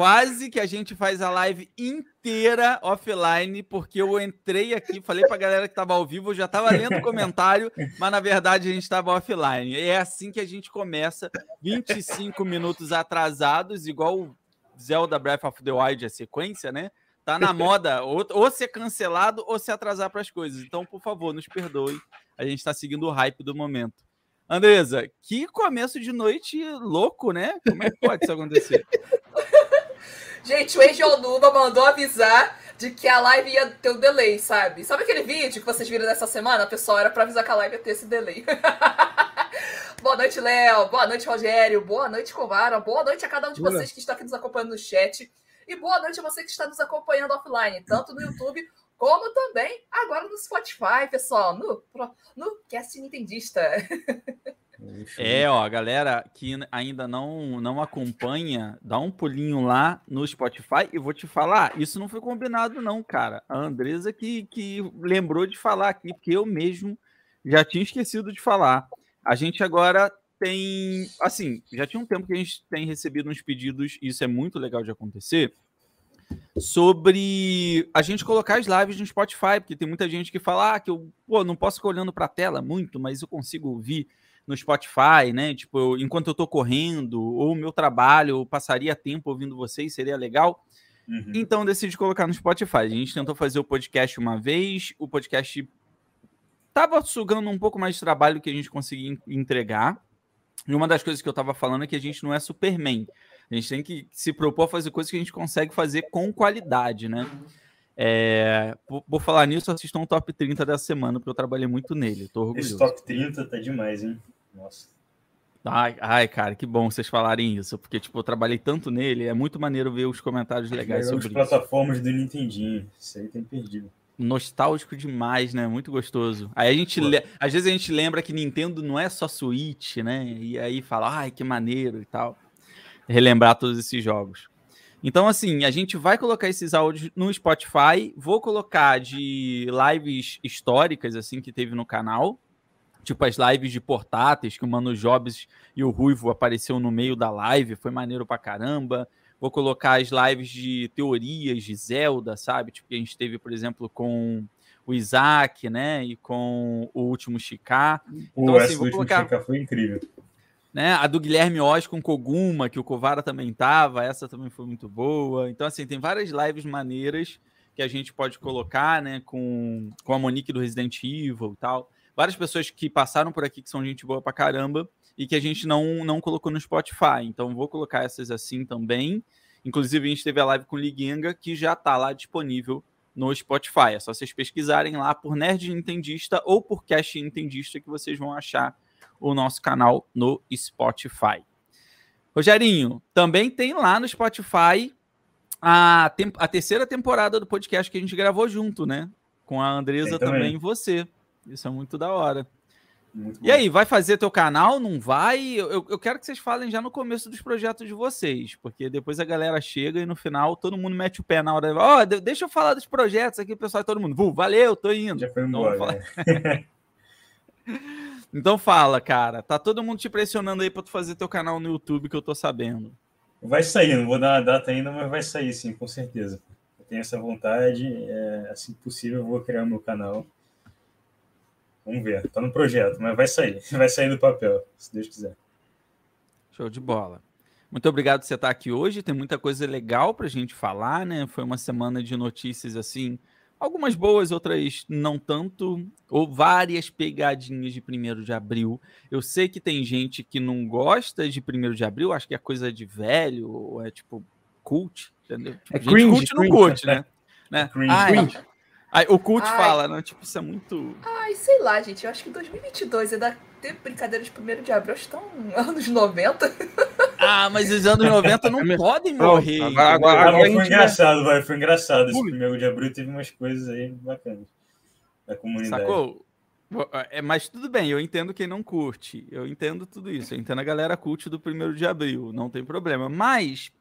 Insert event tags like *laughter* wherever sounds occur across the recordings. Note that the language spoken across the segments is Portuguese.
Quase que a gente faz a live inteira offline, porque eu entrei aqui, falei pra galera que tava ao vivo, eu já tava lendo o comentário, mas na verdade a gente estava offline. E é assim que a gente começa, 25 minutos atrasados, igual o Zelda Breath of the Wild, a sequência, né? Tá na moda ou, ou ser cancelado ou se atrasar para as coisas. Então, por favor, nos perdoe. A gente está seguindo o hype do momento. Andresa, que começo de noite louco, né? Como é que pode isso acontecer? Gente, o Angel Numa mandou avisar de que a live ia ter um delay, sabe? Sabe aquele vídeo que vocês viram nessa semana? Pessoal, era pra avisar que a live ia ter esse delay. *laughs* boa noite, Léo. Boa noite, Rogério. Boa noite, Covara. Boa noite a cada um de vocês que está aqui nos acompanhando no chat. E boa noite a você que está nos acompanhando offline, tanto no YouTube como também agora no Spotify, pessoal, no, no Cast Nintendista. *laughs* É, ó, galera que ainda não, não acompanha, dá um pulinho lá no Spotify e vou te falar, isso não foi combinado não, cara. A Andresa que, que lembrou de falar aqui, porque eu mesmo já tinha esquecido de falar. A gente agora tem, assim, já tinha um tempo que a gente tem recebido uns pedidos, e isso é muito legal de acontecer, sobre a gente colocar as lives no Spotify, porque tem muita gente que fala ah, que eu pô, não posso ficar olhando para a tela muito, mas eu consigo ouvir no Spotify, né? Tipo, eu, enquanto eu tô correndo, ou o meu trabalho, eu passaria tempo ouvindo vocês, seria legal. Uhum. Então decidi colocar no Spotify. A gente tentou fazer o podcast uma vez, o podcast tava sugando um pouco mais de trabalho que a gente conseguia entregar. E uma das coisas que eu tava falando é que a gente não é Superman. A gente tem que se propor a fazer coisas que a gente consegue fazer com qualidade, né? É, por, por, falar nisso, assistam o top 30 dessa semana, porque eu trabalhei muito nele. Tô orgulhoso. Esse top 30 tá demais, hein? Nossa. Ai, ai, cara, que bom vocês falarem isso, porque tipo, eu trabalhei tanto nele, é muito maneiro ver os comentários legais sobre as plataformas do Nintendinho, isso aí tem perdido. Nostálgico demais, né? Muito gostoso. Aí a gente, le... às vezes a gente lembra que Nintendo não é só Switch, né? E aí fala, ai, que maneiro e tal. Relembrar todos esses jogos. Então, assim, a gente vai colocar esses áudios no Spotify. Vou colocar de lives históricas, assim, que teve no canal. Tipo as lives de portáteis, que o Mano Jobs e o Ruivo apareceu no meio da live. Foi maneiro pra caramba. Vou colocar as lives de teorias de Zelda, sabe? Tipo, que a gente teve, por exemplo, com o Isaac, né? E com o último Chicar. Então, assim, vou colocar... Chicar foi incrível né? A do Guilherme Oz com Koguma, que o Kovara também tava, essa também foi muito boa. Então, assim, tem várias lives maneiras que a gente pode colocar, né? Com, com a Monique do Resident Evil e tal. Várias pessoas que passaram por aqui que são gente boa pra caramba e que a gente não, não colocou no Spotify. Então, vou colocar essas assim também. Inclusive, a gente teve a live com o Liguenga, que já tá lá disponível no Spotify. É só vocês pesquisarem lá por Nerd Nintendista ou por Cash Nintendista que vocês vão achar o nosso canal no Spotify. Rogerinho, também tem lá no Spotify a, a terceira temporada do podcast que a gente gravou junto, né? Com a Andresa também. e você. Isso é muito da hora. Muito e aí, vai fazer teu canal? Não vai? Eu, eu quero que vocês falem já no começo dos projetos de vocês, porque depois a galera chega e no final todo mundo mete o pé na hora. Ó, oh, deixa eu falar dos projetos aqui, pessoal, todo mundo. valeu, tô indo. Já foi embora. Né? *laughs* Então fala, cara. Tá todo mundo te pressionando aí pra tu fazer teu canal no YouTube, que eu tô sabendo. Vai sair, não vou dar uma data ainda, mas vai sair sim, com certeza. Eu tenho essa vontade, é, assim que possível eu vou criar o meu canal. Vamos ver, tá no projeto, mas vai sair. *laughs* Vai sair do papel, se Deus quiser. Show de bola. Muito obrigado por você estar aqui hoje. Tem muita coisa legal para a gente falar, né? Foi uma semana de notícias assim Algumas boas, outras não tanto, ou várias pegadinhas de 1 de abril. Eu sei que tem gente que não gosta de 1 de abril, acho que é coisa de velho, ou é tipo cult, entendeu? Tipo, é cringe, cult não curte, né? né? Cringe, Ai, cringe. Aí, o cult Ai. fala, né? Tipo, isso é muito. Ai, sei lá, gente. Eu acho que 2022 é da ter brincadeira de 1 de abril, acho que estão *laughs* anos 90. Ah, mas os anos 90 não *laughs* podem morrer. Agora, agora, agora foi engraçado, vai. Foi engraçado. Esse 1 de abril teve umas coisas aí bacanas da comunidade. Sacou? É, mas tudo bem, eu entendo quem não curte. Eu entendo tudo isso. Eu entendo a galera curte do 1 de abril. Não tem problema. Mas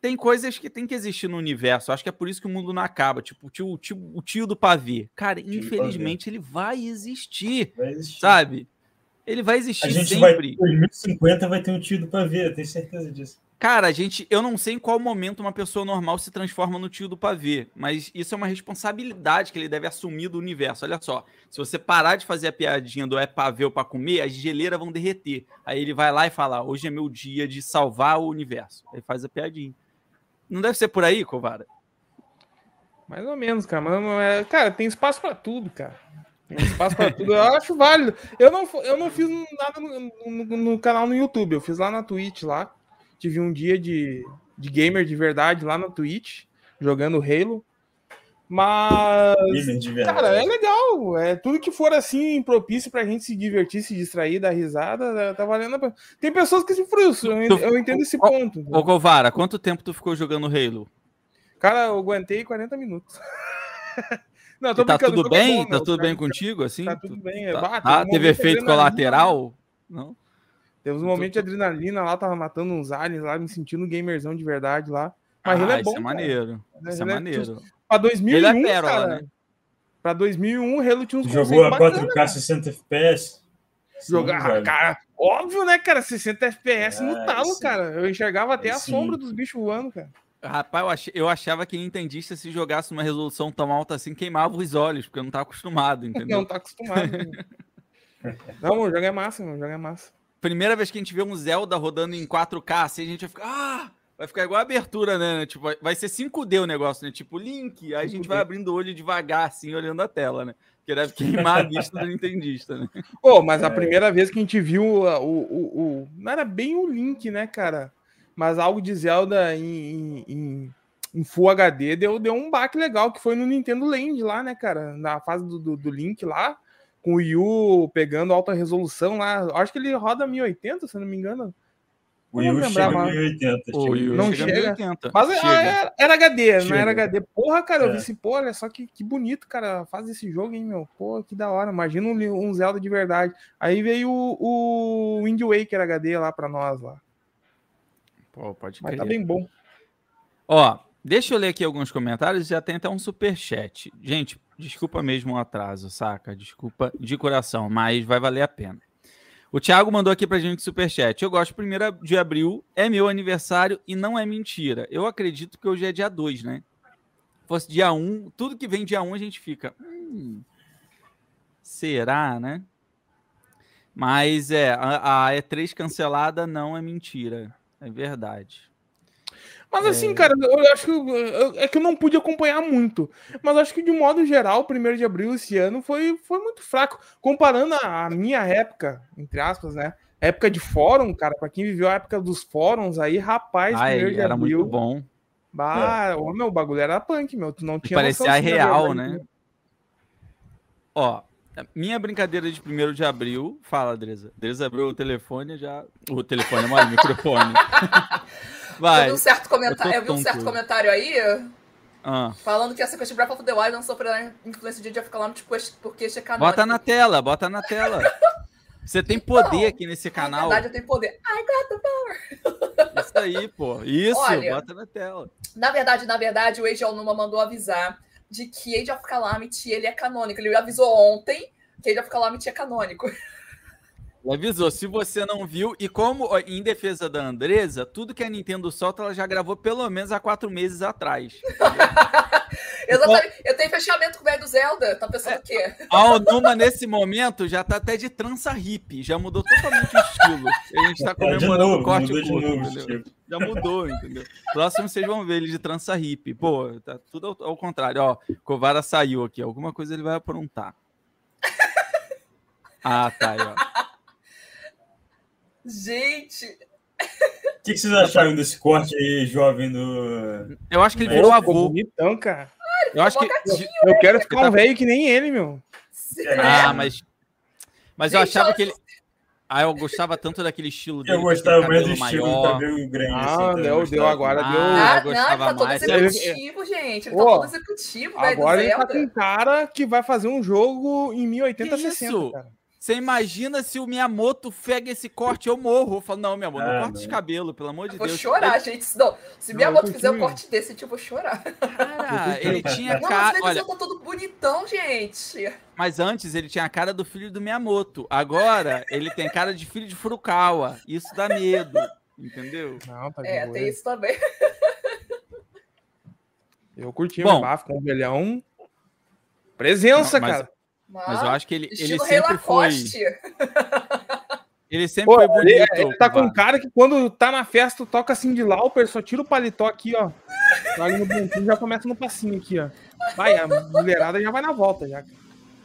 tem coisas que tem que existir no universo. Acho que é por isso que o mundo não acaba. Tipo, o tio, o tio, o tio do pavê. Cara, tio infelizmente ele vai existir, vai existir. Sabe? Ele vai existir a gente sempre. Vai, em 2050 vai ter um tio do pavê, eu tenho certeza disso. Cara, a gente, eu não sei em qual momento uma pessoa normal se transforma no tio do pavê, mas isso é uma responsabilidade que ele deve assumir do universo. Olha só, se você parar de fazer a piadinha do é pavê ou para comer, as geleiras vão derreter. Aí ele vai lá e fala: "Hoje é meu dia de salvar o universo". Aí faz a piadinha. Não deve ser por aí, Covara? Mais ou menos, cara. Mas, é, cara, tem espaço para tudo, cara. Espaço para tudo. Eu acho válido. Eu não, eu não fiz nada no, no, no canal no YouTube, eu fiz lá na Twitch lá tive um dia de, de gamer de verdade lá na Twitch, jogando Halo. Mas, cara, é legal. É tudo que for assim propício pra gente se divertir, se distrair, dar risada, tá valendo. Pra... Tem pessoas que se frustram, eu, eu entendo esse ponto. Ô, Govara, quanto tempo tu ficou jogando Halo? Cara, eu aguentei 40 minutos. *laughs* Não, tô tá tudo bem? Bom, tá tudo bem contigo, assim? Tá tudo bem. Tá, ah, teve efeito colateral? Não? Teve um momento de adrenalina lá, tava matando uns aliens lá, me sentindo gamerzão de verdade lá. Mas ah, ele é bom. Isso é maneiro. Isso é, é maneiro. Pra 2001, ele é pérola, cara, né? Pra 2001, o Halo tinha uns Jogou a 4K bacana, 60 FPS? Jogar, cara, óbvio, né, cara? 60 FPS é, no talo, sim. cara. Eu enxergava até é, a sombra dos bichos voando, cara. Rapaz, eu, achava que Nintendista, se jogasse uma resolução tão alta assim, queimava os olhos, porque eu não *laughs* tá acostumado, entendeu? não tá acostumado. não, o jogo é massa, o jogo é massa primeira vez que a gente vê um Zelda rodando em 4K, assim, a gente vai ficar. Ah! Vai ficar igual a abertura, né? Tipo, vai ser 5D o negócio, né? Tipo, Link. Aí a gente vai abrindo o olho devagar, assim, olhando a tela, né? Porque deve queimar a vista do Nintendista, né? Pô, mas a é. primeira vez que a gente viu o, o, o, Não era bem o Link, né, cara? Mas algo de Zelda em, em, em Full HD deu, deu um baque legal, que foi no Nintendo Land lá, né, cara? Na fase do, do, do Link lá com o Yu pegando alta resolução lá. Acho que ele roda 1080, se não me engano. O Yu chega mais. 1080. O Yu não chega. 1080. Mas chega. Era, era, HD, chega. não era HD. Porra, cara, eu vi esse, pô, olha só que, que bonito, cara, faz esse jogo, hein, meu. Pô, que da hora. Imagina um, um Zelda de verdade. Aí veio o, o Wind Waker HD lá pra nós lá. Pô, pode Mas tá bem bom. Ó, deixa eu ler aqui alguns comentários. Já tem até um super chat. Gente, Desculpa mesmo o atraso, saca? Desculpa de coração, mas vai valer a pena. O Thiago mandou aqui pra gente superchat. Eu gosto, primeiro de abril é meu aniversário e não é mentira. Eu acredito que hoje é dia 2, né? Fosse dia 1, um, tudo que vem dia 1 um, a gente fica. Hum, será, né? Mas é, a, a E3 cancelada não é mentira. É verdade. Mas assim, é... cara, eu acho que é que eu não pude acompanhar muito. Mas acho que de modo geral, o primeiro de abril esse ano foi, foi muito fraco. Comparando a, a minha época, entre aspas, né? Época de fórum, cara, para quem viveu a época dos fóruns aí, rapaz, Ai, primeiro de era abril. Muito bom. Bah, é. meu, o bagulho era punk, meu. Tu não tinha Parecia real, né? Ó, minha brincadeira de primeiro de abril, fala, Dresa. Dresa abriu o telefone já. O telefone, mano, o microfone. *laughs* Vai. Eu vi um certo, comenta... eu vi um certo comentário aí ah. falando que a sequência de Breath of the Wild não sofreu influência de Jeff Calamity porque este canal. Bota na tela, bota na tela. *laughs* Você tem poder não, aqui nesse canal. Na verdade, eu tenho poder. I got the power. Isso aí, pô. Isso, Olha, bota na tela. Na verdade, na verdade, o Age Numa mandou avisar de que Age of Calamity ele é canônico. Ele avisou ontem que Age of Calamity é canônico. *laughs* avisou, se você não viu, e como em defesa da Andresa, tudo que a Nintendo solta, ela já gravou pelo menos há quatro meses atrás. *laughs* Exatamente. Eu tenho fechamento com o velho do Zelda. Tá pensando é, o quê? *laughs* A Onuma, nesse momento, já tá até de trança hippie. Já mudou totalmente o estilo. A gente tá comemorando é, o corte curto, novo, Já mudou, entendeu? Próximo vocês vão ver ele de trança hippie. Pô, tá tudo ao, ao contrário. Ó, Covara saiu aqui. Alguma coisa ele vai aprontar. *laughs* Ah, tá aí, ó. Gente! O que, que, vocês acharam desse corte aí, jovem do. Eu acho que ele virou avô. Bonitão, cara. Eu acho que. Eu quero ficar um velho que nem ele, meu. Ah, mas. Mas eu achava que ele. Ah, eu gostava tanto daquele estilo dele. Eu gostava mais do estilo do cabelo grande. Ah, assim, deu, deu agora, ah, deu. Ah, não, ele tá todo mais. executivo, gente. Ele tá todo executivo, velho. Agora ele tá com um cara que vai fazer um jogo em 1080 60, cara. Você imagina se o Miyamoto pega esse corte, eu morro. Eu falo, não, Miyamoto, não ah, corta de cabelo, pelo amor de eu Deus. Vou chorar, ele... gente. Não, se o Miyamoto fizer um corte desse, tipo, eu vou chorar. Cara, ele tinha cara. Olha, tá todo bonitão, gente. Mas antes ele tinha a cara do filho do Miyamoto. Agora ele tem cara de filho de Furukawa. Isso dá medo. entendeu? Não, tá de É, boa. tem isso também. Eu curti Bom. o bafo com o velhão. Presença, Não, mas- cara. Mas eu acho que ele, ele sempre foi. *laughs* Ele sempre Pô, foi ele, bonito. ele tá com um cara que quando tá na festa, toca assim de Lauper, só tira o paletó aqui, ó. Joga no bumbum, já começa no passinho aqui, ó. Vai, a mulherada já vai na volta, já.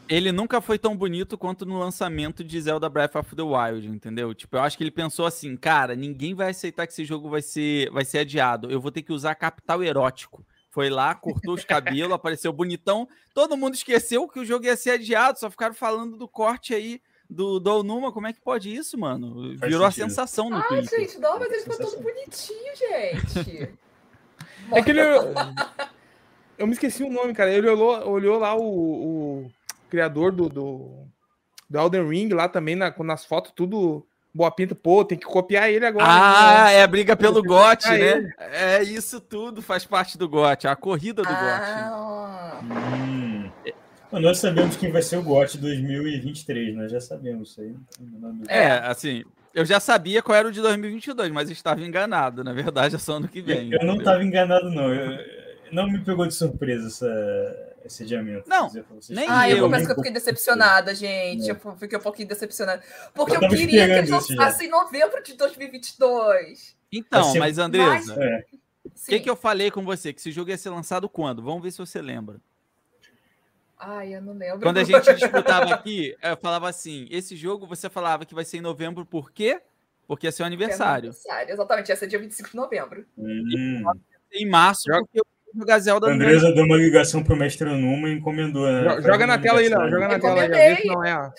Ele nunca foi tão bonito quanto no lançamento de Zelda Breath of the Wild, entendeu? Tipo, eu acho que ele pensou assim, cara, ninguém vai aceitar que esse jogo vai ser, vai ser adiado. Eu vou ter que usar capital erótico. Foi lá, cortou os cabelos, apareceu bonitão. Todo mundo esqueceu que o jogo ia ser adiado, só ficaram falando do corte aí do, do Onuma. Como é que pode isso, mano? Faz Virou a sensação no Ah, Twitter. gente, não, mas ele ficou todo bonitinho, gente. É que ele. Eu me esqueci o nome, cara. Ele olhou, olhou lá o, o criador do, do, do Elden Ring lá também, na, nas fotos, tudo boa pinta. Pô, tem que copiar ele agora. Ah, né? é a briga pelo GOT, Ah, né? ele. É isso tudo faz parte do GOT, a corrida do GOT. Ah, Hum. Bom, Nós sabemos quem vai ser o GOT 2023, nós já sabemos isso aí. É, assim, eu já sabia qual era o de 2022, mas estava enganado. Na verdade, é só ano que vem. Eu não estava enganado, não. Eu- não me pegou de surpresa essa, esse adiamento. Não, vou dizer pra vocês. nem Ah, eu eu. confesso que eu fiquei decepcionada, gente. É. Eu fiquei um pouquinho decepcionada. Porque Eu eu, queria que eles lançassem em novembro de 2022. Então, ser mas Andresa, É, o Sim. que, que eu falei com você? Que esse jogo ia ser lançado quando? Vamos ver se você lembra. Ai, eu não lembro. Quando a gente *laughs* disputava aqui, eu falava assim: esse jogo você falava que vai ser em novembro, por quê? Porque é seu aniversário. Aniversário, Exatamente, ia ser dia 25 de novembro. hum. Em março, Joga- porque eu jogar Zelda A Andresa deu uma ligação pro mestre Numa e encomendou, né? Jo- Joga na tela aí, Léo. Joga na tela aí. Vê se não é.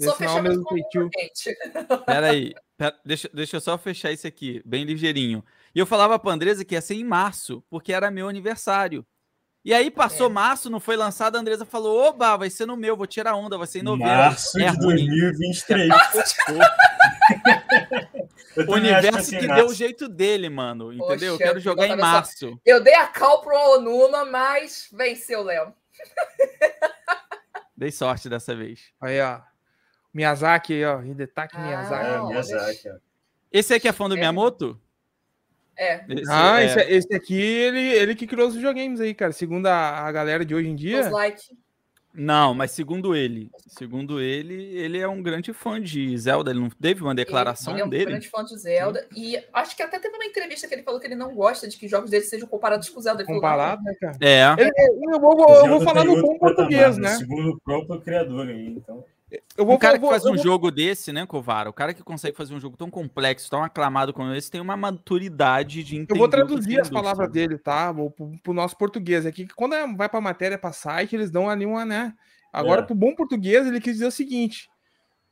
Vê Só se não é o mesmo feitio. gente. *laughs* Pera aí, pera- deixa, deixa eu só fechar isso aqui, bem ligeirinho. E eu falava pra Andresa que ia ser em março, porque era meu aniversário. E aí passou É. março, não foi lançado, a Andresa falou: oba, vai ser no meu, vou tirar onda, vai ser em novembro. Março é de ruim. 2023. Eu O universo assim, que março. deu o jeito dele, mano. Entendeu? eu Poxa, quero jogar em olha só. março. Eu dei a cal pro Onuma, mas venceu o Léo. *laughs* Dei sorte dessa vez. Aí, ó. Miyazaki aí, ó. Hidetaki Ah, Miyazaki. É, Miyazaki, ó. Esse aqui é fã do É. Miyamoto? É. Esse, Ah, é- esse, esse aqui, ele, ele que criou os videogames aí, cara. Segundo a, a galera de hoje em Os dia. like. Não, mas segundo ele, segundo ele, ele é um grande fã de Zelda. Ele não teve uma declaração ele, ele é um dele? grande fã de Zelda. E acho que até teve uma entrevista que ele falou que ele não gosta de que jogos dele sejam comparados com Zelda. Comparado, né, cara? É. Ele- eu vou, eu vou falar no bom português, patamar, né? Segundo o próprio criador aí, então. Eu vou, um cara eu vou- que faz um vou- jogo desse, né, Covara? O cara que consegue fazer um jogo tão complexo, tão aclamado como esse, tem uma maturidade de entender. Eu vou traduzir as palavras dele, tá? Vou pro, pro nosso português aqui. que Quando é- vai pra matéria, pra site, eles dão ali uma, né? Agora, É. pro bom português, ele quis dizer o seguinte: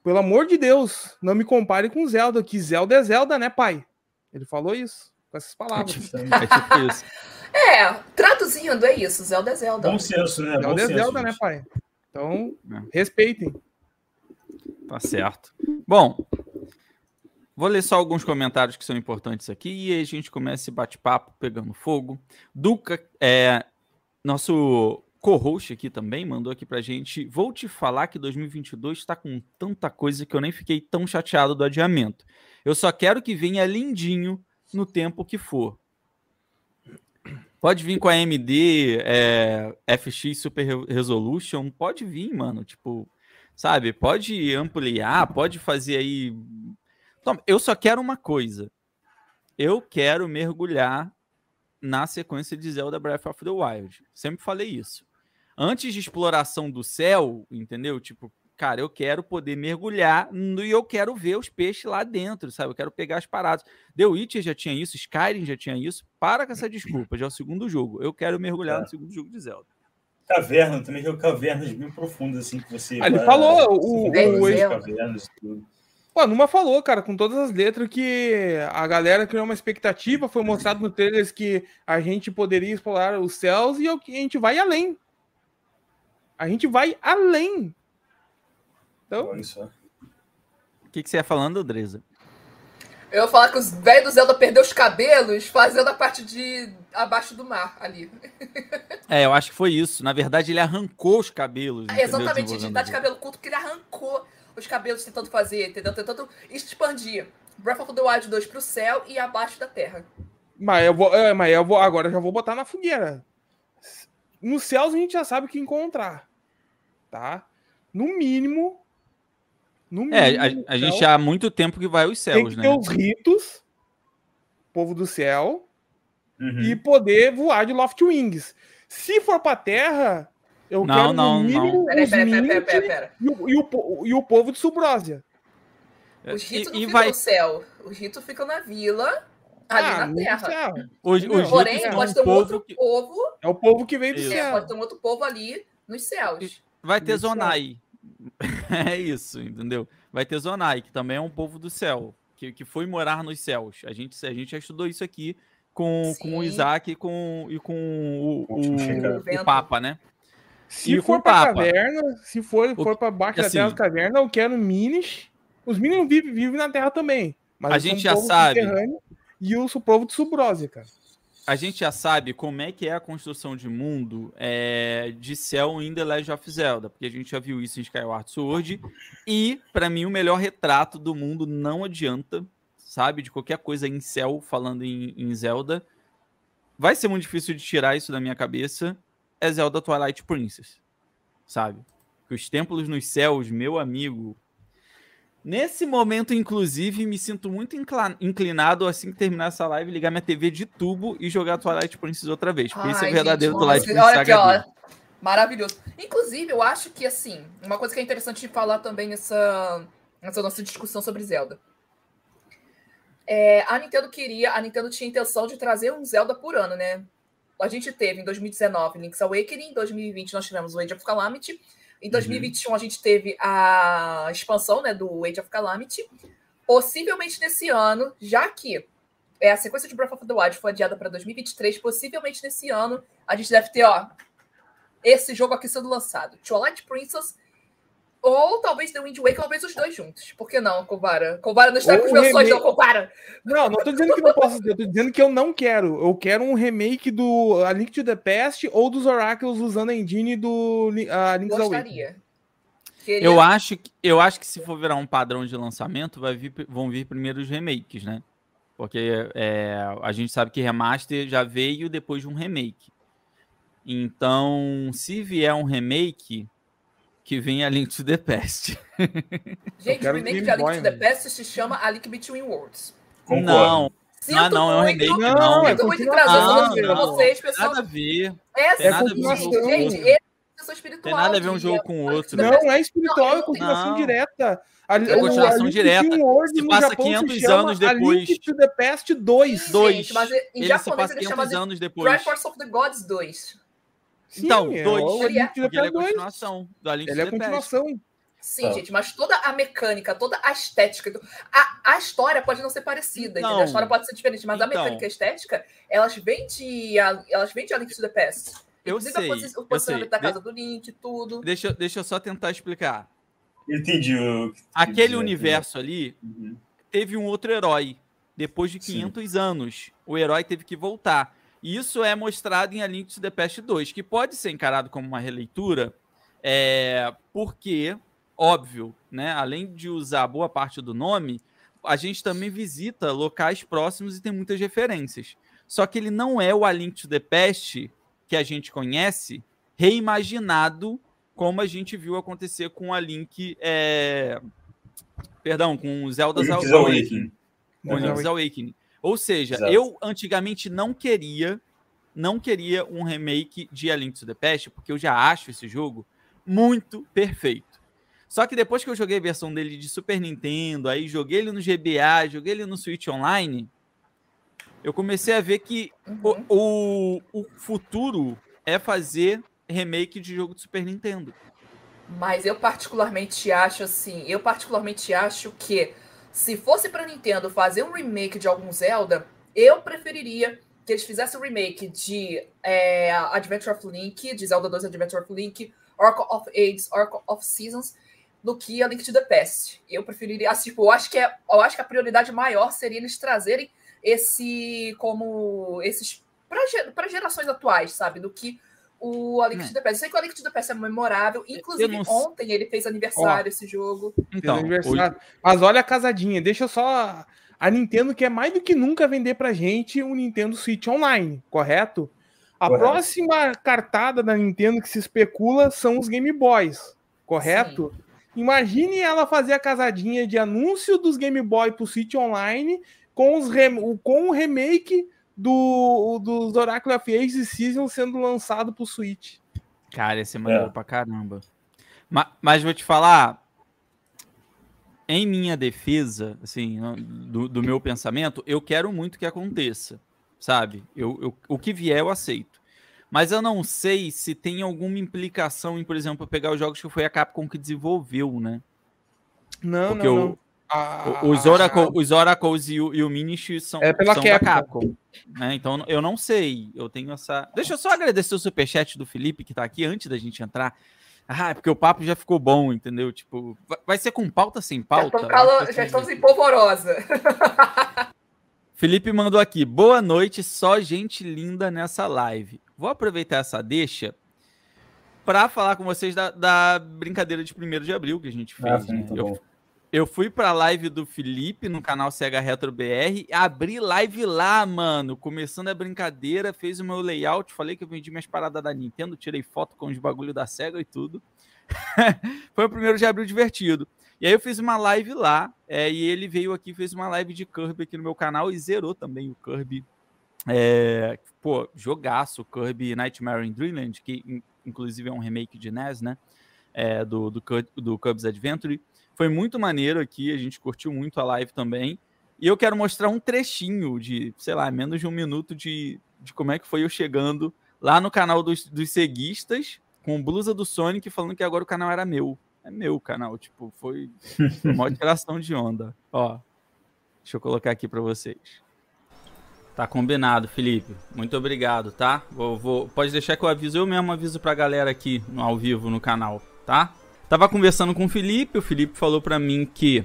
pelo amor de Deus, não me compare com Zelda, que Zelda é Zelda, né, pai? Ele falou isso, com essas palavras. *laughs* É tipo isso. *laughs* É, traduzindo, é isso. Zelda é Zelda. Bom senso, né? Bom Zelda é senso, Zelda, né, gente. pai? Então, É. respeitem. Tá certo. Bom, vou ler só alguns comentários que são importantes aqui e a gente começa esse bate-papo pegando fogo. Duca, é, nosso co-host aqui também, mandou aqui pra gente. Vou te falar que 2022 está com tanta coisa que eu nem fiquei tão chateado do adiamento. Eu só quero que venha lindinho no tempo que for. Pode vir com a AMD é, FX Super Re- Resolution, pode vir, mano. Tipo, sabe? Pode ampliar, pode fazer aí. Tom, eu só quero uma coisa. Eu quero mergulhar na sequência de Zelda Breath of the Wild. Sempre falei isso. Antes de exploração do céu, entendeu? Tipo, cara, eu quero poder mergulhar no- e eu quero ver os peixes lá dentro, sabe? Eu quero pegar as paradas. The Witcher já tinha isso, Skyrim já tinha isso. Para com essa desculpa, já é o segundo jogo. Eu quero mergulhar É. no segundo jogo de Zelda. Caverna, também jogo cavernas bem profundas, assim, que você. Ah, ele vai- falou, o- o- o- cavernas tudo. Pô, a Numa falou, cara, com todas as letras que a galera criou uma expectativa, foi mostrado no trailer que a gente poderia explorar os céus e a gente vai além. A gente vai além. Então, Olha só. O que, que você ia falando, Andresa? Eu ia falar que os velhos do Zelda perdeu os cabelos fazendo a parte de abaixo do mar ali. É, eu acho que foi isso. Na verdade, ele arrancou os cabelos. entendeu? Exatamente, de dar o de cabelo curto, porque ele arrancou os cabelos tentando fazer, entendeu? Tentando expandir. Breath of the Wild 2 pro céu e abaixo da terra. Mas eu vou, é, mas eu vou agora eu já vou botar na fogueira. Nos céus a gente já sabe o que encontrar, tá? No mínimo, no mínimo. É, a, no a gente céu, há muito tempo que vai aos tem céus, que né? ter os ritos, povo do céu, Uhum. e poder voar de Loft Wings. Se for pra terra, eu Não, quero não, no mínimo peraí, peraí, peraí, Mint peraí, peraí. E, o, e, o, e o povo de Subrósia. Os ritos E- não e ficam vai- no céu. Os ritos ficam na vila, ali Ah, na terra. Os, Não, os Porém, pode ter um povo outro que povo. É o povo que vem do Isso. É, céu. pode ter um outro povo ali nos céus. vai ter. Zonai. *laughs* É isso, entendeu? Vai ter Zonai, que também é um povo do céu, que, que foi morar nos céus. A gente, a gente já estudou isso aqui com, com o. Isaac e com, e com o, O o, Papa, né? Se E for Papa. caverna, se for, for pra baixo assim- da terra das cavernas, eu quero Minis. Os Minis vivem, vivem na terra também. Mas A gente já sabe. E o povo de Subrósia, cara. A gente já sabe como é que é a construção de mundo é, de céu em The Legend of Zelda, porque a gente já viu isso em Skyward Sword. E, pra mim, o melhor retrato do mundo não adianta, sabe? De qualquer coisa em céu, falando em, em Zelda. Vai ser muito difícil de tirar isso da minha cabeça. É Zelda Twilight Princess, sabe? Que os templos nos céus, meu amigo. Nesse momento, inclusive, me sinto muito inclinado assim que terminar essa live, ligar minha TV de tubo e jogar Twilight Princess outra vez. Porque esse é verdadeiro gente, Twilight Princess Olha aqui, ó. Maravilhoso. Inclusive, eu acho que, assim, uma coisa que é interessante falar também nessa, nessa nossa discussão sobre Zelda. É, a Nintendo queria, a Nintendo tinha intenção de trazer um Zelda por ano, né? A gente teve em 2019 Link's Awakening, em 2020 nós tivemos o Age of Calamity, em 2021 a gente teve a expansão né, do Age of Calamity. Possivelmente nesse ano, já que é, a sequência de Breath of the Wild foi adiada para 2023, possivelmente nesse ano a gente deve ter, ó, esse jogo aqui sendo lançado. Twilight Princess ou talvez The Wind Waker, talvez os dois juntos. Por que não, Kovara? Kovara não está Ou com os o meus sonhos, não. Não, não tô dizendo que não posso eu tô dizendo que eu não quero. Eu quero um remake do A Link to the Past ou dos Oracles usando a engine do a Link's Awakening. Gostaria. Queria- Eu acho, que, eu acho que se for virar um padrão de lançamento, vai vir, vão vir primeiro os remakes, né? Porque é, a gente sabe que remaster já veio depois de um remake. Então, se vier um remake, que venha a Link to the Past. *laughs* Gente, o remake de A Link Boy, to the velho. Past se chama A Link Between Worlds. Concordo. Não, Sinto Ah, não, é um muito, remake, não. não. é Sinto muito em continuação, trazer essa não, notícia pra vocês, pessoal. nada a ver. É Tem nada a ver um com gente, outro. ele é pessoa espiritual. Tem nada a ver um jogo com A Link outro. Não, é espiritual, é continuação direta. A, É continuação a direta. Se passa Japão 500 chama anos A depois. Link to the Past 2. Sim, Dois. gente, mas em Ele se japonês passa ele 500 chama de anos depois. Triforce of the Gods 2. Sim, Então, é dois. o A Ele é- ele é 2. continuação do A Link Ele é Past. continuação. Sim, Tá. gente, mas toda a mecânica, toda a estética, a, a história pode não ser parecida, Então. entendeu? A história pode ser diferente, mas a Então. mecânica e a estética, elas vêm de a, elas vêm de A Link to the Past. Eu Inclusive sei, a posi- o eu posicionamento sei. da casa do Link, tudo. Deixa, eu- deixa eu só tentar explicar. Entendi Aquele dizer, universo ali Uhum. teve um outro herói. Depois de Sim. 500 anos, o herói teve que voltar. Isso é mostrado em A Link to the Past 2, que pode ser encarado como uma releitura, é, porque, óbvio, né, além de usar boa parte do nome, a gente também visita locais próximos e tem muitas referências. Só que ele não é o A Link to the Past que a gente conhece, reimaginado como a gente viu acontecer com a Link. é, Perdão, com o Zelda Link's Awakening. Awakening. Com. Link's Awakening. Ou seja, Exato. eu antigamente não queria, não queria um remake de A Link to the Past, porque eu já acho esse jogo muito perfeito. Só que depois que eu joguei a versão dele de Super Nintendo, aí joguei ele no GBA, joguei ele no Switch Online, eu comecei a ver que Uhum. o, o, o futuro é fazer remake de jogo de Super Nintendo. Mas eu particularmente acho assim, eu particularmente acho que se fosse pra Nintendo fazer um remake de algum Zelda, eu preferiria que eles fizessem um remake de é, Adventure of Link, de Zelda 2 Adventure of Link, Oracle of Ages, Oracle of Seasons, do que a Link to the Past. Eu preferiria, assim, tipo, eu acho que é, eu acho que a prioridade maior seria eles trazerem esse como esses para gerações atuais, sabe, do que o A Link É. to the Past. Eu sei que o A Link to the Past é memorável. Inclusive, não- ontem ele fez aniversário, esse jogo. Então, aniversário. Mas olha a casadinha, deixa eu só a Nintendo quer mais do que nunca vender pra gente um Nintendo Switch Online, correto? A Correto. próxima cartada da Nintendo que se especula são os Game Boys, correto? Imagine ela fazer a casadinha de anúncio dos Game Boy pro Switch Online com, os rem- o- com o remake do, dos Oracle of Ages e Season sendo lançado pro Switch. Cara, esse é maneiro É. pra caramba. Ma- Mas, vou te falar, em minha defesa, assim, do, do meu pensamento, eu quero muito que aconteça, sabe? Eu, eu- o que vier eu aceito. Mas eu não sei se tem alguma implicação em, por exemplo, eu pegar os jogos que foi a Capcom que desenvolveu, né? Não, Porque não, o- não. Ah, Os, Oracle, os Oracles e o, e o Minish são, É pela são da Capcom. Capcom. né? Então eu não sei. Eu tenho essa. Deixa eu só agradecer o superchat do Felipe que tá aqui antes da gente entrar. Ah, é porque o papo já ficou bom, entendeu? Tipo, vai- ser com pauta sem Já, pauta? tamo calo- já estamos em polvorosa. *laughs* Felipe mandou aqui. Boa noite, só gente linda nessa live. Vou aproveitar essa deixa para falar com vocês da, da brincadeira de 1 de abril que a gente fez. Ah, foi né? muito Eu bom. Eu fui pra live do Felipe no canal Sega Retro BR, abri live lá, mano, começando a brincadeira, fez o meu layout, falei que eu vendi minhas paradas da Nintendo, tirei foto com os bagulho da Sega e tudo. *laughs* Foi o primeiro de abril divertido. E aí eu fiz uma live lá, é, e ele veio aqui, fez uma live de Kirby aqui no meu canal e zerou também o Kirby. É, pô, jogaço, Kirby Nightmare in Dreamland, que in- inclusive é um remake de NES, né? É, do, do, do Kirby's Adventure. Foi muito maneiro aqui, a gente curtiu muito a live também. E eu quero mostrar um trechinho de, sei lá, menos de um minuto de, de como é que foi eu chegando lá no canal dos, dos ceguistas, com blusa do Sonic, falando que agora o canal era meu. É meu canal, tipo, foi foi uma *laughs* tiração de onda. Ó, deixa eu colocar aqui para vocês. Tá combinado, Felipe. Muito obrigado, tá? Vou, vou- pode deixar que eu aviso, eu mesmo aviso pra galera aqui no ao vivo no canal, tá? Tava conversando com o Felipe, o Felipe falou pra mim que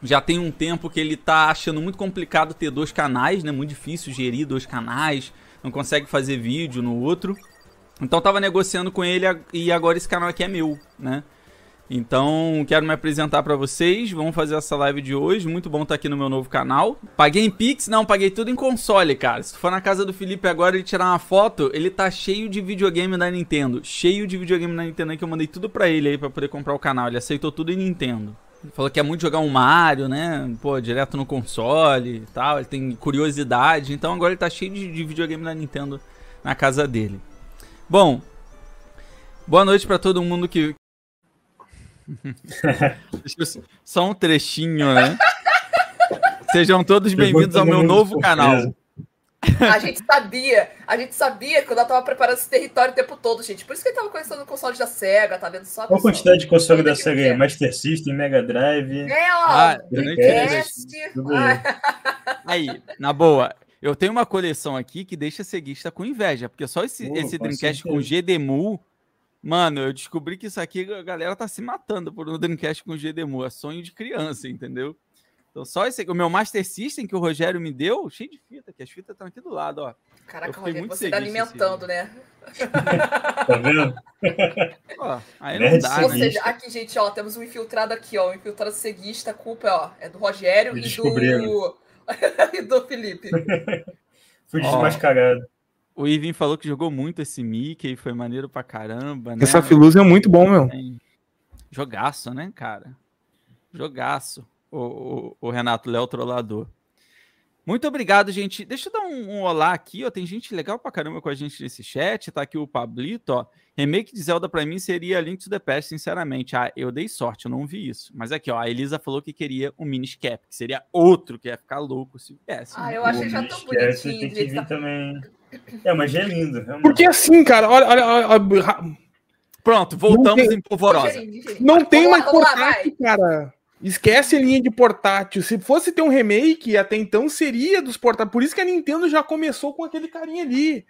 já tem um tempo que ele tá achando muito complicado ter dois canais, né? Muito difícil gerir dois canais, não consegue fazer vídeo no outro. Então tava negociando com ele e agora esse canal aqui é meu, né? Então, quero me apresentar pra vocês. Vamos fazer essa live de hoje. Muito bom estar aqui no meu novo canal. Paguei em Pix? Não, paguei tudo em console, cara. Se tu for na casa do Felipe agora e tirar uma foto, ele tá cheio de videogame da Nintendo. Cheio de videogame da Nintendo aí que eu mandei tudo pra ele aí pra poder comprar o canal. Ele aceitou tudo em Nintendo. Falou que é muito jogar um Mario, né? Pô, direto no console e tal. Ele tem curiosidade. Então agora ele tá cheio de, de videogame da Nintendo na casa dele. Bom, boa noite pra todo mundo que, *laughs* Só um trechinho, né? Sejam todos bem-vindos ao meu novo canal. A gente sabia, a gente sabia quando ela tava preparando esse território o tempo todo, gente. Por isso que ele tava conhecendo o console da SEGA, tá vendo só? Qual a quantidade de console da que Sega aí? Master System, Mega Drive. É, ó, Ah, Dreamcast. Ah, *laughs* aí. Aí, na boa, eu tenho uma coleção aqui que deixa ceguista com inveja, porque só esse, Pô, esse com Dreamcast com. GDMU, mano, eu descobri que isso aqui a galera tá se matando por um Dreamcast com GDMU, é sonho de criança, entendeu? Então só esse, o meu Master System que o Rogério me deu, cheio de fita, que as fitas estão aqui do lado, ó. Caraca, Rogério, muito você tá alimentando, né? Tá vendo? *laughs* Ó, aí não Nerd dá, Ou seja, aqui, gente, ó, temos um infiltrado aqui, ó. Um infiltrado ceguista, a culpa ó, é do Rogério e do. *laughs* e do Felipe. Fui desmascarado. O Ivan falou que jogou muito esse Mickey, foi maneiro pra caramba, né? Essa Filuz é muito bom, meu. Jogaço, né, cara? Jogaço. O, o, o Renato Léo Trollador. Muito obrigado, gente. Deixa eu dar um, um olá aqui, ó. Tem gente legal pra caramba com a gente nesse chat. Tá aqui o Pablito, ó. Remake de Zelda pra mim seria Link to the Past, sinceramente. Ah, eu dei sorte, eu não vi isso. Mas aqui, ó, a Elisa falou que queria o Minish Cap, que seria outro que ia ficar louco se viesse. Ah, eu achei já tão bonitinho. Tem que vir tá- também. É, mas já é lindo. realmente. Porque assim, cara, olha, olha, olha, olha, Pronto, voltamos Não tem- em polvorosa. Não tem lá, mais vamos lá, portátil, cara. Esquece a linha de portátil. Se fosse ter um remake, até então seria dos portáteis. Por isso que a Nintendo já começou com aquele carinha ali,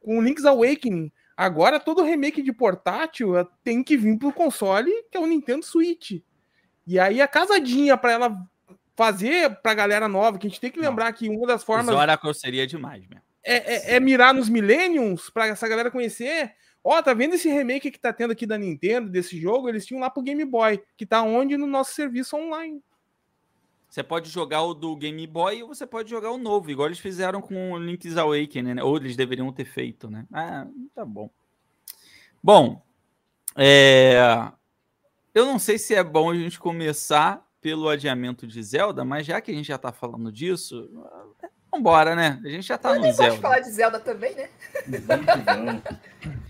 com o Link's Awakening. Agora todo remake de portátil eh, tem que vir pro console, que é o Nintendo Switch. E aí a casadinha pra ela fazer pra galera nova, que a gente tem que Não. lembrar que uma das formas Oracle seria demais mesmo. É, é- é mirar nos Millenniums pra essa galera conhecer. Ó, tá vendo esse remake que tá tendo aqui da Nintendo, desse jogo? Eles tinham lá pro Game Boy, que tá onde? No nosso serviço online. Você pode jogar o do Game Boy ou você pode jogar o novo, igual eles fizeram com o Link's Awakening, né? Ou eles deveriam ter feito, né? Ah, tá bom. Bom, é... eu não sei se é bom a gente começar pelo adiamento de Zelda, mas já que a gente já tá falando disso, vambora, né? A gente já tá eu no Zelda. pode falar de Zelda também, né? *laughs*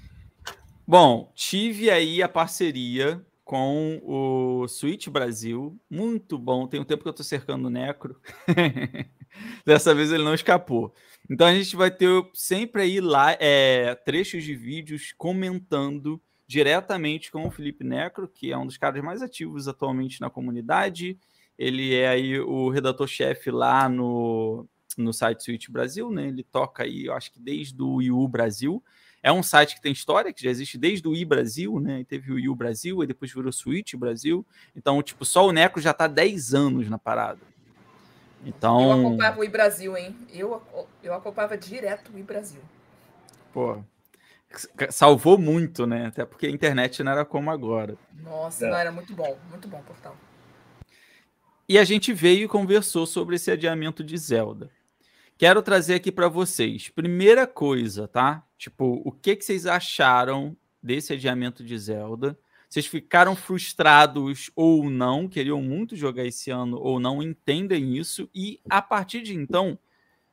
Bom, tive aí a parceria com o Switch Brasil. Muito bom. Tem um tempo que eu tô cercando o Necro. *laughs* Dessa vez ele não escapou. Então a gente vai ter sempre aí lá é, trechos de vídeos comentando diretamente com o Felipe Necro, que é um dos caras mais ativos atualmente na comunidade. Ele é aí o redator-chefe lá no, no site Switch Brasil, né? Ele toca aí, eu acho que desde o Wii U Brasil. É um site que tem história, que já existe desde o i Brasil, né? E teve o Wii U Brasil, e depois virou Switch Brasil. Então, tipo, só o Neco já tá 10 anos na parada. Então... Eu acompanhava o i Brasil, hein? Eu, eu acompanhava direto o i Brasil. Pô, salvou muito, né? Até porque a internet não era como agora. Nossa, é. não, era muito bom, muito bom o portal. E a gente veio e conversou sobre esse adiamento de Zelda. Quero trazer aqui para vocês. Primeira coisa, tá? Tipo, o que, que vocês acharam desse adiamento de Zelda? Vocês ficaram frustrados ou não? Queriam muito jogar esse ano ou não? Entendem isso? E a partir de então,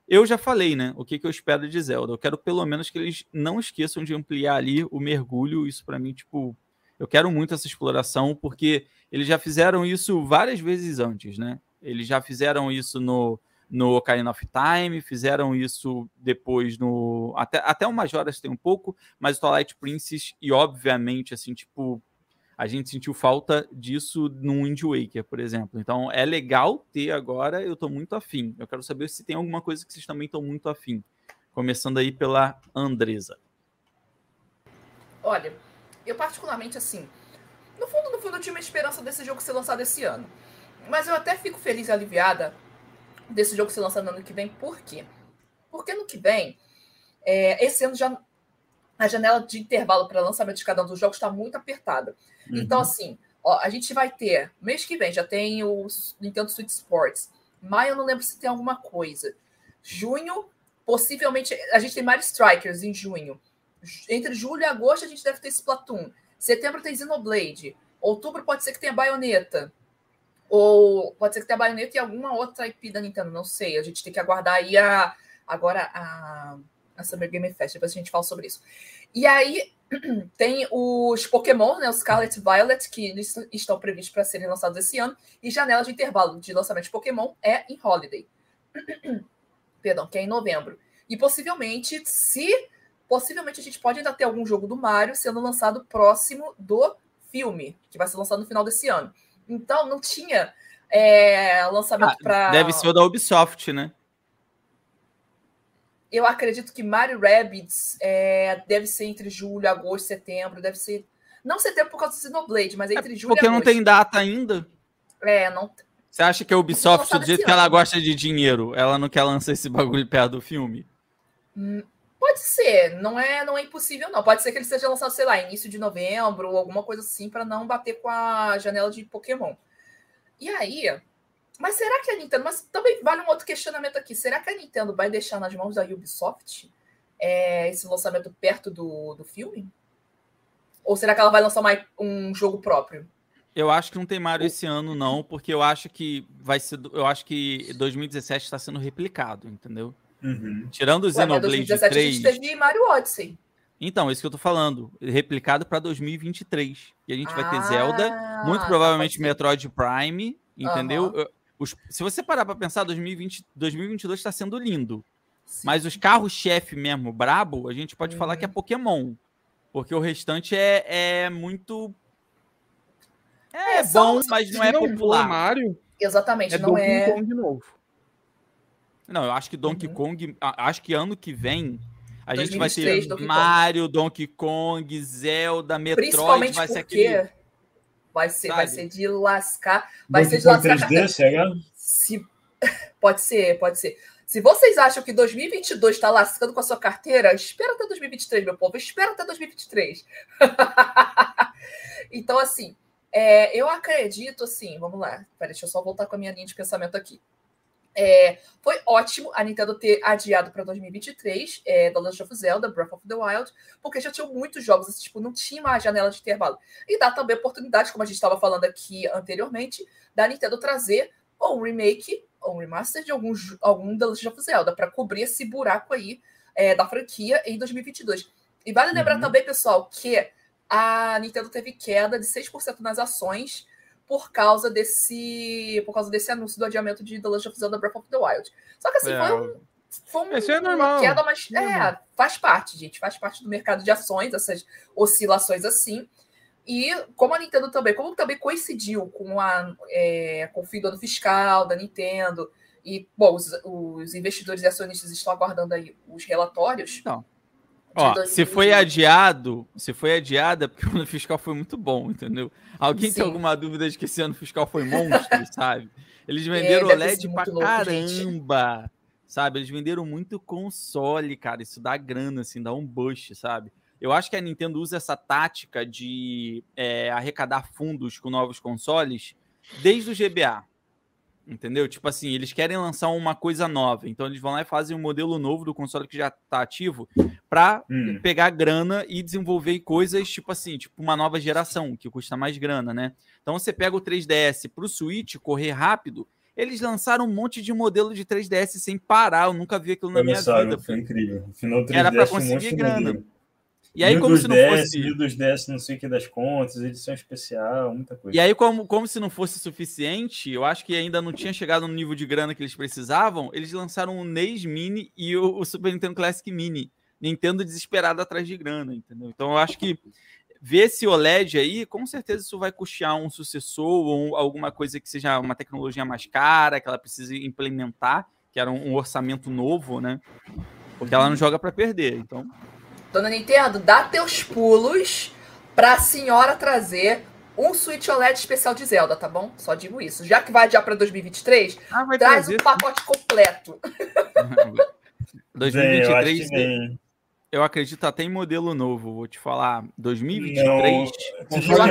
eu já falei, né? O que, que eu espero de Zelda. Eu quero pelo menos que eles não esqueçam de ampliar ali o mergulho. Isso para mim, tipo, eu quero muito essa exploração porque eles já fizeram isso várias vezes antes, né? Eles já fizeram isso no no Ocarina of Time, fizeram isso depois no. Até, até o Majora's tem um pouco, mas o Twilight Princess, e obviamente, assim, tipo, a gente sentiu falta disso no Wind Waker, por exemplo. Então é legal ter agora, eu estou muito afim. Eu quero saber se tem alguma coisa que vocês também estão muito afim. Começando aí pela Andresa. Olha, eu particularmente assim, no fundo, no fundo, eu tinha uma esperança desse jogo ser lançado esse ano. Mas eu até fico feliz e aliviada desse jogo ser lançado no ano que vem. Por quê? Porque ano que vem, é, esse ano já a janela de intervalo para lançamento de cada um dos jogos está muito apertada. Uhum. Então, assim, ó, a gente vai ter, mês que vem, já tem o Nintendo Switch Sports. Maio, eu não lembro se tem alguma coisa. Junho, possivelmente, a gente tem Mario Strikers em junho. Entre julho e agosto, a gente deve ter Splatoon. Setembro tem Xenoblade. Outubro pode ser que tenha Bayonetta. Ou pode ser que tenha baioneta e alguma outra IP da Nintendo, não sei. A gente tem que aguardar aí a, agora a, a Summer Game Fest, depois a gente fala sobre isso. E aí *clears throat* tem os Pokémon, né, os Scarlet Violet, que estão previstos para serem lançados esse ano, e janela de intervalo de lançamento de Pokémon é em Holiday. *clears throat* Perdão, que é em novembro. E possivelmente, se possivelmente a gente pode ainda ter algum jogo do Mario sendo lançado próximo do filme, que vai ser lançado no final desse ano. Então não tinha é, lançamento ah, para. Deve ser o da Ubisoft, né? Eu acredito que Mario Rabbids é, deve ser entre julho, agosto, setembro. Deve ser. Não setembro por causa do Xenoblade, mas entre é julho porque e agosto. Porque não tem data ainda. É, não. Você acha que a Ubisoft, do jeito que ela gosta de dinheiro, ela não quer lançar esse bagulho perto do filme? Hum, pode ser, não é, não é impossível, não. Pode ser que ele seja lançado, sei lá, início de novembro ou alguma coisa assim, para não bater com a janela de Pokémon. E aí, mas será que a Nintendo. Mas também vale um outro questionamento aqui. Será que a Nintendo vai deixar nas mãos da Ubisoft é, esse lançamento perto do, do filme? Ou será que ela vai lançar mais um jogo próprio? Eu acho que não tem Mario esse ano, não, porque eu acho que vai ser. Eu acho que 2017 está sendo replicado, entendeu? Uhum. Tirando o Xenoblade 2017 3. A gente teve Mario Odyssey. Então, isso que eu tô falando. Replicado para 2023. E a gente ah, vai ter Zelda, muito provavelmente Metroid Prime, entendeu? Uhum. Os, se você parar para pensar, 2020, 2022 está sendo lindo. Sim. Mas os carros-chefe mesmo, brabo, a gente pode uhum. falar que é Pokémon. Porque o restante é, é muito. É, é bom, mas não é popular. Mario, Exatamente, é não Donkey é. Kong de novo. Não, eu acho que Donkey uhum. Kong. Acho que ano que vem a gente vai ter Donkey Mario, Kong. Donkey Kong, Zelda, Metroid, vai ser aquele. Vai ser, vai ser de lascar. Vai Donkey ser de lascar. 3D, será? Se... *laughs* Pode ser, pode ser. Se vocês acham que 2022 está lascando com a sua carteira, espera até 2023, meu povo. Espera até 2023. *laughs* então, assim, É, eu acredito, assim, vamos lá. Peraí, deixa eu só voltar com a minha linha de pensamento aqui. É, foi ótimo a Nintendo ter adiado para 2023 é, The Legend of Zelda, Breath of the Wild, porque já tinham muitos jogos, assim, tipo, não tinha uma janela de intervalo. E dá também a oportunidade, como a gente estava falando aqui anteriormente, da Nintendo trazer ou um remake ou um remaster de algum, algum The Legend of Zelda para cobrir esse buraco aí é, da franquia em 2022. E vale lembrar uhum. também, pessoal, que a Nintendo teve queda de 6% nas ações por causa desse por causa desse anúncio do adiamento de The Legend of Zelda Breath of the Wild. Só que assim, é. foi um foi um, Isso é normal. queda, mas é, faz parte, gente, faz parte do mercado de ações, essas oscilações assim. E como a Nintendo também, como também coincidiu com, a, é, com o fim do ano fiscal da Nintendo, e, bom, os, os investidores e acionistas estão aguardando aí os relatórios. Não. Ó, se foi adiado, se foi adiado é porque o ano fiscal foi muito bom, entendeu? Alguém Sim. tem alguma dúvida de que esse ano fiscal foi monstro, *laughs* sabe? Eles é, venderam é, OLED pra louco, caramba, gente. sabe? Eles venderam muito console, cara. Isso dá grana, assim, dá um bush, sabe? Eu acho que a Nintendo usa essa tática de é, arrecadar fundos com novos consoles desde o GBA. Entendeu? Tipo assim, eles querem lançar uma coisa nova. Então eles vão lá e fazem um modelo novo do console que já está ativo para hum. pegar grana e desenvolver coisas, tipo assim, tipo uma nova geração, que custa mais grana, né? Então você pega o 3DS para o Switch correr rápido. Eles lançaram um monte de modelo de 3DS sem parar. Eu nunca vi aquilo na minha vida. Foi incrível. Final 3DS Era para conseguir um grana. Modelo. E aí, como se não 10, fosse. Mil dos 10, não sei o que das contas, edição especial, muita coisa. E aí, como, como se não fosse suficiente, eu acho que ainda não tinha chegado no nível de grana que eles precisavam. Eles lançaram o NES Mini e o, o Super Nintendo Classic Mini. Nintendo desesperado atrás de grana, entendeu? Então eu acho que ver esse OLED aí, com certeza isso vai custear um sucessor ou alguma coisa que seja uma tecnologia mais cara, que ela precise implementar, que era um, um orçamento novo, né? Porque ela não joga para perder. Então, Dona Nintendo, dá teus pulos pra senhora trazer um Switch OLED especial de Zelda, tá bom? Só digo isso. Já que vai adiar pra 2023, ah, traz o um pacote completo. *laughs* 2023, eu, eu, acredito até em modelo novo, vou te falar. 2023. Não,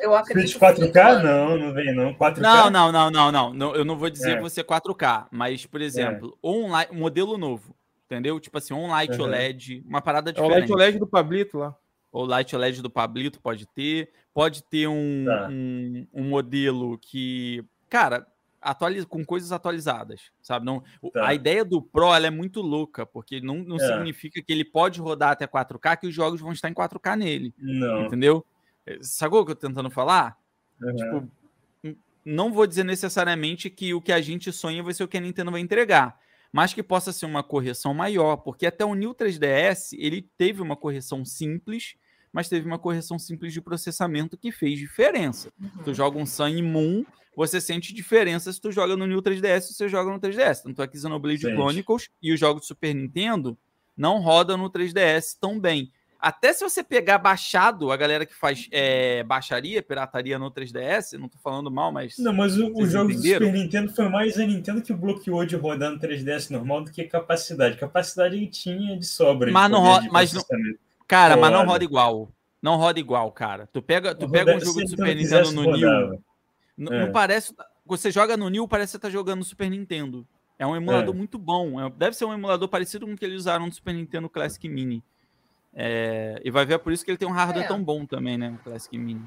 eu acredito. 4K? Não, não vem não. 4K? Não, não, não, não, não. não eu não vou dizer é. você 4K, mas, por exemplo, é. um modelo novo entendeu? Tipo assim, um Light uhum. OLED, uma parada diferente. É o Light OLED do Pablito lá. O Light OLED do Pablito pode ter. Pode ter um, tá. um, um, modelo que, cara, atualiza, com coisas atualizadas, sabe? Não, tá. A ideia do Pro é muito louca, porque não, não é. significa que ele pode rodar até 4K, que os jogos vão estar em 4K nele. Não. Entendeu? É, sacou o que eu tô tentando falar? Uhum. Tipo, não vou dizer necessariamente que o que a gente sonha vai ser o que a Nintendo vai entregar mas que possa ser uma correção maior, porque até o New 3DS ele teve uma correção simples, mas teve uma correção simples de processamento que fez diferença. Uhum. Tu joga um Sun e Moon, você sente diferença se tu joga no New 3DS ou se você joga no 3DS. Tanto é que Xenoblade Chronicles e os jogos do Super Nintendo não rodam no 3DS tão bem. Até se você pegar baixado, a galera que faz é, baixaria, pirataria no 3DS, não tô falando mal, mas. Não, mas o, o jogo entenderam? do Super Nintendo foi mais a Nintendo que bloqueou de rodar no 3DS normal do que capacidade. Capacidade ele tinha de sobra. Mas não roda. Mas não, cara, mas não roda igual. Não roda igual, cara. Tu pega, tu pega um jogo do Super Nintendo no New. É. Não, parece. Você joga no New, parece que você tá jogando no Super Nintendo. É um emulador é. muito bom. É, deve ser um emulador parecido com o que eles usaram no Super Nintendo Classic Mini. É, e vai ver é por isso que ele tem um hardware é. tão bom também, né? O Classic Mini.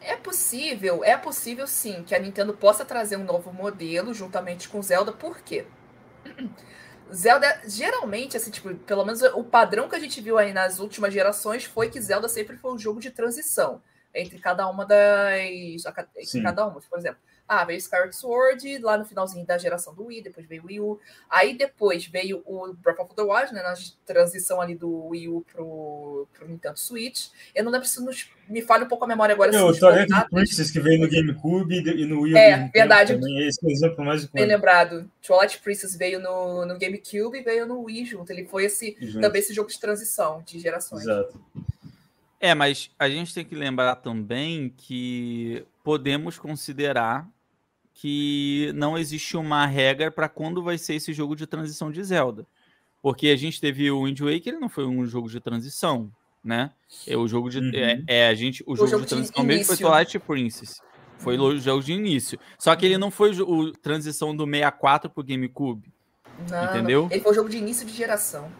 É possível, é possível sim que a Nintendo possa trazer um novo modelo juntamente com Zelda, por quê? *clears throat* Zelda, geralmente, assim, tipo, pelo menos o padrão que a gente viu aí nas últimas gerações foi que Zelda sempre foi um jogo de transição entre cada uma das. Entre cada uma, por exemplo. Ah, veio Skyward Sword lá no finalzinho da geração do Wii, depois veio o Wii U. Aí depois veio o Breath of the Wild, né? Na transição ali do Wii U pro, pro Nintendo Switch. Eu não lembro se nos, me falha um pouco a memória agora. Não, o Twilight Princess que veio no GameCube e no Wii U. É, verdade. Também. Esse é o exemplo mais Bem lembrado. Twilight Princess veio no, no GameCube e veio no Wii junto. Ele foi esse, também esse jogo de transição de gerações. Exato. É, mas a gente tem que lembrar também que podemos considerar que não existe uma regra para quando vai ser esse jogo de transição de Zelda. Porque a gente teve o Wind Waker, ele não foi um jogo de transição. né? É o jogo de. Uhum. É, é, a gente, o, jogo, jogo de de transição mesmo foi. Twilight Princess. Foi o jogo de início. Só que ele não foi o, o transição do 64 pro GameCube. Não, Entendeu? não. Ele foi o jogo de início de geração.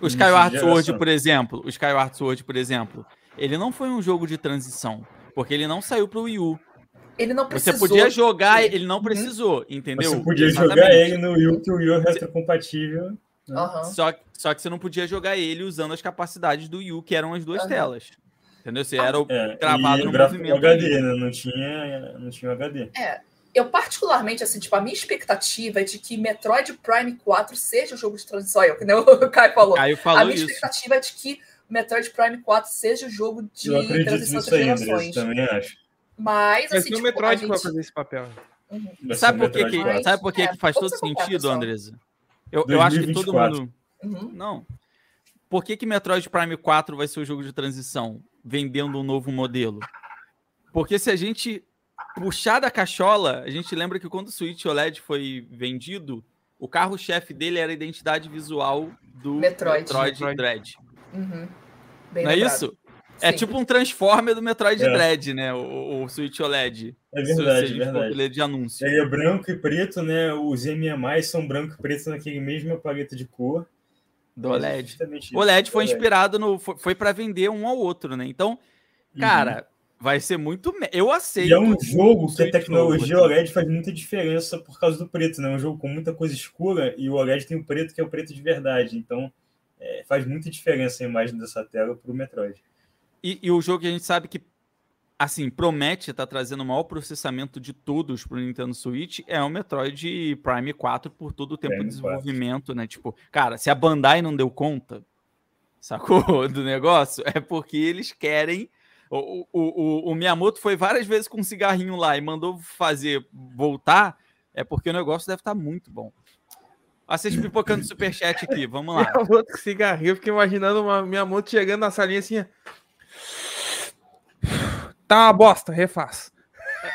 O Skyward de Sword, por exemplo, o Skyward Sword, por exemplo, ele não foi um jogo de transição, porque ele não saiu pro Wii U. Ele não Você precisou. podia jogar, ele não precisou, entendeu? Você podia Exatamente. jogar ele no Wii U, que o Wii U é retrocompatível. Aham. Só, só que você não podia jogar ele usando as capacidades do Wii U, que eram as duas Aham. telas. Entendeu? Você era o É, Travado no movimento HD, né? Não tinha, não tinha o HD. Eu, particularmente, assim, tipo, a minha expectativa é de que Metroid Prime 4 seja o jogo de transição. Olha, que nem o *laughs* Caio falou. Caio a falou minha isso. expectativa é de que Metroid Prime 4 seja o jogo de Eu transição André. gerações. Também acho. Mas, Vai assim, ser o tipo, Metroid que vai gente... fazer esse papel. Vai Sabe por que, 4. sabe por que, É, que faz todo sentido. Andresa? Eu, eu acho que todo 2024. mundo. Uhum. Não. Por que, que Metroid Prime 4 vai ser o jogo de transição, vendendo um novo modelo? Porque se a gente puxar da cachola, a gente lembra que quando o Switch OLED foi vendido, o carro-chefe dele era a identidade visual do Metroid. Metroid, Metroid. Dread. Uhum. Bem Não é lembrado. isso? É Sim. tipo um Transformer do Metroid É. Dread, né? O, o Switch OLED. É Se- se a verdade, é verdade. de anúncio. Ele é branco e preto, né? Os MMIs são branco e preto naquele mesma paleta de cor. Do É OLED. isso. O OLED foi OLED. inspirado no. Foi, foi para vender um ao outro, né? Então, cara, vai ser muito. me- Eu aceito. Uhum. E é um jogo que a tecnologia novo. OLED faz muita diferença por causa do preto, né? É um jogo com muita coisa escura e o OLED tem o preto que é o preto de verdade. Então, é, faz muita diferença a imagem dessa tela pro Metroid. E, e o jogo que a gente sabe que, assim, promete estar trazendo o maior processamento de todos pro Nintendo Switch é o Metroid Prime 4 por todo o tempo Prime de desenvolvimento, né? Tipo, cara, se a Bandai não deu conta, sacou? *laughs* Do negócio, é porque eles querem. O, o, o, o Miyamoto foi várias vezes com um cigarrinho lá e mandou fazer voltar, é porque o negócio deve estar muito bom. Olha vocês pipocando *laughs* superchat aqui, vamos lá. Minha moto com cigarrinho, eu fiquei imaginando uma, minha moto chegando na salinha assim. Tá uma bosta, refaz.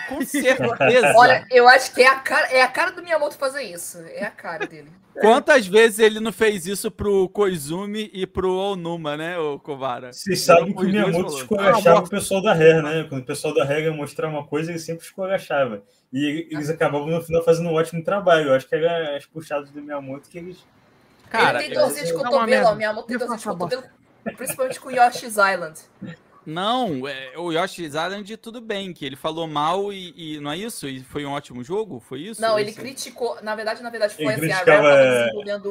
Com certeza. *laughs* Olha, eu acho que é a cara, é a cara do Miyamoto fazer isso. É a cara dele. Quantas vezes ele não fez isso pro Koizumi e pro Onuma, né, o Kovara? Vocês sabem que o Miyamoto escorachava Ah, o pessoal da Rare, né? Quando o pessoal da Rare ia mostrar uma coisa, ele sempre escorachava. E eles acabavam no final fazendo um ótimo trabalho. Eu acho que era as puxadas do Miyamoto que eles. Cara, ele tem dorzinha de é cotovelo, ó. Miyamoto tem Eu dorzinha de cotovelo. Principalmente com Yoshi's Island. não, é, o Yoshi's Island tudo bem, que ele falou mal e, e não é isso? E foi um ótimo jogo? Foi isso? Não, ele Esse- criticou. Na verdade, na verdade, foi Ele assim: a Rare criticava, tava é, desenvolvendo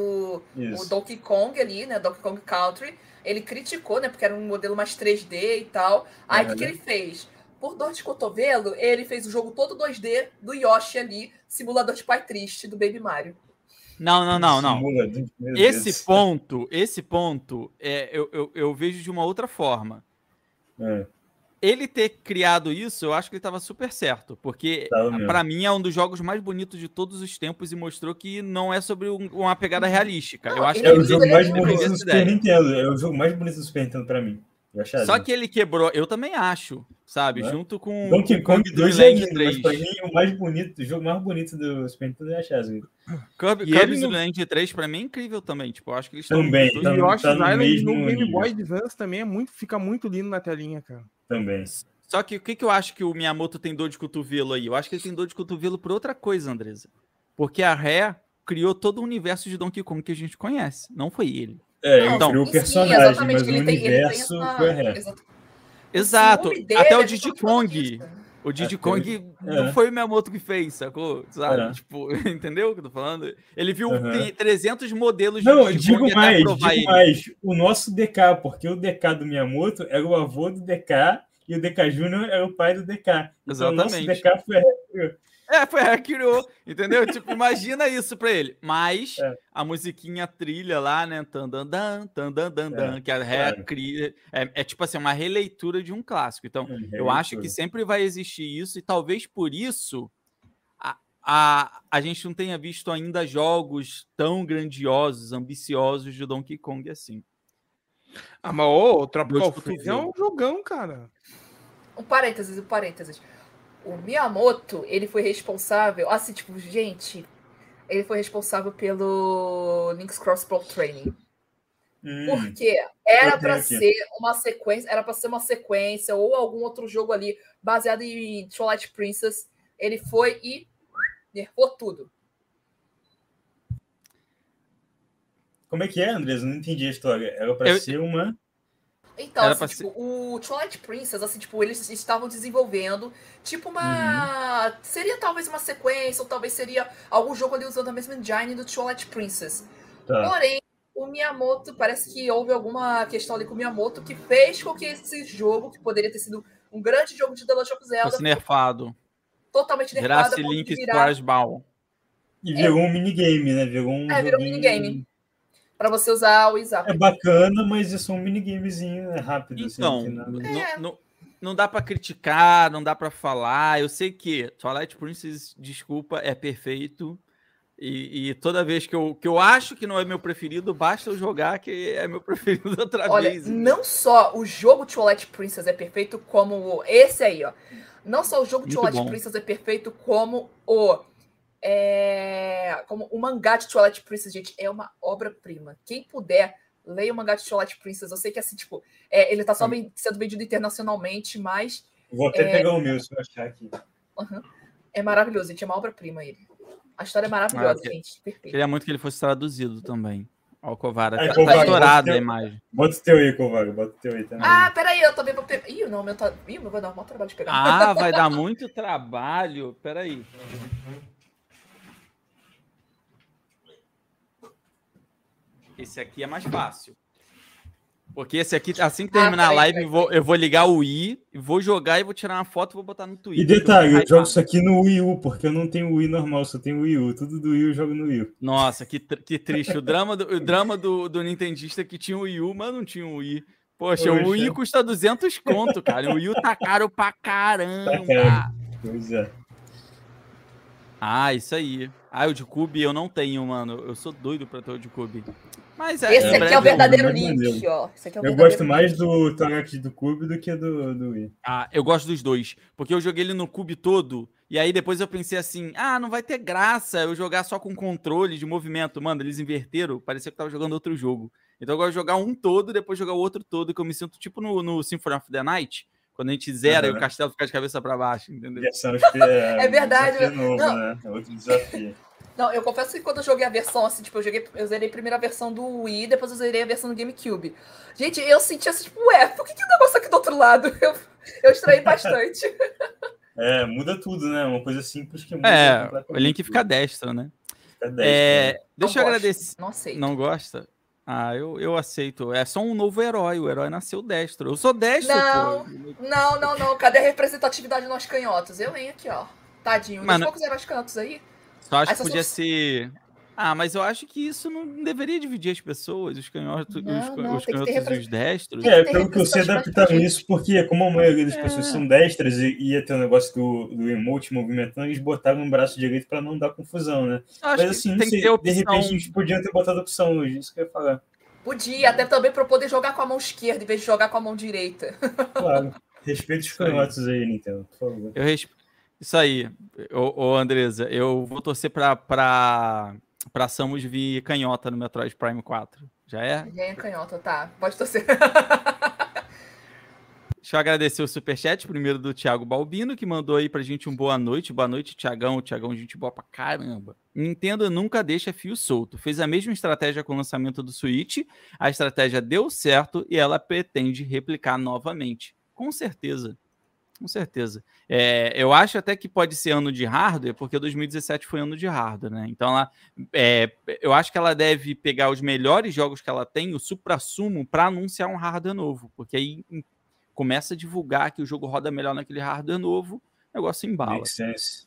o Isso. Donkey Kong ali, né? Donkey Kong Country. Ele criticou, né? Porque era um modelo mais 3D e tal. Aí o que, que Uhum. ele fez? Por dor de cotovelo, ele fez o jogo todo 2D do Yoshi ali, simulador de pai triste do Baby Mario. Não, não, não, não. Esse ponto, esse ponto, é, eu, eu, eu vejo de uma outra forma. É, Ele ter criado isso, eu acho que ele estava super certo, porque para mim é um dos jogos mais bonitos de todos os tempos e mostrou que não é sobre um- uma pegada realística. Não, eu acho É que o Ele jogo mais bonito do Super. Nintendo. É o jogo mais bonito do Super Nintendo pra mim. Eu. Só que ele quebrou, eu também acho, sabe? Né? Junto com Donkey Kong 2 Dream é Land lindo, mas 3. pra mim o mais bonito, o jogo mais bonito do Super Nintendo é a Chasm. Kirby, E não- Land 3 pra mim é incrível também. Tipo, eu acho que eles estão Também, os E dois- Tá o no- Yoshi's tá no Island mesmo no Game. Boy Advance também é muito, fica muito lindo na telinha, cara. Também. Só que o que, que eu acho que o Miyamoto tem dor de cotovelo aí? Eu acho que ele tem dor de cotovelo por outra coisa, Andresa. Porque a Rare criou todo o universo de Donkey Kong que a gente conhece. Não foi ele. É, Não, ele criou o personagem, exatamente, mas o tem- universo essa- foi Rare. Exato. Dele Até o Diddy Kong. O Diddy É, Kong é. não foi o Miyamoto que fez, sacou? Sabe? É. Tipo, *laughs* entendeu o que eu tô falando? Ele viu tem 300 modelos de Não, Diddy digo Kong mais, digo ele. mais. O nosso DK, porque o DK do Miyamoto era o avô do DK e o DK Júnior era o pai do DK. Então o nosso Exatamente. DK foi É, foi a que criou, entendeu? tipo, imagina isso pra ele. Mas É. a musiquinha trilha lá, né? Tandandan, tandandandan, É, que a Ré claro. cria. É, é tipo assim, uma releitura de um clássico. Então, eu acho que sempre vai existir isso, e talvez por isso a, a, a gente não tenha visto ainda jogos tão grandiosos, ambiciosos de Donkey Kong assim. Ah, mas ô, o Dor Tropical de Freeze é um jogão, cara. Um parênteses, um parênteses. O Miyamoto, ele foi responsável. Assim, tipo, gente. Ele foi responsável pelo Link's Cross Pro Training. Hum, Porque era aqui. ser uma sequência, era para ser uma sequência ou algum outro jogo ali baseado em Twilight Princess. Ele foi e nerfou tudo. como é que é, Andres? Eu não entendi a história. Era pra Eu- ser uma. Então, assim, tipo, o Twilight Princess, assim, tipo, eles estavam desenvolvendo, tipo, uma. Uhum. Seria talvez uma sequência, ou talvez seria algum jogo ali usando a mesma engine do Twilight Princess. Tá. Porém, o Miyamoto, parece que houve alguma questão ali com o Miyamoto que fez com que esse jogo, que poderia ter sido um grande jogo de The Legend of Zelda, Fosse nerfado. totalmente nerfado, a Virasse Link virar Scores Ball. E virou um minigame, né? Virou um. É, virou um minigame. Pra você usar o Zap. É bacana, mas é só um minigamezinho é rápido. assim, Então, não tem nada. não, É. não, não dá pra criticar, não dá pra falar. Eu sei que Twilight Princess, desculpa, é perfeito. E, e toda vez que eu, que eu acho que não é meu preferido, basta eu jogar que é meu *laughs* preferido outra Olha, vez. não só o jogo Twilight Princess é perfeito, como o- esse aí, ó. Não só o jogo Muito Twilight bom. Princess é perfeito, como o. é, como o mangá de Twilight Princess, gente, é uma obra-prima. Quem puder, leia o mangá de Twilight Princess. Eu sei que, assim, tipo, é, ele tá só bem- sendo vendido internacionalmente, mas Vou até é- pegar o meu se eu achar aqui. é maravilhoso, gente. É uma obra-prima ele. A história é maravilhosa, Ah, gente. Perfeito. Queria muito que ele fosse traduzido também. Ó, o Covara. Aí, Tá, Covara, tá estourado você- a imagem. Bota o teu aí, Kovago. Bota o teu aí também. Ah, peraí, eu também vou pegar. Ih, não, meu tá. Ih, vai dar um maior trabalho de pegar. Ah, vai dar *laughs* muito trabalho. Peraí. Esse aqui é mais fácil. Porque esse aqui, assim que terminar a peraí, live, eu vou, eu vou ligar o i, vou jogar e vou tirar uma foto e vou botar no E Twitter. detalhe, eu Ai, jogo ah, isso aqui no Wii U, porque eu não tenho Wii normal, só tenho Wii U. Tudo do Wii eu jogo no Wii U. Nossa, que, que triste. O drama, do, o drama do, do Nintendista que tinha o Wii U, mas não tinha o Wii. Poxa, o Poxa. Wii custa 200 conto, cara. O Wii U tá caro pra caramba. caro. Pois é. Ah, isso aí. Ah, o de Cube eu não tenho, mano. Eu sou doido pra ter o de Cube. Mas é, Esse em aqui breve é o verdadeiro Link, maneiro. ó. Esse aqui é o Eu gosto mais do Target do Cube do que do, do Wii. Ah, eu gosto dos dois. Porque eu joguei ele no Cube todo. E aí depois eu pensei assim: ah, não vai ter graça eu jogar só com controle de movimento. Mano, eles inverteram. Parecia que eu tava jogando outro jogo. Então eu gosto de jogar um todo, depois jogar o outro todo, que eu me sinto tipo no, no Symphony of the Night. Quando a gente zera e o castelo fica de cabeça pra baixo, entendeu? É, *laughs* É verdade, desafio novo, não. né? É outro desafio. Não, eu confesso que quando eu joguei a versão, assim, tipo, eu joguei, eu zerei primeiro a versão do Wii, depois eu zerei a versão do GameCube. Gente, eu senti assim, tipo, ué, por que, que o negócio aqui do outro lado? *laughs* Eu, eu estranhei bastante. *laughs* É, muda tudo, né? Uma coisa simples que muda. É, o Link fica destro, né? Fica 10, É, né? deixa eu gosto. agradecer. Não sei. Não gosta? Ah, eu, eu aceito. É só um novo herói. O herói nasceu destro. Eu sou destro, Não. pô. Não, não, não. Cadê a representatividade nós canhotos? Eu, hein, aqui, ó. Tadinho. Dos Mano- poucos heróis canhotos aí. Só acho Aí que podia ser. Ah, mas eu acho que isso não deveria dividir as pessoas, os canhotos, Não, os, não, os canhotos e repre- os destros. É, pelo que eu sei, adaptaram gente. isso porque, como a maioria das pessoas É. são destras e ia ter o negócio do, do emote movimentando, eles botaram um braço direito pra não dar confusão, né? Eu acho Mas assim, sei, de repente eles podiam ter botado opção hoje, isso que eu ia falar. Podia, até também pra eu poder jogar com a mão esquerda em vez de jogar com a mão direita. Claro. Respeita os canhotos aí, Nintendo, por favor. Eu resp... Isso aí, ô, ô Andresa, eu vou torcer pra, pra, pra Samus vir canhota no Metroid Prime 4. Já é? E aí, canhota, tá. Pode torcer. *laughs* *laughs* Deixa eu agradecer o superchat, primeiro do Thiago Balbino, que mandou aí pra gente um boa noite. Boa noite, Thiagão. Thiagão, gente boa pra caramba. Nintendo nunca deixa fio solto. Fez a mesma estratégia com o lançamento do Switch, a estratégia deu certo e ela pretende replicar novamente. Com certeza. Com certeza. É, eu acho até que pode ser ano de hardware, porque 2017 foi ano de hardware, né? Então, ela, é, eu acho que ela deve pegar os melhores jogos que ela tem, o supra-sumo, para anunciar um hardware novo. Porque aí em- começa a divulgar que o jogo roda melhor naquele hardware novo, o negócio embala. Sense.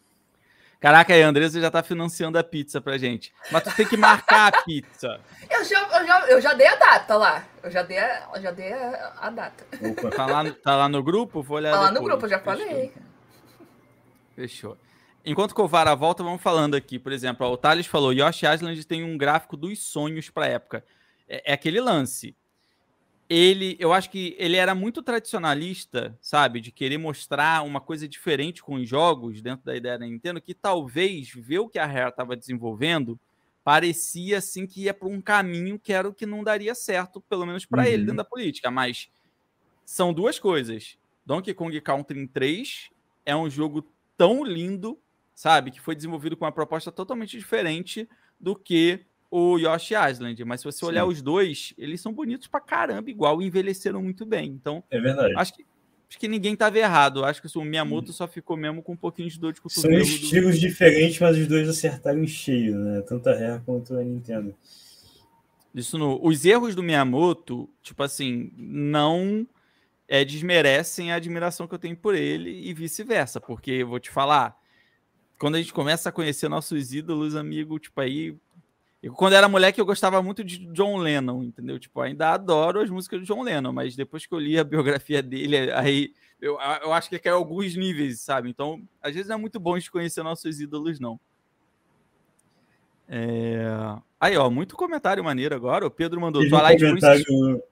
Caraca, aí a Andressa já tá financiando a pizza pra gente. Mas tu tem que marcar a pizza. *laughs* Eu já, eu, já, eu já dei a data lá. Eu já dei a, eu já dei a, a data. Opa. Tá lá, no- tá lá no grupo? Vou olhar Tá lá no depois. grupo, eu já Fechou. falei. Fechou. Enquanto o Covara volta, vamos falando aqui. Por exemplo, ó, o Thales falou: Yoshi Island tem um gráfico dos sonhos para época. É, é aquele lance. Ele, eu acho que ele era muito tradicionalista, sabe, de querer mostrar uma coisa diferente com os jogos dentro da ideia da Nintendo, que talvez ver o que a Rare estava desenvolvendo parecia assim que ia para um caminho que era o que não daria certo, pelo menos para ele Uhum. dentro da política. Mas são duas coisas. Donkey Kong Country 3 é um jogo tão lindo, sabe, que foi desenvolvido com uma proposta totalmente diferente do que o Yoshi Island. Mas se você olhar Sim. os dois, eles são bonitos pra caramba, igual envelheceram muito bem. Então, É verdade. acho que acho que ninguém tava errado. Acho que o Miyamoto só ficou mesmo com um pouquinho de dor de São cotovelo. do- estilos diferentes, mas os dois acertaram em cheio, né? Tanto a Rare quanto a Nintendo. Isso no, os erros do Miyamoto, tipo assim, não é, desmerecem a admiração que eu tenho por ele e vice-versa, porque eu vou te falar, quando a gente começa a conhecer nossos ídolos, amigo, tipo aí, eu, quando era moleque eu gostava muito de John Lennon, entendeu? Tipo, ainda adoro as músicas do John Lennon, mas depois que eu li a biografia dele, aí eu, eu acho que caiu alguns níveis, sabe? Então, às vezes não é muito bom de conhecer nossos ídolos, não. É... Aí, ó, muito comentário maneiro agora. O Pedro mandou Teve um comentário.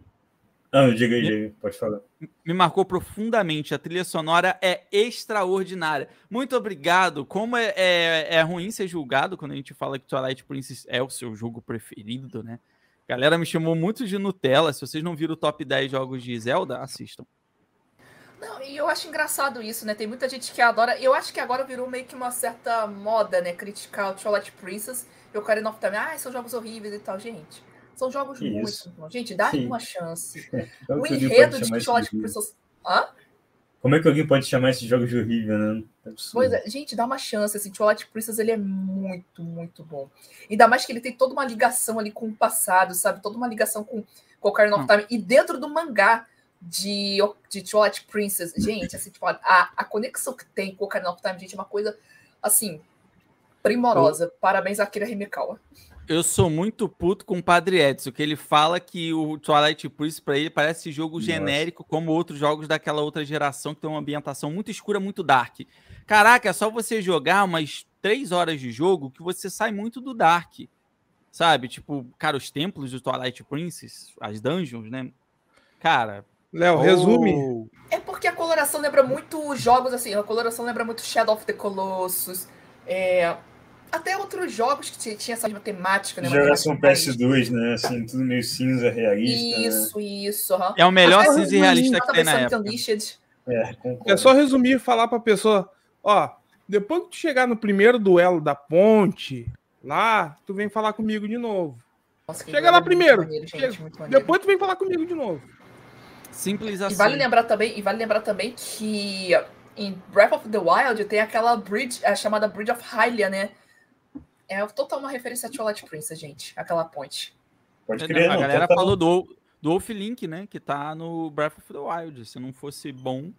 Ah, diga aí, diga pode falar. me marcou profundamente. A trilha sonora é extraordinária. Muito obrigado. Como é, é, é ruim ser julgado quando a gente fala que Twilight Princess é o seu jogo preferido, né? A galera me chamou muito de Nutella. Se vocês não viram o top 10 jogos de Zelda, assistam. Não, e eu acho engraçado isso, né? Tem muita gente que adora. Eu acho que agora virou meio que uma certa moda, né? Criticar o Twilight Princess e o Ocarina of Time. Ah, são jogos horríveis e tal. Gente, são jogos Que muito isso? bons. Gente, dá Sim. uma chance. *laughs* Como O que alguém enredo de de- Princess. Hã? Como é que alguém pode chamar esses jogos de horrível, né? É. Pois é, gente, dá uma chance. Assim, Twilight Princess ele é muito, muito bom. Ainda mais que ele tem toda uma ligação ali com o passado, sabe? Toda uma ligação com, com o Ocarina of Hum. Time. E dentro do mangá de, de Twilight Princess, gente, assim, tipo, a, a conexão que tem com o Ocarina of Time, gente, é uma coisa, assim, primorosa. Parabéns a Akira Himekawa. Eu sou muito puto com o Padre Edson, que ele fala que o Twilight Princess pra ele parece jogo Nossa. genérico, como outros jogos daquela outra geração que tem uma ambientação muito escura, muito dark. Caraca, é só você jogar umas três horas de jogo que você sai muito do dark. Sabe? Tipo, cara, os templos do Twilight Princess, as dungeons, né? Cara. Léo, resume. oh, É porque a coloração lembra muito jogos, assim, a coloração lembra muito Shadow of the Colossus, é, até outros jogos que tinha essa mesma temática, né? mais- PS2, né? Assim, tudo meio cinza, realista. Né? Isso, isso. aham. É o melhor Até cinza e realista que tem na Sonic época. É. É só resumir e falar pra pessoa, ó, depois que tu chegar no primeiro duelo da ponte, lá, tu vem falar comigo de novo. Nossa, que Chega lá primeiro. maneiro, gente. Depois tu vem falar comigo de novo. Simples E assim. vale lembrar também, e vale lembrar também que em Breath of the Wild tem aquela bridge, a chamada Bridge of Hylia, né? É total uma referência a Twilight Princess, gente, aquela ponte. Pode É, crer, não, a galera total. falou do, do Wolf Link, né? Que tá no Breath of the Wild. Se não fosse bom.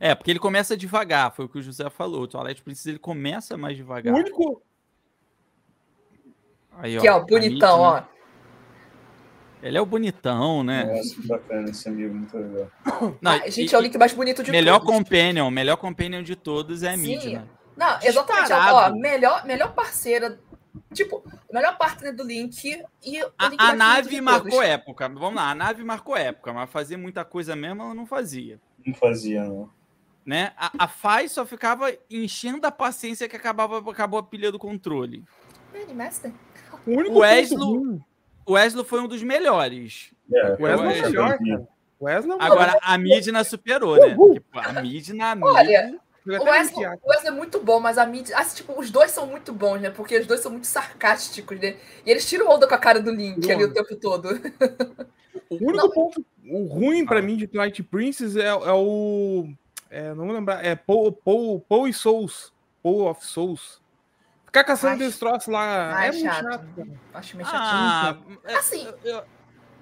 É, porque ele começa devagar, foi o que o José falou. O Twilight Princess ele começa mais O devagar. único. Que Aí, ó, é bonitão, Mitch, ó. né? Ele é o bonitão, né? Nossa, que bacana esse amigo, muito legal. Não, Ah, gente, e- é o link mais bonito de melhor todos. companion, melhor companion de todos é a Sim. Midna. Não, exatamente. Ó, melhor, melhor parceira. Tipo, melhor partner do Link e o A, Link a nave marcou todos. época. Vamos lá, a nave marcou época, mas fazer muita coisa mesmo ela não fazia. Não fazia, não. Né? A, a Faz só ficava enchendo a paciência que acabava, acabou a pilha do controle. O único O O Wesley foi um dos melhores. É, O Wesley é o Wesley- melhor, cara. O Wesley é. Agora, a Midna superou, né? Porque, pô, a Midna, amigo... Olha, Foi O Wesley, o Wesley é muito bom, mas a mídia. Ah, tipo, os dois são muito bons, né? Porque os dois são muito sarcásticos, né? E eles tiram onda com a cara do Link ali o tempo todo. O único ponto o ruim pra mim de Twilight Princess é, é o. É, não vou lembrar. É Paul, Paul, Paul e Souls. Paul of Souls. Ficar caçando Acho- esses troços lá Ah, é é muito chato. chato. Acho meio chatinho. Ah, é, Assim. eu, eu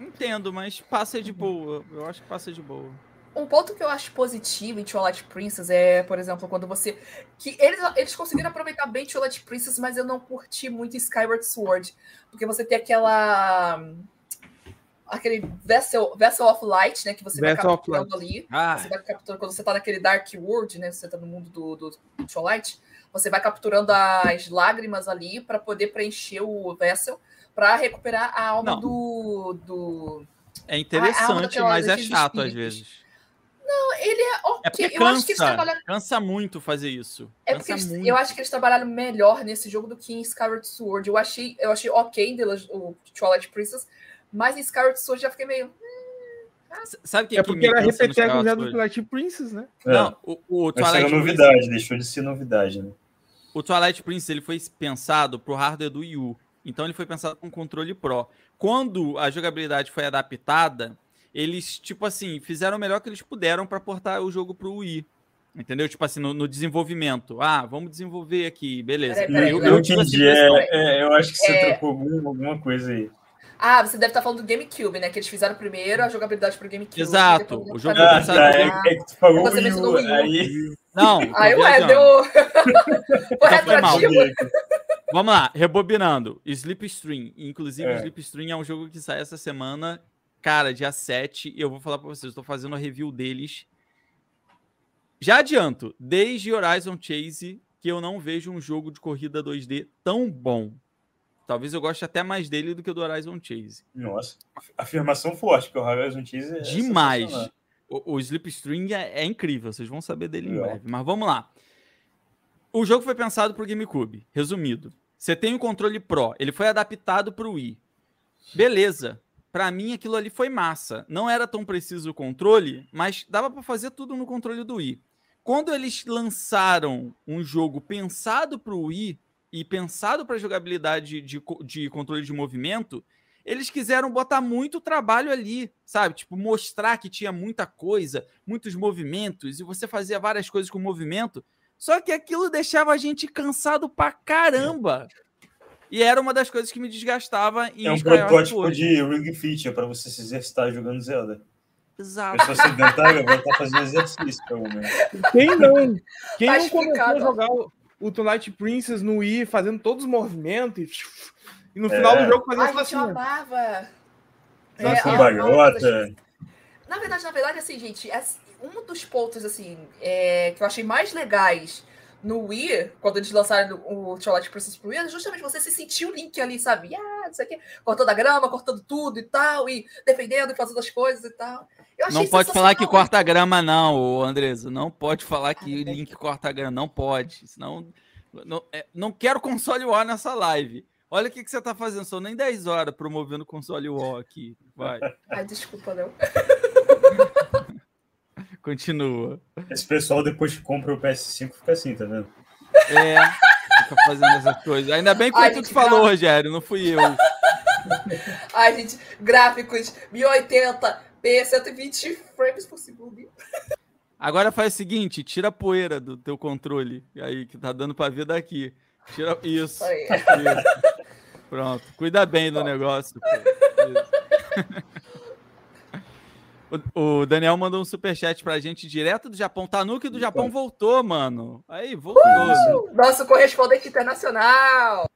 entendo, mas passa de boa. Eu acho que passa de boa. Um ponto que eu acho positivo em Twilight Princess é, por exemplo, quando você. Que eles, eles conseguiram aproveitar bem Twilight Princess, mas eu não curti muito Skyward Sword. Porque você tem aquela. Aquele Vessel, Vessel of Light, né? Que você vai Vessel of capturando ali. Ah, Você vai capturando, quando você tá naquele Dark World, né? Você tá no mundo do, do Twilight, você vai capturando as lágrimas ali para poder preencher o Vessel para recuperar a alma Não. do. do... é a interessante, mas é chato às espíritos. Vezes. ele é É ok. porque eu acho que eles cansa, trabalharam. cansa muito fazer isso. É porque Cansa eles- muito. eu acho que eles trabalharam melhor nesse jogo do que em Skyward Sword. Eu achei, eu achei ok The o Twilight Princess, mas em Skyward Sword já fiquei meio. S- Sabe o que, É que porque era cansa repeteco Skyward já do? Twilight Princess, né? É, Não, o, o Twilight Princess, novidade, deixou de ser novidade, né? o Twilight Princess ele foi pensado pro hardware do Wii U. Então ele foi pensado com controle Pro. Quando a jogabilidade foi adaptada, eles, tipo assim, fizeram o melhor que eles puderam para portar o jogo pro Wii. Entendeu? Tipo assim, no, no desenvolvimento. Ah, vamos desenvolver aqui, beleza. Peraí, peraí, eu, eu essa entendi. É, é, eu acho que você É. trocou algum- alguma coisa aí. Ah, você deve estar falando do GameCube, né? Que eles fizeram primeiro a jogabilidade pro GameCube. Exato, o jogo foi Ah, tá. É, game- é que tu falou Você Wii U, Wii U. aí... Não, *laughs* Aí, ué, deu. *laughs* Foi retroativo. Vamos lá, rebobinando. Slipstream. Inclusive, É. Slipstream é um jogo que sai essa semana. Cara, dia 7. Eu vou falar pra vocês, tô fazendo a review deles. Já adianto, desde Horizon Chase, que eu não vejo um jogo de corrida 2D tão bom. Talvez eu goste até mais dele do que do Horizon Chase. Nossa, afirmação forte, porque o Horizon Chase é Demais. O, o Slipstream é, é incrível, vocês vão saber dele em breve. Mas vamos lá. O jogo foi pensado pro GameCube. Resumido, você tem o controle Pro, ele foi adaptado pro Wii. Beleza. Pra mim aquilo ali foi massa. Não era tão preciso o controle, mas dava pra fazer tudo no controle do Wii. Quando eles lançaram um jogo pensado pro Wii e pensado para jogabilidade de, de controle de movimento, eles quiseram botar muito trabalho ali, sabe? Tipo, mostrar que tinha muita coisa, muitos movimentos, e você fazia várias coisas com movimento. Só que aquilo deixava a gente cansado pra caramba. E era uma das coisas que me desgastava em É um Skyward protótipo Sword. de Ring Fit, é pra você se exercitar jogando Zelda. Exato. Pessoa sedentária vai estar fazendo exercício, pelo menos. Quem não? Quem Tá não começou a jogar o, o Twilight Princess no Wii, fazendo todos os movimentos e, e no final É. do jogo fazendo Ai, eu assim. ó. amava. É, com bagota. Na verdade, na verdade, assim, gente, um dos pontos, assim, é, que eu achei mais legais no Wii, quando eles lançaram o Twilight Princess pro Wii, justamente você se sentir o Link ali, sabe? Ah, não sei o quê, cortando a grama, cortando tudo e tal, e defendendo e fazendo as coisas e tal. Eu achei Não pode falar que corta a grama, não, Andresa. Não pode falar que o Link corta a grama. Não pode. Senão. Não, é, não quero console War nessa live. Olha o que, que você tá fazendo. São nem 10 horas promovendo console War aqui. Vai, Ai, desculpa, não. *laughs* continua. Esse pessoal, depois que compra o PS5, fica assim, tá vendo? É, fica fazendo essas coisas. Ainda bem que foi tu que falou, grava. Rogério, não fui eu. *laughs* Ai, gente, gráficos 1080p, 120 frames por segundo. Agora faz o seguinte: tira a poeira do teu controle. Aí, que tá dando pra ver daqui. Tira isso. Pronto. Cuida bem do negócio. pô. Isso. *laughs* O, o Daniel mandou um superchat pra gente direto do Japão. Tanuki do Japão voltou, mano. Aí, voltou. né? Nosso correspondente internacional.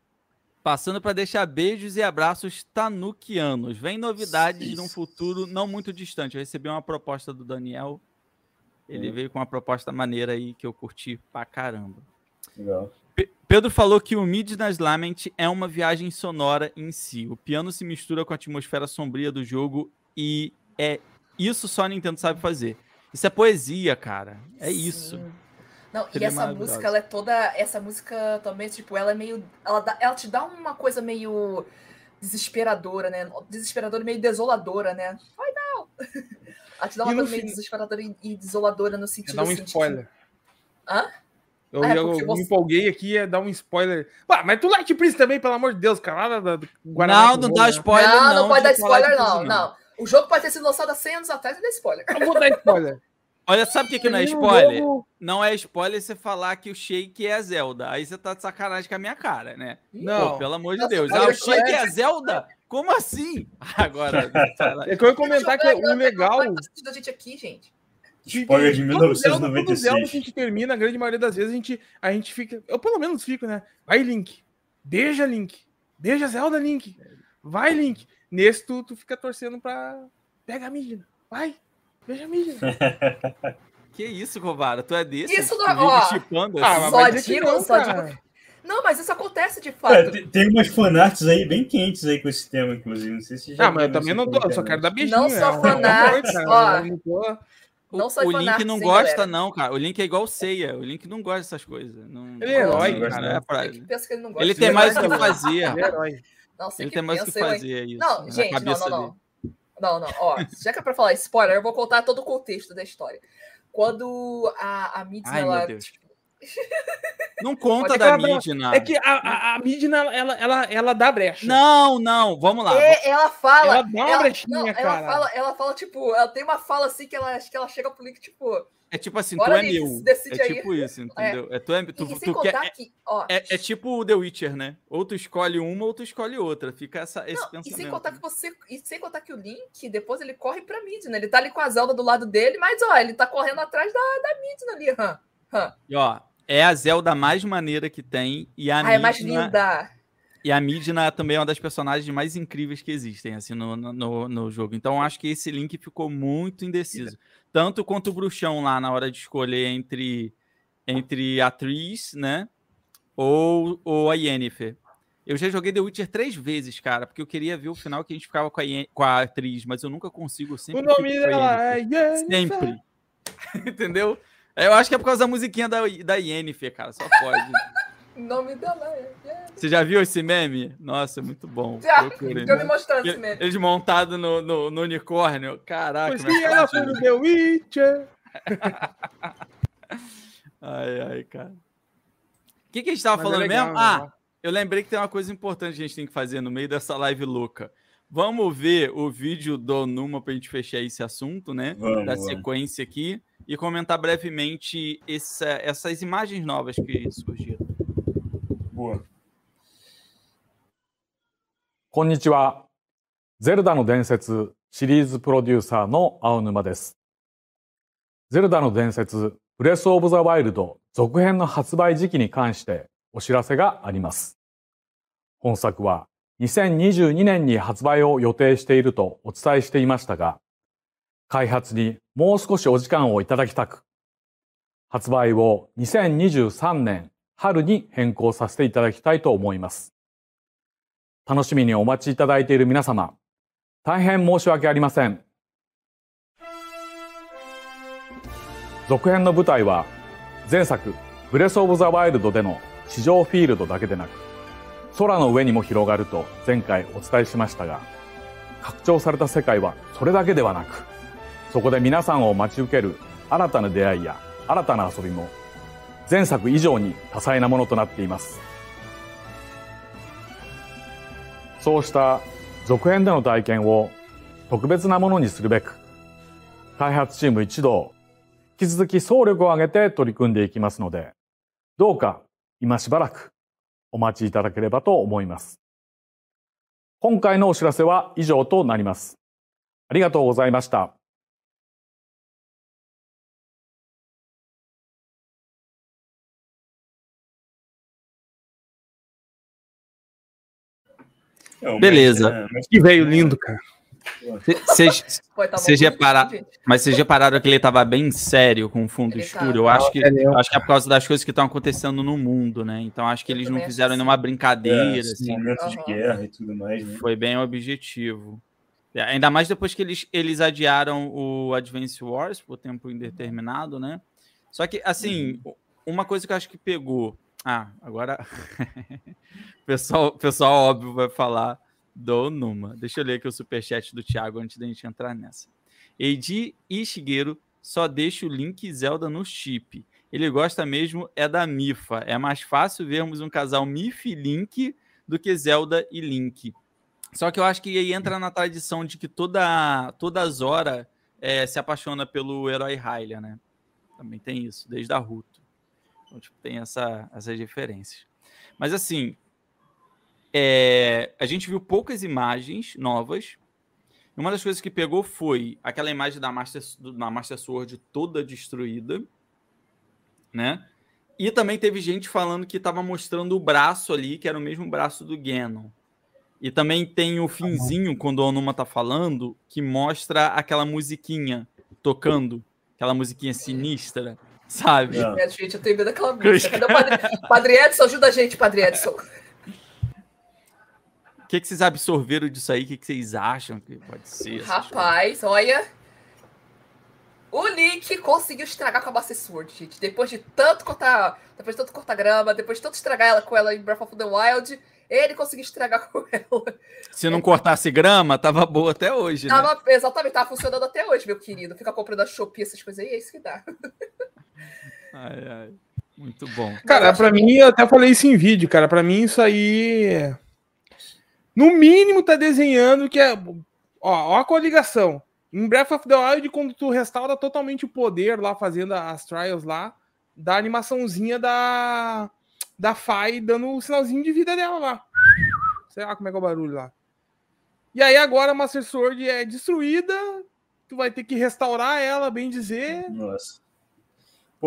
Passando para deixar beijos e abraços tanukianos. Vem novidades Isso. num futuro não muito distante. Eu recebi uma proposta do Daniel. Ele Hum. veio com uma proposta maneira aí que eu curti pra caramba. Legal. Pe- Pedro falou que o Midnight Lament é uma viagem sonora em si. O piano se mistura com a atmosfera sombria do jogo e é isso só a Nintendo sabe fazer. Isso é poesia, cara. É isso. Sim. Não, e essa música, ela é toda. Essa música também, tipo, ela é meio. Ela, dá- ela te dá uma coisa meio desesperadora, né? Desesperadora e meio desoladora, né? Ai, não! *laughs* Ela te dá uma coisa meio fim- desesperadora e, e desoladora no Quer sentido dar um assim, de spoiler. Hã? Eu, Ah, é eu me você- empolguei aqui ia dar um spoiler. Ah, mas tu Light Prince também, pelo amor de Deus, cara. Lá da, do Guaraná Não, não dá spoiler, não, não. não, pode de dar spoiler, não, não. O jogo pode ter sido lançado há 100 anos atrás e dá spoiler. Eu vou dar spoiler. Olha, sabe o que, que não é o spoiler? Não é spoiler você falar que o Shake é Zelda. Aí você tá de sacanagem com a minha cara, né? Não. Pô, pelo amor de Nossa, Deus. Ah, o Shake é Zelda? Como assim? *laughs* Agora. *laughs* É que eu ia comentar que o legal. Não faz sentido a gente aqui, gente. Spoiler de Todo Zelda, todo Zelda que a 1996. gente termina, a grande maioria das vezes, a gente, a gente fica. Eu pelo menos fico, né? Vai, Link. Beija, Link. Beija Zelda, Link. Vai, Link. Nesse tu, tu fica torcendo pra. Pega a Midna. Vai. Beija a Midna. *laughs* Que isso, Covara? Tu é desse? Isso não- vive ó. chipando Ah, assim? mas Só digo, não, só cara. Não, mas isso acontece de É, fato. tem, tem umas fanarts aí bem quentes aí com esse tema, inclusive. Não sei se já Ah, mas eu também não tô, eu só quero dar beijinho. Não só é um fanart, amor, cara, ó. não tô- O, Não o Link fanarts, não gosta, galera? não, cara. O Link é igual o Seiya. O Link não gosta dessas coisas. Não, Ele é herói, não, cara. é É ele não gosta Ele tem mais o que não. fazer. Ele é herói. Não, sei Ele que tem mais o que fazer, é isso. Não, gente, não, não, não. Não, não. Ó, já que é pra falar spoiler, eu vou contar todo o contexto da história. Quando a, a Midna, Ai, ela, tipo, Não conta Pode da. Midna. É que a, a, a Midna, ela, ela, ela dá brecha. Não, não, vamos lá. É, ela fala. Ela dá uma brechinha, não, ela cara. fala, ela fala, tipo, ela tem uma fala assim que ela acho que ela chega pro Link, tipo. É tipo assim, Bora, tu é meu. É aí. tipo isso, *laughs* entendeu? É, tu é, tu, e, e tu quer, que, ó. é, é tipo o The Witcher, né? Ou tu escolhe uma ou tu escolhe outra. Fica essa, esse Não, e pensamento. sem contar que você. E sem contar que o Link, depois ele corre pra Midna. Ele tá ali com a Zelda do lado dele, mas ó, ele tá correndo atrás da, da Midna ali, hã? hã. E, ó, é a Zelda mais maneira que tem. E a Ah, é mais Midna- linda. E a Midna também é uma das personagens mais incríveis que existem, assim, no, no- no, jogo. Então, acho que esse link ficou muito indeciso. Tanto quanto o bruxão lá na hora de escolher entre, entre a Tris, né? Ou, ou a Yennefer. Eu já joguei The Witcher três vezes, cara, porque eu queria ver o final que a gente ficava com a, Yen- com a atriz, mas eu nunca consigo. eu Sempre O nome dela é Yennefer. Sempre. *laughs* Entendeu? Eu acho que é por causa da musiquinha da, da Yennefer, cara. Só pode. Nome dela é. é- Você já viu esse meme? Nossa, é muito bom. Já, tô me mostrando esse meme. Eles montados no, no, no unicórnio. Caraca, que ela foi no The Witcher. *laughs* Ai, ai, cara. O que, que a gente tava Mas é falando legal, mesmo? é Ah, legal. eu lembrei que tem uma coisa importante que a gente tem que fazer no meio dessa live louca. Vamos ver o vídeo do Numa pra gente fechar esse assunto, né? Vamos, da vamos. sequência aqui e comentar brevemente essa- essas imagens novas que surgiram. こんにちは。ゼルダの伝説シリーズプロデューサーの青沼です。ゼルダの伝説ブレスオブザワイルド続編の発売時期に関してお知らせがあります。本作は2022年に発売を予定しているとお伝えしていましたが、開発にもう少しお時間をいただきたく、発売を2023年春に変更させていただきたいと思います。楽しみにお待ちいただいている皆様、大変申し訳ありません。続編の舞台は、前作、ブレスオブザワイルドでの地上フィールドだけでなく、空の上にも広がると前回お伝えしましたが、拡張された世界はそれだけではなく、そこで皆さんを待ち受ける新たな出会いや新たな遊びも、前作以上に多彩なものとなっています。そうした続編での体験を特別なものにするべく、開発チーム一同、引き続き総力を挙げて取り組んでいきますので、どうか今しばらくお待ちいただければと思います。今回のお知らせは以上となります。ありがとうございました。Não, Beleza. mas, é, mas- Que velho lindo, cara. Vocês *laughs* Pô, tá Vocês bom, repara- gente. Mas vocês repararam que ele tava bem sério com o fundo Ele escuro? tava. Eu acho que, é acho que é por causa das coisas que estão acontecendo no mundo, né? Então acho que Eu eles não fizeram que nenhuma é, brincadeira, esse assim. momento de guerra e tudo mais, né? Foi bem objetivo. É, Ainda mais depois que eles, eles adiaram o Advance Wars por tempo indeterminado, né? Só que, assim, uma coisa que eu acho que pegou. Ah, agora. *laughs* pessoal, pessoal, óbvio, vai falar do Numa. Deixa eu ler aqui o superchat do Thiago antes da gente entrar nessa. Eiji Ishigueiro só deixa o Link Zelda no chip. Ele gosta mesmo é da Mifa. É mais fácil vermos um casal Mif e Link do que Zelda e Link. Só que eu acho que aí entra na tradição de que toda, toda Zora é, se apaixona pelo herói Hylia, né? Também tem isso, desde a Ruto. Então, tipo, tem essa, essas referências. Mas assim, é, a gente viu poucas imagens novas. Uma das coisas que pegou foi aquela imagem da Master, da Master Sword toda destruída, né? E também teve gente falando que estava mostrando o braço ali, que era o mesmo braço do Ganon. E também tem o finzinho, quando o Onuma tá falando, que mostra aquela musiquinha tocando, aquela musiquinha sinistra, sabe? É. Gente, eu tenho medo daquela música. Cadê o Padre, Padre Edson? Ajuda a gente, Padre Edson. O que, que vocês absorveram disso aí? O que, que vocês acham que pode ser? Rapaz, olha. O Link conseguiu estragar com a Master Sword, gente. Depois de tanto cortar. Depois de tanto cortar grama, depois de tanto estragar ela com ela em Breath of the Wild, ele conseguiu estragar *laughs* com ela. Se não cortasse grama, tava boa até hoje. Né? Tava, exatamente, tava funcionando até hoje, meu querido. Fica comprando a Shopee, essas coisas aí, é isso que dá. *laughs* Ai, ai. Muito bom. Cara, pra mim, eu até falei isso em vídeo, cara. Pra mim, isso aí. No mínimo, tá desenhando que é. Ó, ó a coligação. Em Breath of the Wild, quando tu restaura totalmente o poder lá, fazendo as trials lá, da animaçãozinha da. Da Fai dando o sinalzinho de vida dela lá. Sei lá como é que é o barulho lá. E aí agora a Master Sword é destruída. Tu vai ter que restaurar ela, bem dizer. Nossa.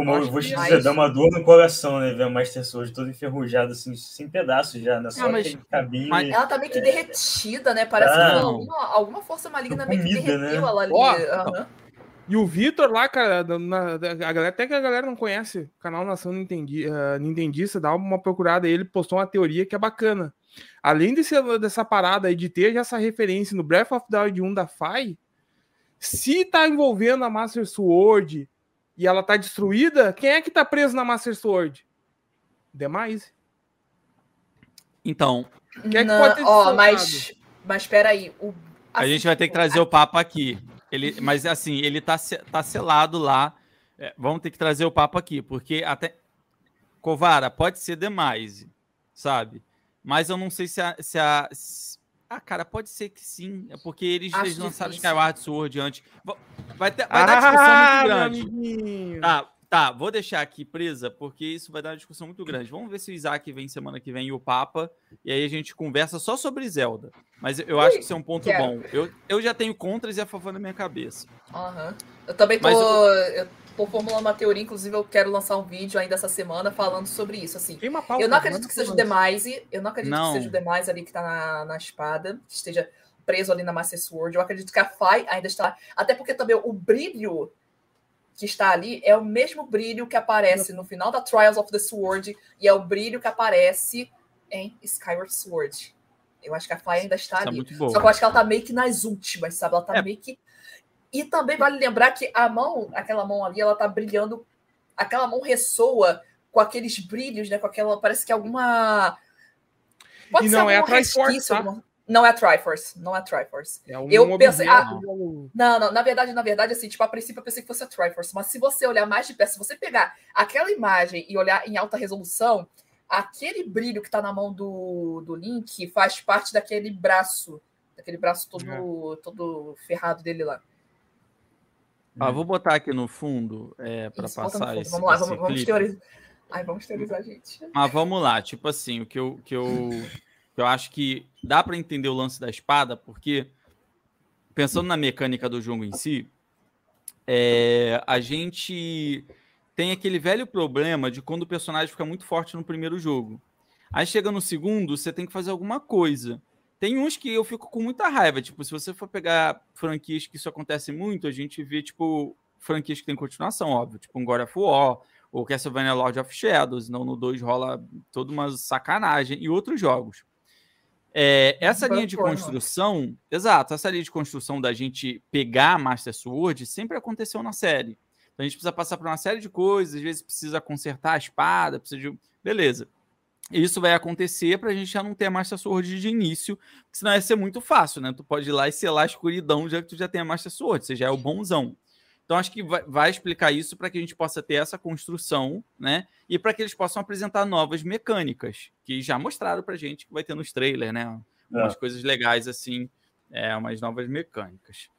Mas eu vou te mais- dizer, dá uma dor no coração, né? Ver a Master Sword toda enferrujada, assim, sem pedaços já, né? Só Ah, mas- cabinho. mas- Ela tá meio que derretida, né? Parece Ah. que alguma, alguma força maligna meio que Comida, derreteu né? ela ali. Ó, aham. E o Vitor lá, cara, na- a galera, até que a galera não conhece, o canal Nação Nintendi, ah, Nintendista, dá uma procurada aí, ele postou uma teoria que é bacana. Além desse, dessa parada aí de ter essa referência no Breath of the Wild 1 da Fai, se tá envolvendo a Master Sword e ela tá destruída, quem é que tá preso na Master Sword? Demais. Então, Quem é que Não, pode ter ó, mas, mas peraí. O, a assim, gente vai ter que trazer o papo aqui. Ele, mas assim, ele tá, tá selado lá. É, vamos ter que trazer o papo aqui, porque até. Covara, pode ser demais, sabe? Mas eu não sei se a. Se a se- Ah, cara, pode ser que sim. É porque eles, eles lançaram. Skyward Sword antes. Va- Vai, ter, vai dar discussão Ah, muito grande. Tá, tá, vou deixar aqui presa, porque isso vai dar uma discussão muito grande. Vamos ver se o Isaac vem semana que vem e o Papa, e aí a gente conversa só sobre Zelda. Mas eu acho que isso é um ponto quero. bom. Eu, eu já tenho contras e a favor na minha cabeça. Aham. Eu também tô, Mas eu tô formulando uma teoria, inclusive eu quero lançar um vídeo ainda essa semana falando sobre isso, assim. Tem uma pauta, Eu não acredito que seja o. Demise, eu não acredito Não. que seja o Demise ali que tá na, na espada, que esteja preso ali na Master Sword. Eu acredito que a Fai ainda está lá. Até porque também o brilho que está ali é o mesmo brilho que aparece no final da Trials of the Sword e é o brilho que aparece em Skyward Sword. Eu acho que a Fai ainda está Isso é ali. muito Só que eu acho que ela tá meio que nas últimas, sabe? Ela tá É. meio que. E também vale lembrar que a mão, aquela mão ali, ela tá brilhando. Aquela mão ressoa com aqueles brilhos, né? Com aquela. Parece que alguma. E não é a Triforce, tá? alguma- Não é a Triforce, não é a Triforce. É um Eu pensei- ah, Não, não, na verdade, na verdade, assim, tipo, a princípio eu pensei que fosse a Triforce, mas se você olhar mais de perto, se você pegar aquela imagem e olhar em alta resolução, aquele brilho que tá na mão do, do Link faz parte daquele braço, daquele braço todo, todo ferrado dele lá. Ah, vou botar aqui no fundo é, para Isso, passar esse, Vamos lá, vamos, vamos teorizar. Ai, vamos teorizar, gente. Mas vamos lá, tipo assim, o que eu, que eu, que eu acho que dá para entender o lance da espada, porque pensando na mecânica do jogo em si, é, a gente tem aquele velho problema de quando o personagem fica muito forte no primeiro jogo. Aí chega no segundo, você tem que fazer alguma coisa. Tem uns que eu fico com muita raiva, tipo, se você for pegar franquias que isso acontece muito, a gente vê, tipo, franquias que tem continuação, óbvio, tipo um God of War, ou Castlevania Lord of Shadows, não no 2 rola toda uma sacanagem, e outros jogos. É, essa linha de construção, exato, essa linha de construção da gente pegar Master Sword sempre aconteceu na série. Então a gente precisa passar por uma série de coisas, às vezes precisa consertar a espada, precisa de. Beleza. Isso vai acontecer para a gente já não ter Master Sword de início, porque senão ia ser muito fácil, né? Tu pode ir lá e selar a escuridão, já que tu já tem a Master Sword, você já é o bonzão. Então, acho que vai, explicar isso para que a gente possa ter essa construção, né? E para que eles possam apresentar novas mecânicas, que já mostraram para gente que vai ter nos trailers, né? Umas coisas legais assim, é, umas novas mecânicas.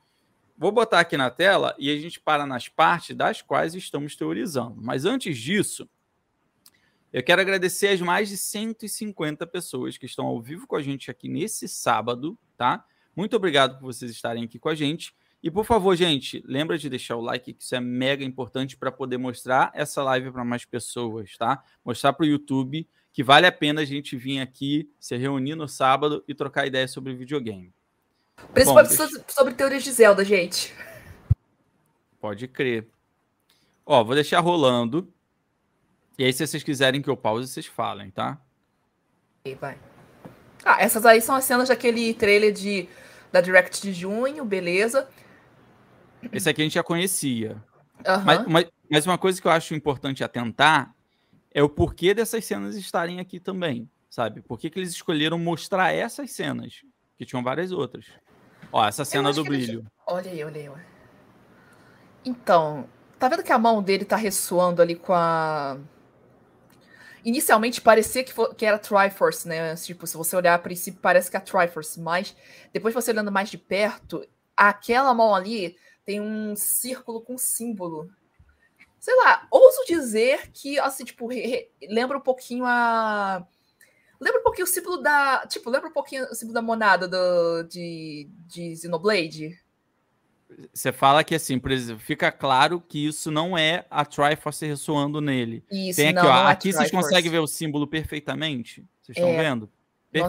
Vou botar aqui na tela e a gente para nas partes das quais estamos teorizando. Mas antes disso, eu quero agradecer as mais de 150 pessoas que estão ao vivo com a gente aqui nesse sábado, tá? Muito obrigado por vocês estarem aqui com a gente. E por favor, gente, lembra de deixar o like, que isso é mega importante para poder mostrar essa live para mais pessoas, tá? Mostrar para o YouTube que vale a pena a gente vir aqui, se reunir no sábado e trocar ideias sobre videogame. Principalmente Bom, so- sobre teorias de Zelda, gente. Pode crer. Ó, vou deixar rolando. E aí, se vocês quiserem que eu pause, vocês falem, tá? E vai. Ah, essas aí são as cenas daquele trailer de, da Direct de junho, beleza. Esse aqui a gente já conhecia. Aham. Mas, mas, mas uma coisa que eu acho importante atentar é o porquê dessas cenas estarem aqui também, sabe? Por que, que eles escolheram mostrar essas cenas? Que tinham várias outras. Ó, essa cena do brilho. Olha aí, olha aí. Então, tá vendo que a mão dele tá ressoando ali com a. Inicialmente parecia que, fo- que era Triforce, né? Tipo, se você olhar a princípio, parece que é Triforce, mas depois você olhando mais de perto, aquela mão ali tem um círculo com símbolo. Sei lá, ouso dizer que, assim, tipo, re- re- lembra um pouquinho a. Lembra um pouquinho o símbolo da. Tipo, lembra um pouquinho o símbolo da monada do, de, de Xenoblade? Você fala que assim, por exemplo, fica claro que isso não é a Triforce ressoando nele. Isso, Tem aqui, não, ó. não é aqui vocês conseguem ver o símbolo perfeitamente? Vocês estão É. vendo? Nossa,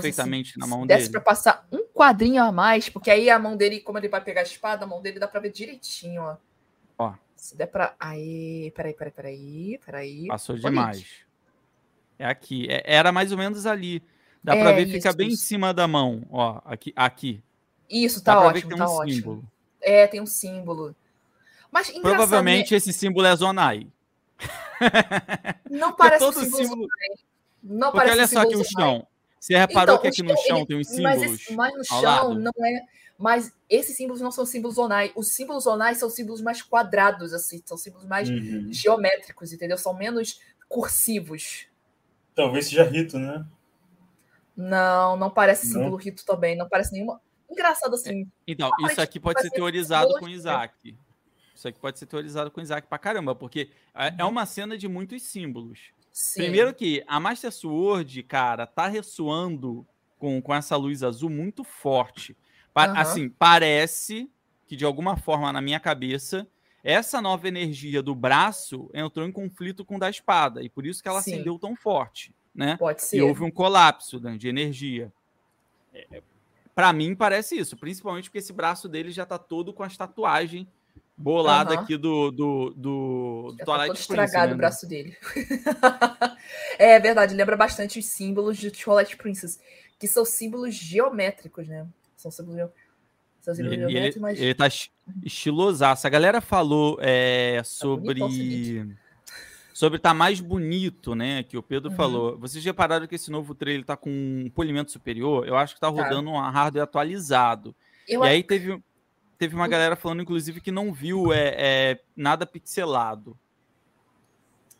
Perfeitamente se- na mão desse dele. pra passar um quadrinho a mais, porque aí a mão dele, como ele vai pegar a espada, a mão dele dá pra ver direitinho, ó. Ó. Se der pra. Aí, peraí, peraí, peraí, peraí. Passou Bonito. demais. É aqui. É- era mais ou menos ali. Dá pra É, ver, fica isso, bem em isso. cima da mão. Ó, aqui. aqui. Isso, Dá tá ver ótimo, que tem tá um ótimo. símbolo. É, tem um símbolo. Mas Provavelmente esse símbolo é Zonai. né? não parece um todo símbolo. símbolo. Não Porque parece olha um só aqui o chão. Você reparou Então, que aqui no chão, ele- tem uns Mas, símbolos? esse- mas no chão lado? não é. Mas esses símbolos não são símbolos zonai. Os símbolos zonai são símbolos mais quadrados, assim. São símbolos mais Uhum. geométricos, entendeu? São menos cursivos. Talvez seja rito, né? Não, não parece Não? símbolo rito também. Não parece nenhuma. Engraçado assim. Então, Não, isso aqui pode ser ser teorizado com. Isaac. Isso aqui pode ser teorizado com Isaac pra caramba, porque é é Uhum. uma cena de muitos símbolos. Sim. Primeiro que a Master Sword, cara, tá ressoando com, com essa luz azul muito forte. Pa- Aham. Assim, parece que de alguma forma na minha cabeça essa nova energia do braço entrou em conflito com o da espada e por isso que ela Sim. acendeu tão forte, né? Pode ser. E houve um colapso né, de energia. É, Para mim parece isso, principalmente porque esse braço dele já tá todo com as tatuagens bolada Aham. aqui do do, do, do Já tá Twilight todo Prince, estragado né? o braço dele. *laughs* é verdade, lembra bastante os símbolos de Twilight Princess, que são símbolos geométricos, né? São símbolos, são símbolos Ele, ele, geométricos, mas ele tá esti- estilosaço. A galera falou é, sobre. Sobre tá mais bonito, né? Que o Pedro Uhum. falou. Vocês repararam que esse novo trailer tá com um polimento superior? Eu acho que tá rodando um hardware atualizado. eu E aí teve, teve uma galera falando, inclusive, que não viu é, é, nada pixelado.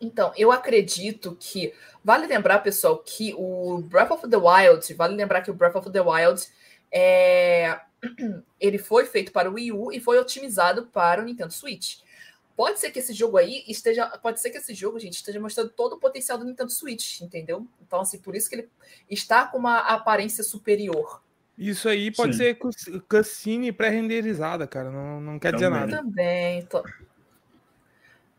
Então, eu acredito que. Vale lembrar, pessoal, que o Breath of the Wild, vale lembrar que o Breath of the Wild é, *clears throat* ele foi feito para o Wii U e foi otimizado para o Nintendo Switch. Pode ser que esse jogo aí esteja. Pode ser que esse jogo, gente, esteja mostrando todo o potencial do Nintendo Switch, entendeu? Então, assim, por isso que ele está com uma aparência superior. Isso aí pode Sim. ser cutscene pré-renderizada, cara. Não, não quer dizer Também. nada. Também. então-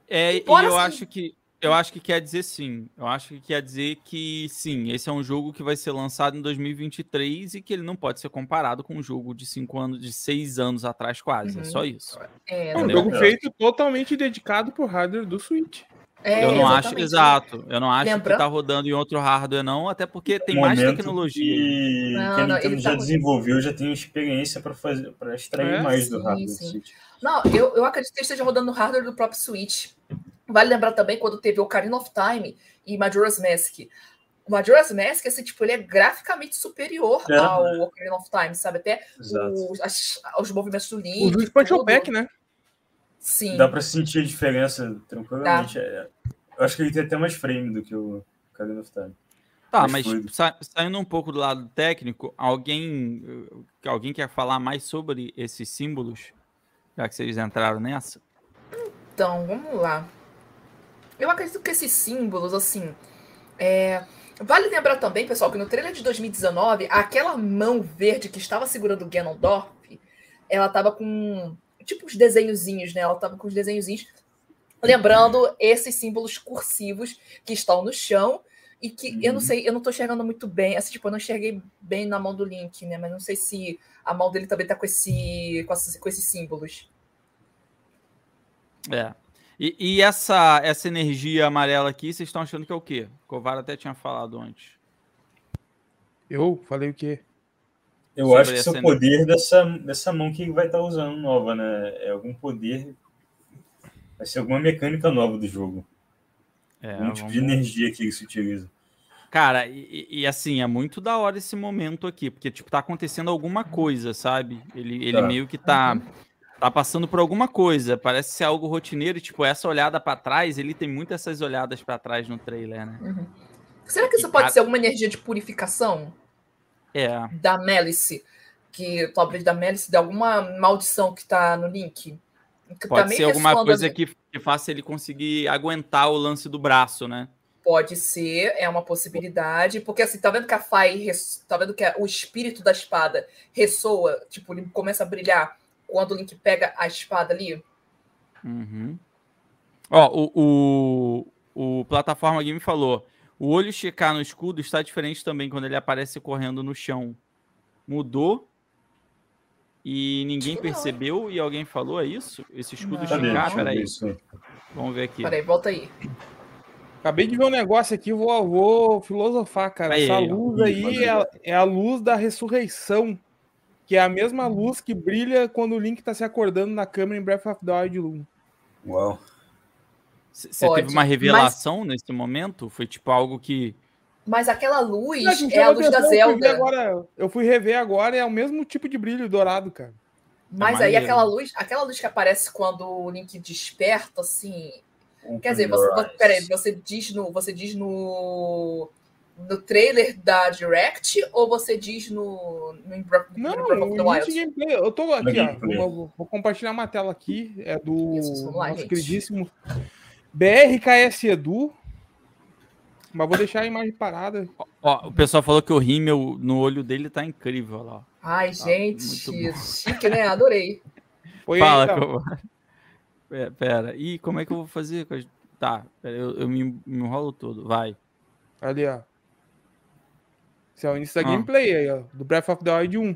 É, Embora, e eu assim- acho que. Eu acho que quer dizer sim. Eu acho que quer dizer que sim, esse é um jogo que vai ser lançado em 2023 e que ele não pode ser comparado com um jogo de cinco anos, de seis anos atrás, quase. É Uhum. só isso. É, É um jogo feito totalmente dedicado pro hardware do Switch. é, eu não acho, exato. Eu não acho Lembrando- que tá rodando em outro hardware, não, até porque tem Um mais momento tecnologia. Que, Não, que a Nintendo ele já tá- desenvolveu, já tem experiência para fazer, para extrair É, mais do sim, hardware. sim. do Switch. Não, eu, eu acredito que ele esteja rodando no hardware do próprio Switch. Vale lembrar também quando teve Ocarina of Time e Majora's Mask. O Majora's Mask, assim, tipo, ele é graficamente superior É, ao né? Ocarina of Time, sabe? Até os, as- os movimentos do Link. Usa o expansion tudo. pack, né? Sim. Dá para sentir a diferença tranquilamente. É, eu acho que ele tem até mais frame do que o Ocarina of Time. Tá, mais mas sa- saindo um pouco do lado técnico, alguém, alguém quer falar mais sobre esses símbolos? Já que vocês entraram nessa? Então, vamos lá. Eu acredito que esses símbolos, assim. é, Vale lembrar também, pessoal, que no trailer de 2019, aquela mão verde que estava segurando o Ganondorf, ela tava com tipo uns desenhozinhos, né? Ela tava com os desenhozinhos, lembrando esses símbolos cursivos que estão no chão e que eu não Uhum. sei, eu não tô enxergando muito bem. Assim, tipo, eu não enxerguei bem na mão do Link, né? Mas não sei se a mão dele também tá com, esse, com, esses, com esses símbolos. É. E, e essa, essa energia amarela aqui, vocês estão achando que é o quê? O Kovar até tinha falado antes. Eu falei o quê? Eu Sobre acho que esse é o poder dessa, dessa mão que vai estar usando nova, né? É algum poder Vai ser alguma mecânica nova do jogo. É, Algum tipo vamos- de energia que se utiliza. Cara, e, e- e assim, é muito da hora esse momento aqui, porque, tipo, tá acontecendo alguma coisa, sabe? Ele, ele Tá. meio que tá, tá passando por alguma coisa, parece ser algo rotineiro, tipo, essa olhada pra trás, ele tem muitas essas olhadas pra trás no trailer, né? Uhum. Será que isso E pode cara- ser alguma energia de purificação É, da Malice? Que talvez da Malice de alguma maldição que tá no link? Que tá pode meio ser alguma coisa ali. que, que faça ele conseguir aguentar o lance do braço, né? Pode ser, é uma possibilidade, porque assim, tá vendo que a Fai, tá vendo que o espírito da espada ressoa, tipo, ele começa a brilhar quando o Link pega a espada ali? Uhum. Ó, o, o, o Plataforma Game falou: o olho checar no escudo está diferente também quando ele aparece correndo no chão. Mudou e ninguém percebeu e alguém falou, é isso? Esse escudo Não. Eu ver Peraí, isso. vamos ver aqui. Peraí, volta aí. Acabei de ver um negócio aqui, vou, vou filosofar, cara. Aí, Essa aí, luz aí pode é é a luz da ressurreição, que é a mesma luz que brilha quando o Link tá se acordando na câmera em Breath of the Wild 1. Uau. Você teve uma revelação nesse momento? Foi tipo algo que. Mas aquela luz Não, gente, é a luz da atenção, eu Zelda. Agora, eu fui rever agora, é o mesmo tipo de brilho dourado, cara. Mas É aí aquela luz, aquela luz que aparece quando o Link desperta, assim. Open Quer dizer, você, peraí, você diz no. Você diz no. No trailer da Direct ou você diz no. no, no Não, Breath of the o início Wild? gameplay, eu tô aqui, ó, vou, vou compartilhar uma tela aqui, é do Isso, lá, nosso gente. queridíssimo BRKS Edu, mas vou deixar a imagem parada. Ó, o pessoal falou que o rímel no olho dele tá incrível olha lá. ó. Ai, Ah, gente, chique, né? Adorei. *laughs* Foi Fala, aí, tá. como... Pera, *laughs* pera. Ih, como é que eu vou fazer? Tá, pera, eu, eu me, me enrolo todo. Vai. Ali, ó. Esse é o início da Ah. gameplay aí, ó. Do Breath of the Wild 1.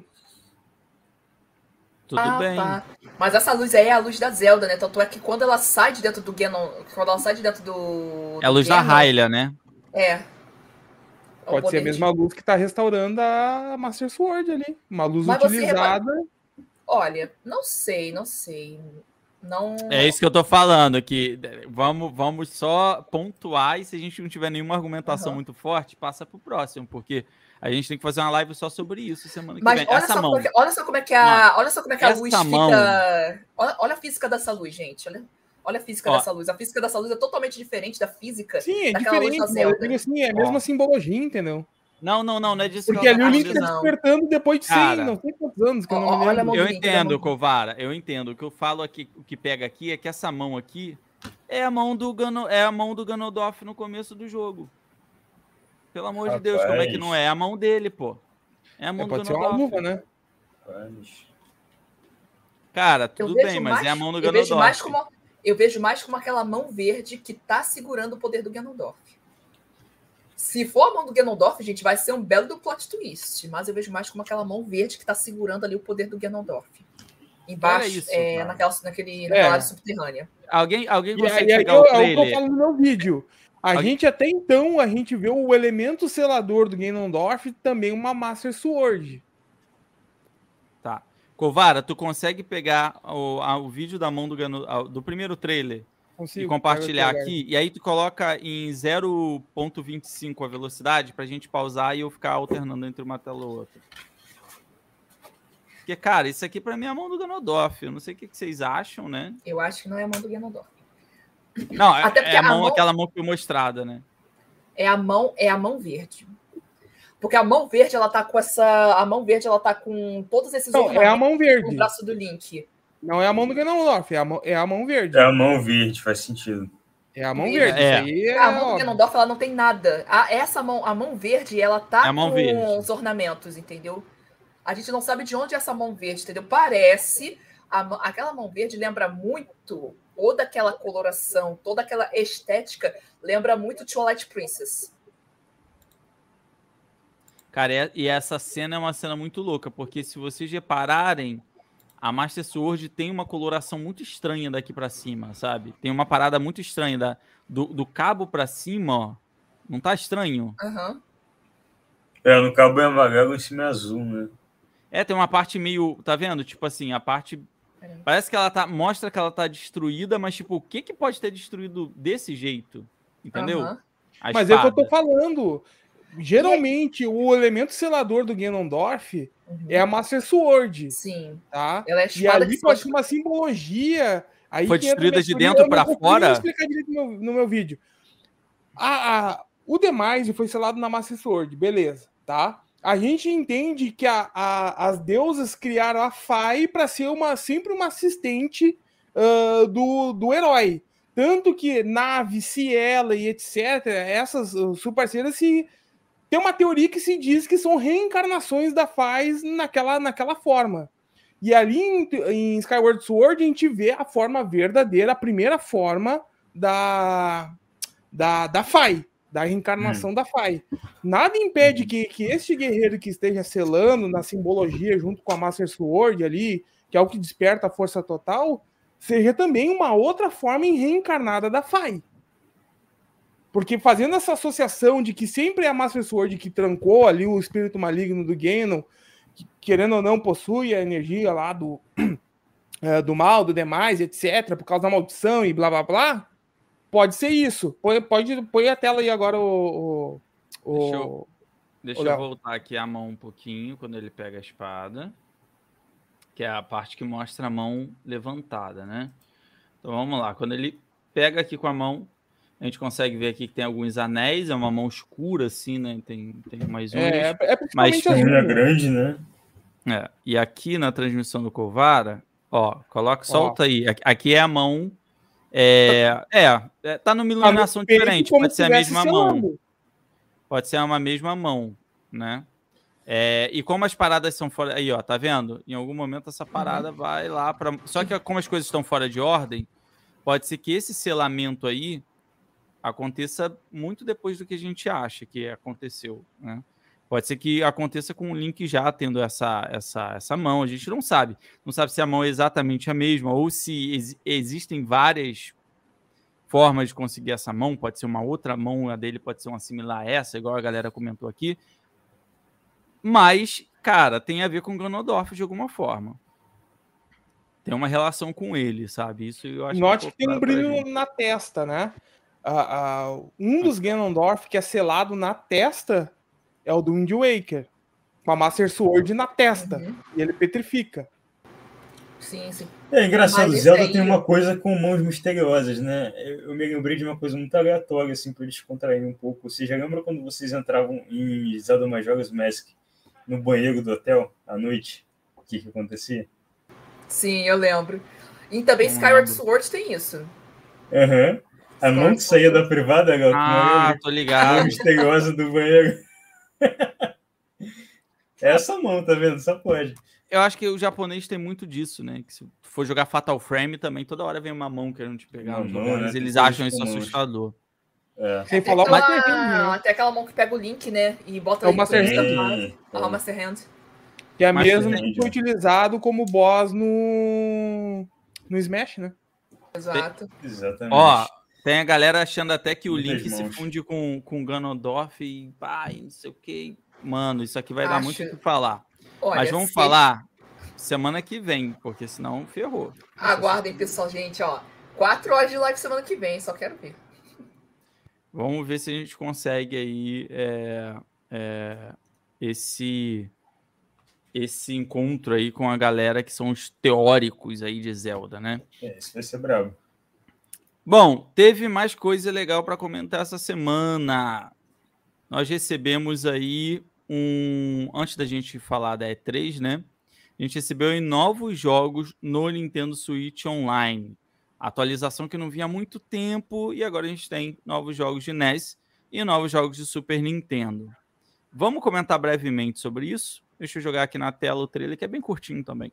Tudo Ah, bem. tá. Mas essa luz aí é a luz da Zelda, né? Tanto é que quando ela sai de dentro do Ganon. Quando ela sai de dentro do. É a luz da Hylia, né? É. É Pode ser a mesma luz que tá restaurando a Master Sword ali. Uma luz Mas você utilizada. Olha, não sei, não sei. Não. É isso que eu tô falando, que vamos, vamos só pontuar e se a gente não tiver nenhuma argumentação Aham. muito forte, passa pro próximo, porque a gente tem que fazer uma live só sobre isso semana que Mas vem. olha Essa só, mão. como é que, olha só como é que a, olha só como é que a Essa luz mão- fica. Olha, olha a física dessa luz, gente. Olha, olha a física Ó. dessa luz. A física dessa luz é totalmente diferente da física. Sim, é diferente, assim, é a mesma Ó. simbologia, entendeu? Não, não, não, não é disso Porque que ali o Link tá despertando depois de 100, Cara. não sei quantos anos, que eu não me olha lembro. Eu entendo. Covara, eu entendo. O que eu falo aqui, o que pega aqui é que essa mão aqui é a mão do Gano, é a mão do Ganondorf no começo do jogo. Pelo amor de Deus, como é que Rapaz. não é? É a mão dele, pô. É a É, mão do pode ser uma Ganondorf. luva, né? Rapaz. Cara, tudo bem, mas mais- é a mão do eu vejo mais Ganondorf. como Eu vejo mais como aquela mão verde que tá segurando o poder do Ganondorf. Se for a mão do Ganondorf, gente, vai ser um belo do plot twist. Mas eu vejo mais como aquela mão verde que tá segurando ali o poder do Ganondorf. Embaixo, isso, é, naquela, naquele, naquela É. área subterrânea. Alguém, alguém E consegue aí, aí pegar eu, o é o que eu trailer? falo no meu vídeo. A Alguém- gente até então, a gente vê o elemento selador do Ganondorf também uma Master Sword. Tá. Covara, tu consegue pegar o, a- o vídeo da mão do, Gano, a- do primeiro trailer Consigo, e compartilhar aqui? E aí tu coloca em 0.25 a velocidade pra gente pausar e eu ficar alternando entre uma tela ou outra. Porque, cara, isso aqui pra mim é a mão do Ganondorf. Eu não sei o que que vocês acham, né? Eu acho que não é a mão do Ganondorf. Não, é, Até porque é a a mão, mão- aquela mão que foi mostrada, né? É a mão, é a mão verde. Porque a mão verde, ela tá com essa. A mão verde, ela tá com todos esses Não, é a ornamentos mão no verde. braço do Link. Não é a mão do Ganondorf, é a mão, é a mão verde. É a mão verde, faz sentido. É a mão É. verde. É. É. a mão do. Ganondorf, ela não tem nada. A, essa mão, a mão verde, ela tá É mão com verde. os ornamentos, entendeu? A gente não sabe de onde é essa mão verde, entendeu? Parece. a mão- aquela mão verde lembra muito, toda aquela coloração, toda aquela estética, lembra muito Twilight Princess. Cara, e essa cena é uma cena muito louca, porque se vocês repararem, a Master Sword tem uma coloração muito estranha daqui pra cima, sabe? Tem uma parada muito estranha da, do, do cabo pra cima, ó. Não tá estranho? Aham. É, no cabo é amarelo, em cima é azul, né? É, tem uma parte meio, tá vendo? Tipo assim, a parte Parece que ela tá. Mostra que ela tá destruída, mas, tipo, o que, que pode ter destruído desse jeito? Entendeu? A Mas é o que eu tô falando. Geralmente, o elemento selador do Ganondorf Uhum. é a Master Sword, Sim. tá? Ela é a E ali que pode ser uma simbologia. Aí Foi destruída de dentro eu vou fora? nem explicar direito no meu, no meu vídeo. A, a- o Demise foi selado na Master Sword, beleza, tá? A gente entende que a- a- as deusas criaram a Fai para ser uma, sempre uma assistente ah, do, do herói. Tanto que Nave, Ciela e etc., essas uh, subparceiras se. Tem uma teoria que se diz que são reencarnações da Faz naquela, naquela forma. E ali em, em Skyward Sword a gente vê a forma verdadeira, a primeira forma da, da, da Fai, da reencarnação da Fai. Nada impede que, que este guerreiro que esteja selando na simbologia junto com a Master Sword ali, que é o que desperta a força total, seja também uma outra forma em reencarnada da Fai. Porque fazendo essa associação de que sempre é a Master Sword que trancou ali o espírito maligno do Ganon, que, querendo ou não possui a energia lá do, *clears throat* eh, do mal, do demais, etc., por causa da maldição e blá blá blá, pode ser isso. Põe, pode, põe a tela aí agora o. o, o- Deixa eu- Deixa Ô, eu voltar aqui a mão um pouquinho quando ele pega a espada. Que é a parte que mostra a mão levantada, né? Então vamos lá. Quando ele pega aqui com a mão, a gente consegue ver aqui que tem alguns anéis, é uma mão escura, assim, né? Tem, tem umas unhas. É, é principalmente Mas- azul. Unha grande, né? É, E aqui na transmissão do Covara, ó, coloca, solta aí. Aqui- Aqui é a mão. É, é, é, tá numa iluminação peito diferente. Pode ser a mesma mão. Pode ser uma mesma mão, né? É, e como as paradas são fora. Aí, ó, tá vendo? Em algum momento essa parada vai lá para. Só que como as coisas estão fora de ordem, pode ser que esse selamento aí aconteça muito depois do que a gente acha que aconteceu, né? Pode ser que aconteça com o Link já tendo essa, essa, essa mão. A gente não sabe. Não sabe se a mão é exatamente a mesma ou se ex- existem várias formas de conseguir essa mão. Pode ser uma outra mão, a dele pode ser uma similar a essa, igual a galera comentou aqui. Mas, cara, tem a ver com Ganondorf de alguma forma. Tem uma relação com ele, sabe? Isso eu acho Note que ficou tem um brilho na testa, né? Ah, ah, um dos Ganondorf que é selado na testa é o do Wind Waker. Com a Master Sword na testa. Uhum. E ele petrifica. Sim, sim. É engraçado, Mas Zelda aí- tem uma coisa com mãos misteriosas, né? Eu me lembrei de uma coisa muito aleatória, assim, pra descontrair um pouco. Vocês já lembram quando vocês entravam em Zelda Majora's Mask no banheiro do hotel à noite? O que que acontecia? Sim, eu lembro. E também Skyward. Sword tem isso. Aham. A mão que saía da privada, não Ah, lembra? tô A mão ligado. misteriosa do banheiro. Essa mão, tá vendo? Só pode. Eu acho que o japonês tem muito disso, né? Que se tu for jogar Fatal Frame também, toda hora vem uma mão querendo te pegar mão, né? Eles Tem acham isso assustador. É. Sem Até falar o aquela, Master Hand, né? até aquela mão que pega o Link, né? E bota É o Master Hand. fase. Ah, o Master Hand. Que é Mas mesmo que foi utilizado como boss no, no Smash, né? Exato. Exatamente. Ó, tem a galera achando até que o Muitas Link se mãos. funde com, com Ganondorf e pai, não sei o que. Mano, isso aqui vai dar Acho- muito o que falar. Olha, Mas vamos se- falar semana que vem, porque senão ferrou. Aguardem, pessoal, gente, ó. Quatro horas de live semana que vem, só quero ver. Vamos ver se a gente consegue aí é, é, esse esse encontro aí com a galera que são os teóricos aí de Zelda, né? É, isso vai ser brabo. Bom, teve mais coisa legal para comentar essa semana. Nós recebemos aí um. Antes da gente falar da E3, né? A gente recebeu novos jogos no Nintendo Switch Online. Atualização que não vinha há muito tempo e agora a gente tem novos jogos de NES e novos jogos de Super Nintendo. Vamos comentar brevemente sobre isso? Deixa eu jogar aqui na tela o trailer que é bem curtinho também.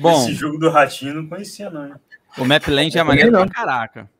Bom, Esse jogo do Ratinho eu não conhecia, não. hein? o Mapland é maneiro pra caraca.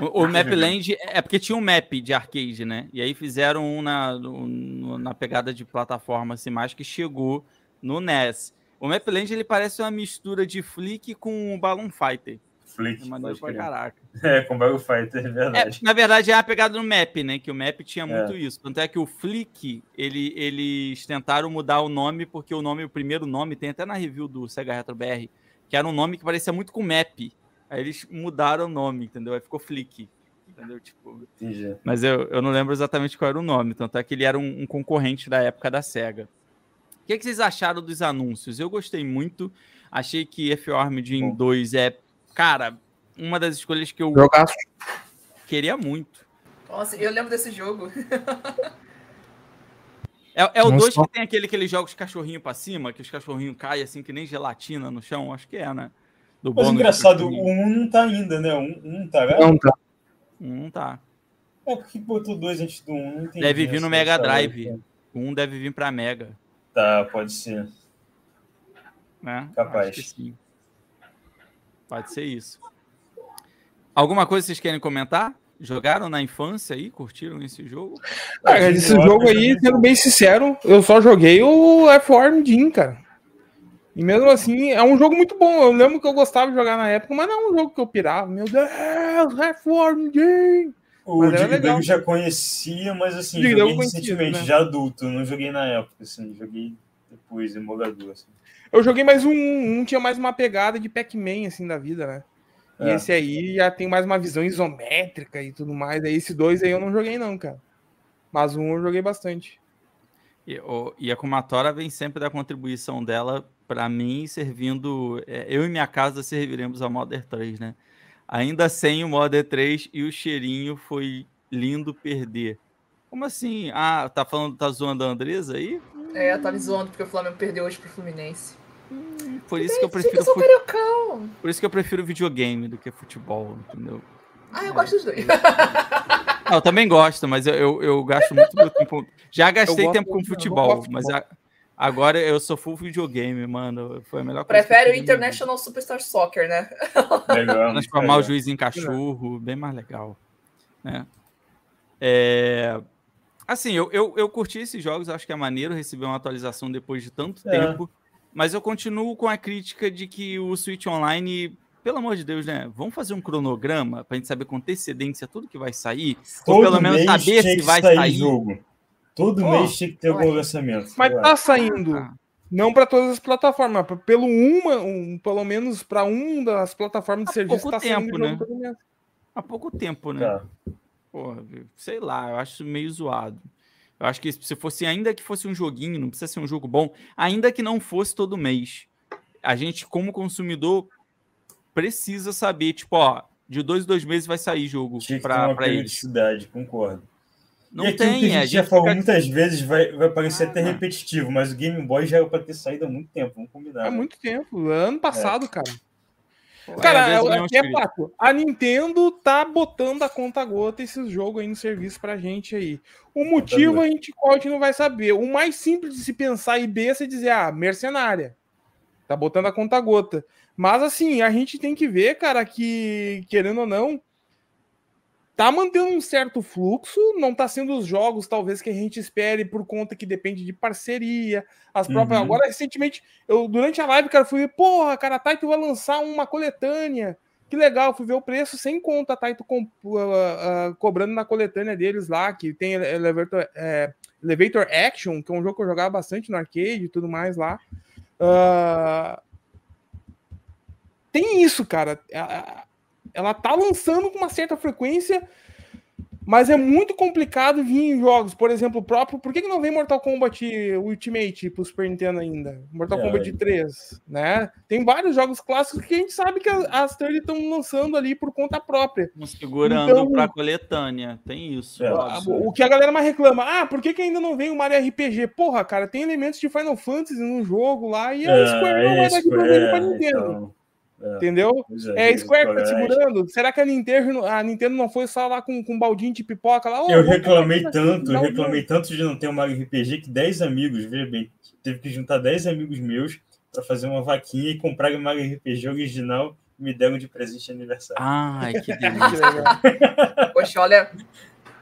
O, o Mapland é porque tinha um map de arcade, né? E aí fizeram um na, no- na pegada de plataforma assim, mais que chegou no NES. O Mapland ele parece uma mistura de Flick com Balloon Fighter. Flick. É maneiro pra caraca. *laughs* É, com Battle Fighter, é É, verdade. na verdade, é a pegada do map, né? Que o map tinha É. muito isso. Tanto é que o Flick, ele, eles tentaram mudar o nome, porque o nome, o primeiro nome, tem até na review do Sega Retro BR, que era um nome que parecia muito com map. Aí eles mudaram o nome, entendeu? Aí ficou Flick. Entendeu? Tipo, Entendi. mas eu, eu não lembro exatamente qual era o nome. Tanto é que ele era um, um concorrente da época da SEGA. O que, que vocês acharam dos anúncios? Eu gostei muito. Achei que F-Armed em Bom. 2 é, cara, uma das escolhas que eu Jogaço. queria muito. Nossa, eu lembro desse jogo. *laughs* É, é o Nossa. 2 que tem aquele que ele joga os cachorrinhos pra cima, que os cachorrinhos caem assim que nem gelatina no chão? Acho que é, né? Do Mas engraçado, o cachorrinho. 1 não tá ainda, né? O 1 tá, né? Não, tá. Não tá. É porque botou dois antes do 1, não entendi. Deve vir no Mega Drive. O 1 deve vir pra Mega, Tá, pode ser. né? Capaz. Acho que sim. Pode ser isso. Alguma coisa vocês querem comentar? Jogaram na infância aí? Curtiram esse jogo? Jim esse jogo aí, sendo bem sincero, eu só joguei o F-Arm Jim, cara. E mesmo assim, é um jogo muito bom. Eu lembro que eu gostava de jogar na época, mas não é um jogo que eu pirava. Meu Deus, F-Arm Jim! O. Dug já conhecia, mas assim, joguei eu recentemente, né? já adulto. Não joguei na época, assim, joguei depois, emulador. Assim. Eu joguei mais um, um tinha mais uma pegada de Pac-Man, assim, da vida, né? E É. esse aí já tem mais uma visão isométrica e tudo mais. Aí esse dois aí eu não joguei, não, cara. Mas um eu joguei bastante. E, o- e a Kumatora vem sempre da contribuição dela para mim, servindo. é, eu e minha casa serviremos a Modern 3, né? Ainda sem o Modern 3 e o cheirinho foi lindo perder. Como assim? Ah, tá falando, tá zoando a Andresa aí? É, tá me zoando porque o Flamengo perdeu hoje pro Fluminense. Por isso que eu prefiro, Eu sou fu- cariocão. por isso que eu prefiro videogame do que futebol, entendeu? Ah, eu gosto dos dois. *laughs* Ah, eu também gosto, mas eu, eu, eu gasto muito meu tempo. Já gastei tempo com não futebol, mas a- agora eu sou full videogame, mano. Foi a melhor coisa. Prefere o. International Superstar Soccer, né? Legal. transformar legal. o juiz em cachorro, bem mais legal. Né? É, Assim, eu, eu, eu curti esses jogos, acho que é maneiro receber uma atualização depois de tanto É. tempo, mas eu continuo com a crítica de que o Switch Online, pelo amor de Deus, né? Vamos fazer um cronograma pra gente saber com antecedência tudo que vai sair? Ou Todo pelo menos mês saber se que vai sair sair. jogo. Todo Pô, mês tinha que ter algum lançamento. Mas lá. tá saindo. Ah, Não para todas as plataformas, pelo uma, um, pelo menos para um das plataformas de Há serviço pouco tá tempo, né? há pouco tempo, né? Tá. Porra, sei lá, eu acho meio zoado. Eu acho que se fosse, ainda que fosse um joguinho, não precisa ser um jogo bom, ainda que não fosse todo mês, a gente, como consumidor, precisa saber, tipo, ó, de dois em dois meses vai sair jogo eles. periodicidade, concordo. Não e aquilo tem, que a a gente já gente falou fica- muitas vezes vai, vai parecer até Ah. repetitivo, mas o Game Boy já era pra ter saído há muito tempo, vamos combinar. Há né? muito tempo, ano passado, cara. Cara, é, um aqui é fato. A Nintendo tá botando a conta gota esses jogos aí no serviço pra gente aí. O motivo a gente pode não vai saber. O mais simples de se pensar e besta é dizer, ah, mercenária. Tá botando a conta gota. Mas assim, a gente tem que ver, cara, que querendo ou não, tá mantendo um certo fluxo, não tá sendo os jogos, talvez, que a gente espere por conta que depende de parceria. As próprias. Uhum. Agora, recentemente, eu durante a live, cara, fui ver, porra, cara, a Taito vai lançar uma coletânea. Que legal, fui ver o preço sem conta, a Taito com, uh, uh, cobrando na coletânea deles lá, que tem Elevator, é, Elevator Action, que é um jogo que eu jogava bastante no arcade e tudo mais lá. Uh, tem isso, cara. Ela tá lançando com uma certa frequência, mas é muito complicado vir em jogos. Por exemplo, o próprio. Por que, que não vem Mortal Kombat Ultimate pro Super Nintendo ainda? Mortal É, Kombat 3, né? Tem vários jogos clássicos que a gente sabe que as- third estão lançando ali por conta própria. Segurando Então- pra coletânea. Tem isso. É. O que a galera mais reclama, ah, por que, que ainda não vem o Mario RPG? Porra, cara, tem elementos de Final Fantasy no jogo lá e a Square não vai dar de problema pra Nintendo. então, Entendeu? pois É a Square tá segurando. Será que a Nintendo, a Nintendo não foi só lá com, com um baldinho de pipoca lá? Ô, Eu reclamei tanto, eu reclamei tanto de não ter um Mario RPG que 10 amigos, veja bem, teve que juntar 10 amigos meus pra fazer uma vaquinha e comprar o Mario RPG original e me deram de presente de aniversário. Ai, que *laughs* delícia. Poxa, olha.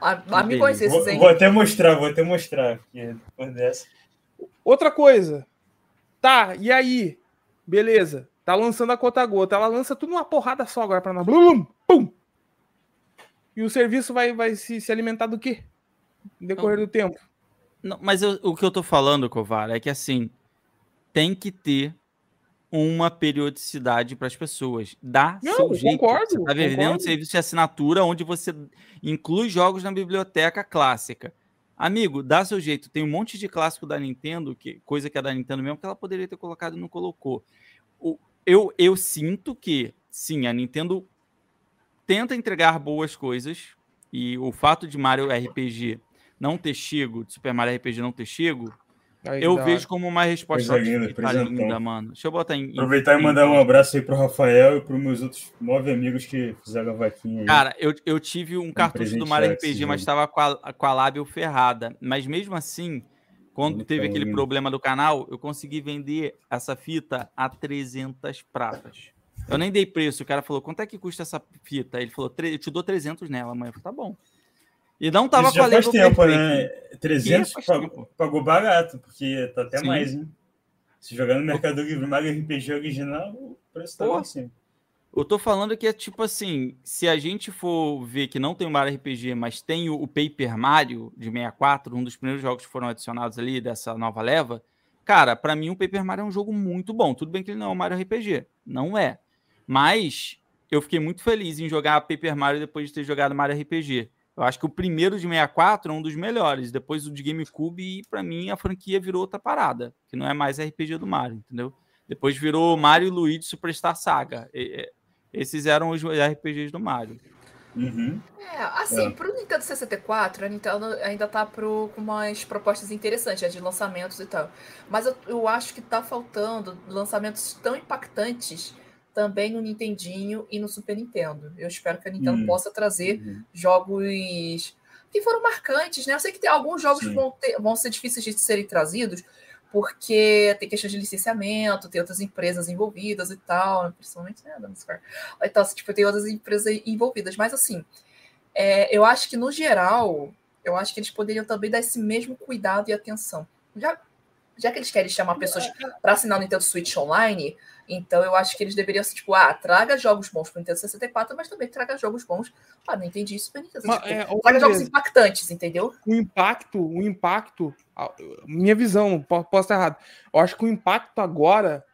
a- beleza. esses, vou, hein? vou até mostrar, vou até mostrar, porque depois dessa. Outra coisa. Tá, e aí? Beleza. Tá lançando a conta gota. Ela lança tudo numa porrada só agora pra nós. Blum, pum. E o serviço vai, vai se, se alimentar do quê? No decorrer do tempo. Não, mas eu- o que eu tô falando, Covar, é que assim, tem que ter uma periodicidade para as pessoas. Dá Não, seu jeito. concordo, Você tá vendendo um concordo. serviço de assinatura onde você inclui jogos na biblioteca clássica. Amigo, dá seu jeito. Tem um monte de clássico da Nintendo, que coisa que é da Nintendo mesmo, que ela poderia ter colocado e não colocou. O- eu, eu sinto que, sim, a Nintendo tenta entregar boas coisas, e o fato de Mario RPG não ter chego, de Super Mario RPG não ter chego, Aí eu dá- vejo como uma resposta Coisa linda, tá linda, mano. Deixa eu botar em. em- Aproveitar e em- mandar um abraço aí pro Rafael e pros meus outros nove amigos que fizeram a vaquinha aí. Cara, eu, eu tive um cartucho do Mario RPG, mas estava com a, com a lábio ferrada. Mas mesmo assim, quando teve aquele problema do canal, eu consegui vender essa fita a 300 pratas. Eu nem dei preço. O cara falou: quanto é que custa essa fita? Ele falou: "Tre- eu te dou 300 nela, mãe. Eu falei: tá bom. E não tava Isso já faz tempo, perfeita. né? 300 faz pagou, tempo. pagou barato, porque tá até Sim. mais, hein? Se jogar no Mercado Livre Mario RPG original, o preço tá Pô. lá em cima. Eu tô falando que é tipo assim, se a gente for ver que não tem o Mario RPG, mas tem o, o Paper Mario de 64, um dos primeiros jogos que foram adicionados ali dessa nova leva, cara, pra mim o Paper Mario é um jogo muito bom. Tudo bem que ele não é um Mario RPG, não é. Mas eu fiquei muito feliz em jogar Paper Mario depois de ter jogado Mario RPG. Eu acho que o primeiro de 64 é um dos melhores, depois o de GameCube e pra mim a franquia virou outra parada, que não é mais RPG do Mario, entendeu? Depois virou Mario e Luigi Superstar Saga. E- esses eram os RPGs do Mario. Uhum. É, assim, É. pro Nintendo 64, a Nintendo ainda tá pro, com umas propostas interessantes, né, de lançamentos e tal. Mas eu, eu acho que tá faltando lançamentos tão impactantes também no Nintendinho e no Super Nintendo. Eu espero que a Nintendo Hum. possa trazer Uhum. jogos que foram marcantes, né? Eu sei que tem alguns jogos Sim. que vão, ter- vão ser difíceis de serem trazidos, porque tem questão de licenciamento, tem outras empresas envolvidas e tal, principalmente né, da Square. Então, assim, tipo, tem outras empresas envolvidas. Mas, assim, é, eu acho que, no geral, eu acho que eles poderiam também dar esse mesmo cuidado e atenção. Já, já que eles querem chamar pessoas para assinar o Nintendo Switch Online, então eu acho que eles deveriam ser, tipo, ah, traga jogos bons para o Nintendo 64, mas também traga jogos bons para Nintendo e Super Nintendo. Mas, Tipo, é, traga jogos Andrés, impactantes, entendeu? o impacto, o impacto, minha visão, po- posso estar errado. Eu acho que o impacto agora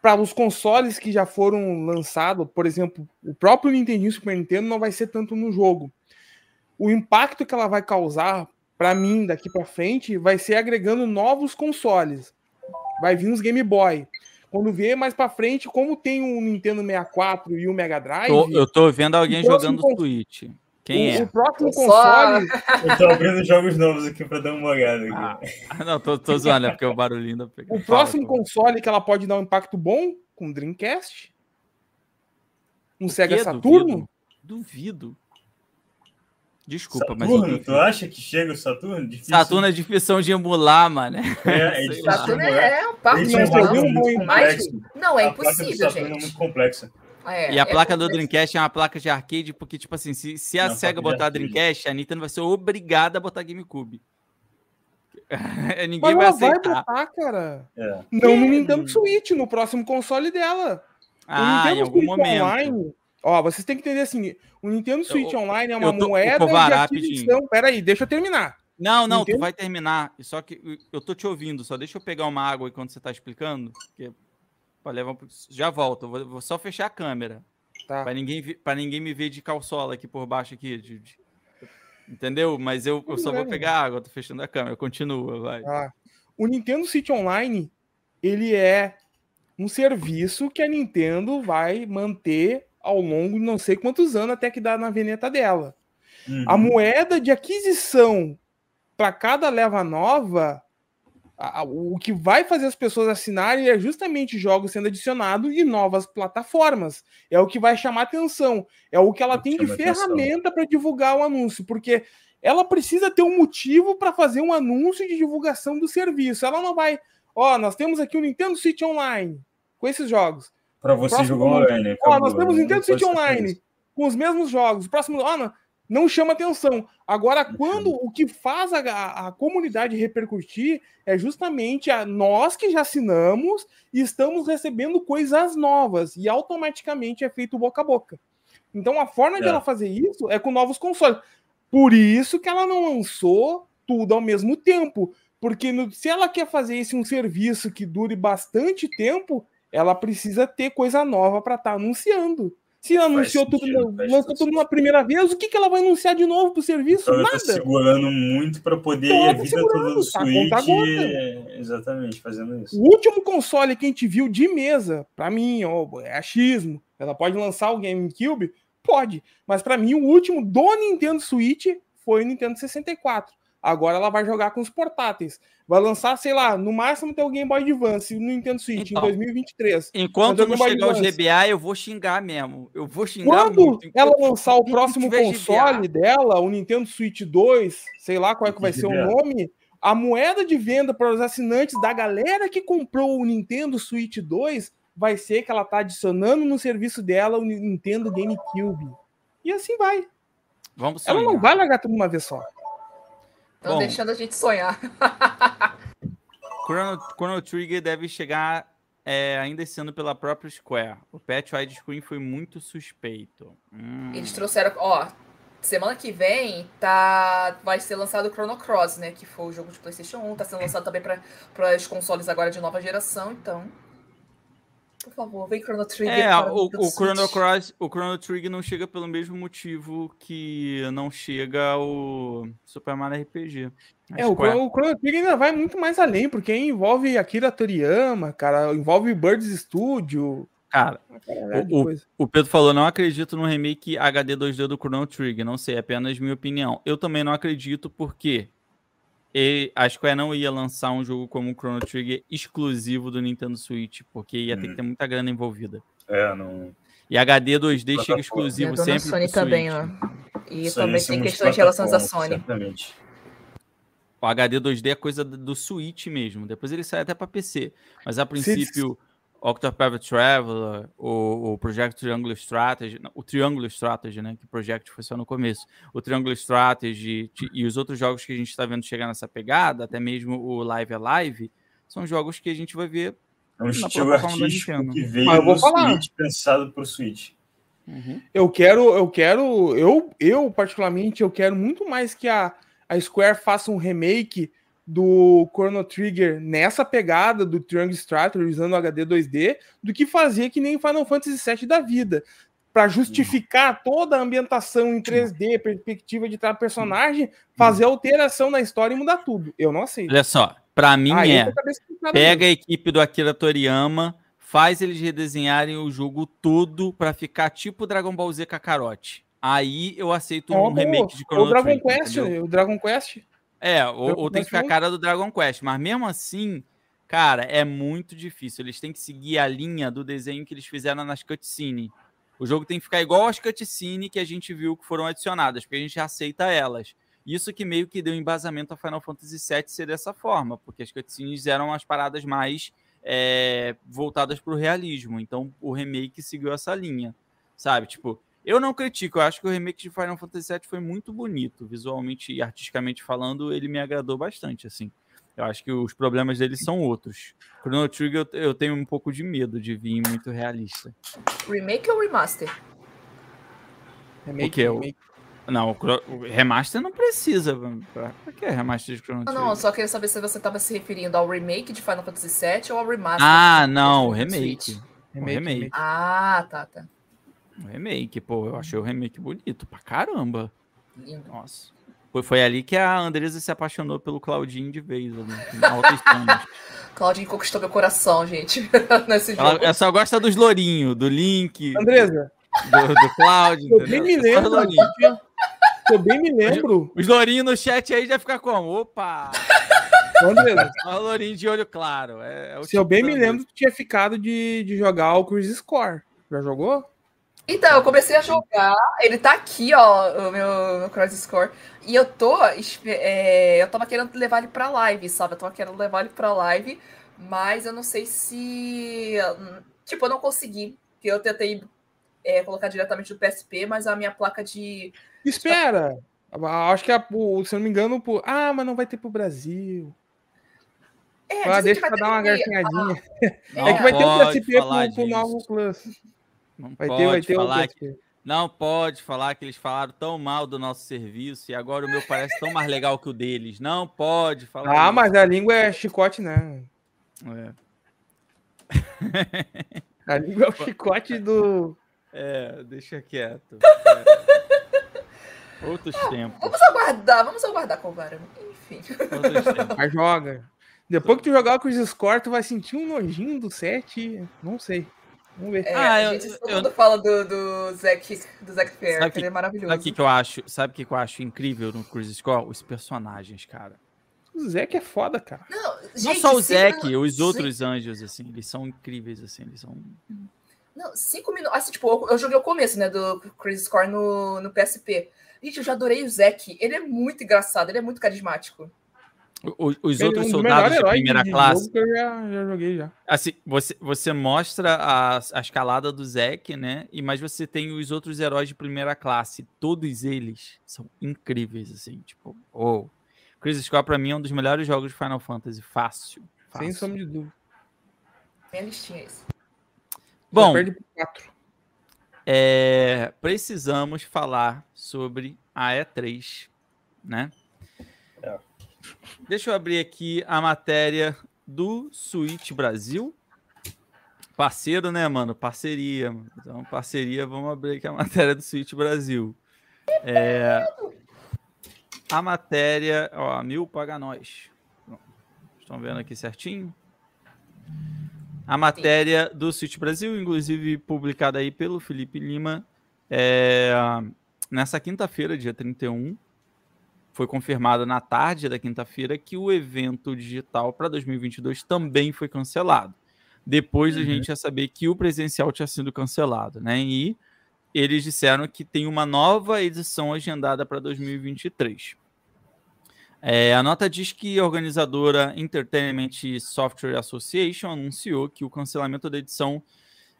para os consoles que já foram lançados, por exemplo, o próprio Nintendo Super Nintendo não vai ser tanto no jogo. O impacto que ela vai causar para mim daqui para frente vai ser agregando novos consoles. Vai vir uns Game Boy. Quando vier mais para frente, como tem o Nintendo 64 e o Mega Drive, Tô- eu tô vendo alguém jogando con- Switch. Quem o, é? o próximo Só- console *laughs* Eu tô abrindo jogos novos aqui pra dar uma olhada. Aqui. Ah, não, tô, tô zoando, é porque o barulhinho da O próximo console que ela pode dar um impacto bom com o Dreamcast. Um Sega quê? Saturno. Duvido. Desculpa, mas. Saturno, tu acha que chega o Saturno? Difícil. Saturno é difícil de emular, mano. é, é. *laughs* Saturno emular. é um parque de Mas tem jogo um não, é A placa do impossível, Saturno é gente. muito complexa. É, E a é placa do Dreamcast é uma placa de arcade, porque, tipo assim, se, se a Não, SEGA botar arcade. Dreamcast, a Nintendo vai ser obrigada a botar GameCube. *laughs* Ninguém Mas vai ela vai aceitar. botar, cara. É. Não no Nintendo Switch, no próximo console dela. Ah, em algum Switch momento. Online. Ó, vocês têm que entender assim: o Nintendo Switch Eu- Online é uma tô- moeda ô, Kovar, de aquisição. Peraí, deixa eu terminar. Não, não, tu vai terminar. Só que eu tô te ouvindo, só deixa eu pegar uma água enquanto você tá explicando. Porque levar Já volto, vou, vou só fechar a câmera. Tá. Pra ninguém, pra ninguém me ver de calçola aqui por baixo aqui. de- de- Entendeu? Mas eu, eu só vou bem. pegar água, tô fechando a câmera. Continua, vai. Ah, o Nintendo Switch Online, ele é um serviço que a Nintendo vai manter ao longo de não sei quantos anos até que dá na veneta dela. Uhum. A moeda de aquisição para cada leva nova, a- a- o que vai fazer as pessoas assinarem é justamente jogos sendo adicionados e novas plataformas. É o que vai chamar atenção. É o que ela tem de ferramenta para divulgar o anúncio, porque ela precisa ter um motivo para fazer um anúncio de divulgação do serviço. Ela não vai, ó, nós temos aqui o Nintendo Switch Online com esses jogos. Pra você Próximo jogar online. Ó, nós temos? Nintendo Switch Online isso. com os mesmos jogos. O próximo, ó, não, não chama atenção. Agora, quando o que faz a, a- comunidade repercutir é justamente a, nós que já assinamos e estamos recebendo coisas novas e automaticamente é feito boca a boca. Então, a forma de É. ela fazer isso é com novos consoles. Por isso que ela não lançou tudo ao mesmo tempo. Porque no- se ela quer fazer esse um serviço que dure bastante tempo, ela precisa ter coisa nova para estar anunciando. Se anunciou tudo, sentido, faz lançou tudo numa primeira vez, o que, que ela vai anunciar de novo pro serviço? Então Nada. segurando muito para poder Então, ir a tá vida toda do tá Switch. gota. é, Exatamente, fazendo isso. O último console que a gente viu de mesa, pra mim, ó, é achismo. Ela pode lançar o GameCube? Pode. Mas pra mim, o último do Nintendo Switch foi o Nintendo 64. Agora ela vai jogar com os portáteis. Vai lançar, sei lá, no máximo tem o Game Boy Advance no Nintendo Switch Então. em 2023. Enquanto não chegar o. GBA, eu vou xingar mesmo. Eu vou xingar Quando muito. ela Enquanto- lançar o próximo console GBA, dela, o Nintendo Switch 2, sei lá qual é que vai ser o nome, a moeda de venda para os assinantes da galera que comprou o Nintendo Switch 2 vai ser que ela tá adicionando no serviço dela o Nintendo GameCube. E assim vai. Vamos Ela não vai largar tudo de uma vez só. Estão deixando a gente sonhar. *laughs* Chrono, Chrono Trigger deve chegar é, ainda esse ano pela própria Square. O patch widescreen foi muito suspeito. Hum. Eles trouxeram, ó, semana que vem tá vai ser lançado o Chrono Cross, né, que foi o jogo de PlayStation 1, tá sendo lançado também para os consoles agora de nova geração, então por favor, vem Chrono Trigger. É, o, o Chrono. Cross, o Chrono Trigger não chega pelo mesmo motivo que não chega o Super Mario RPG. É, o o Chrono Trigger ainda vai muito mais além, porque envolve Akira Toriyama, cara, envolve Birds Studio. Cara, de O- coisa. o Pedro falou, não acredito no remake HD 2D do Chrono Trigger. Não sei, é apenas minha opinião. Eu também não acredito porque e a Square não ia lançar um jogo como o Chrono Trigger exclusivo do Nintendo Switch, porque ia ter que Hum. ter muita grana envolvida. É, não. E HD 2D chega exclusivo E sempre Sony também, Switch. ó. E Só também tem questões relacionadas à Sony. Certamente. O HD 2D é coisa do- do Switch mesmo. Depois ele sai até para PC. Mas a princípio, Octopath Traveler, o, o Project Triangle Strategy, o Triangle Strategy, né? Que o Project foi só no começo. O Triangle Strategy e os outros jogos que a gente está vendo chegar nessa pegada, até mesmo o Live Alive, são jogos que a gente vai ver. É um Na estilo plataforma da artístico que veio Mas eu vou no falar. Switch, pensado pro Switch. Eu quero, eu quero, eu, eu particularmente, eu quero muito mais que a, a Square faça um remake do Chrono Trigger nessa pegada do Triangle Strategy usando HD 2D do que fazer que nem Final Fantasy VII da vida. Para justificar toda a ambientação em 3D, perspectiva de cada personagem, fazer alteração na história e mudar tudo. Eu não aceito. Olha só, para mim Aí é. Pega a equipe do Akira Toriyama, faz eles redesenharem o jogo todo para ficar tipo Dragon Ball Z Kakarote. Aí eu aceito mesmo. um remake de o Chrono Dragon Trigger, Quest, entendeu? o Dragon Quest. É, ou, ou tem que ficar a cara do Dragon Quest, mas mesmo assim, cara, é muito difícil. Eles têm que seguir a linha do desenho que eles fizeram nas cutscenes. O jogo tem que ficar igual às cutscenes que a gente viu que foram adicionadas, porque a gente aceita elas. Isso que meio que deu embasamento a Final Fantasy VII ser dessa forma, porque as cutscenes eram as paradas mais é, voltadas para o realismo. Então o remake seguiu essa linha, sabe? Tipo, eu não critico, eu acho que o remake de Final Fantasy VII foi muito bonito, visualmente e artisticamente falando, ele me agradou bastante, assim. Eu acho que os problemas dele são outros. Chrono Trigger eu, eu tenho um pouco de medo de vir muito realista. Remake ou remaster? Remake, O remake. Não, o, cro- o remaster não precisa. Pra, pra que remaster de Chrono Não, Trigger? não, só queria saber se você estava se referindo ao remake de Final Fantasy VII ou ao remaster. Ah, não, o Nintendo remake. Switch. O Remake, remake. remake. Ah, tá, tá. O remake, pô, eu achei o remake bonito pra caramba. Lindo. Nossa. Foi, foi ali que a Andresa se apaixonou pelo Claudinho de vez, *laughs* tomas. Claudinho conquistou meu coração, gente, *laughs* nesse Ela, jogo. ela só gosta dos lourinhos, do Link, Andresa, do, do Claudio, eu bem me lembro. Eu bem me lembro. Os lourinhos no chat aí já fica como? Opa! Andresa, Só o lourinho de olho claro. É, é o se eu tipo bem da me lembro, tu tinha ficado de, de jogar o Cruise Score. Já jogou? Então, eu comecei a jogar. Ele tá aqui, ó, o meu, meu Cross Score. E eu tô. é, eu tava querendo levar ele pra live, sabe? Eu tava querendo levar ele pra live, mas eu não sei se. Tipo, eu não consegui. Porque eu tentei é, colocar diretamente no PSP, mas a minha placa de. Espera! Acho que, a, se eu não me engano, pô, ah, mas não vai ter pro Brasil. É, Ah, deixa pra dar uma garfinhadinha. Não é que vai ter o pode PSP pro, pro novo Plus. Não Vai pode ter, vai ter o falar que. Não pode falar que eles falaram tão mal do nosso serviço e agora o meu parece tão mais legal que o deles. Não pode falar Ah, isso. mas a língua é chicote, né? É. *laughs* A língua é o chicote do. *laughs* É, deixa quieto. É. Outros tempos. Vamos aguardar, vamos aguardar, Colvara. Enfim. Outros *laughs* tempos. Mas joga. Depois que tu jogar o Cruise Score, tu vai sentir um nojinho do 7. Não sei. Vamos ver. É, Ah, a eu- gente, todo eu- mundo fala do, do Zack, do Zack Fair, Sabe que ele é maravilhoso. Sabe o que, que eu acho? Sabe o que, que eu acho incrível no Cruise Score? Os personagens, cara. O Zeke é foda, cara. Não, Não gente, só o Zack, minu- os Sim. outros anjos, assim, eles são incríveis, assim, eles são. Não, cinco minutos. Assim, tipo, eu, eu joguei o começo, né, do Crazy Score no, no PSP. Gente, eu já adorei o Zack. Ele é muito engraçado, ele é muito carismático. Os Ele é outros um dos soldados de primeira de classe. eu já, já joguei já. Assim, você, você mostra a, a escalada do Zack, né? E mas você tem os outros heróis de primeira classe. Todos eles são incríveis, assim. Tipo, oh. Crisis Core pra mim é um dos melhores jogos de Final Fantasy. Fácil. Sem fácil. sombra de dúvida. Minha listinha é isso. Bom, Só perde por 4. é, precisamos falar sobre a E3, né? É. Deixa eu abrir aqui a matéria do Switch Brasil. Parceiro, né, mano? Parceria. Então, parceria, vamos abrir aqui a matéria do Switch Brasil. É, a matéria, ó, mil paga nós. Estão vendo aqui certinho? A matéria do Switch Brasil, inclusive publicada aí pelo Felipe Lima, é, nessa quinta-feira, dia 31, foi confirmado na tarde da quinta-feira que o evento digital para 2022 também foi cancelado. Depois a Uhum. gente ia saber que o presencial tinha sido cancelado, né? E eles disseram que tem uma nova edição agendada para 2023. É, a nota diz que a organizadora Entertainment Software Association anunciou que o cancelamento da edição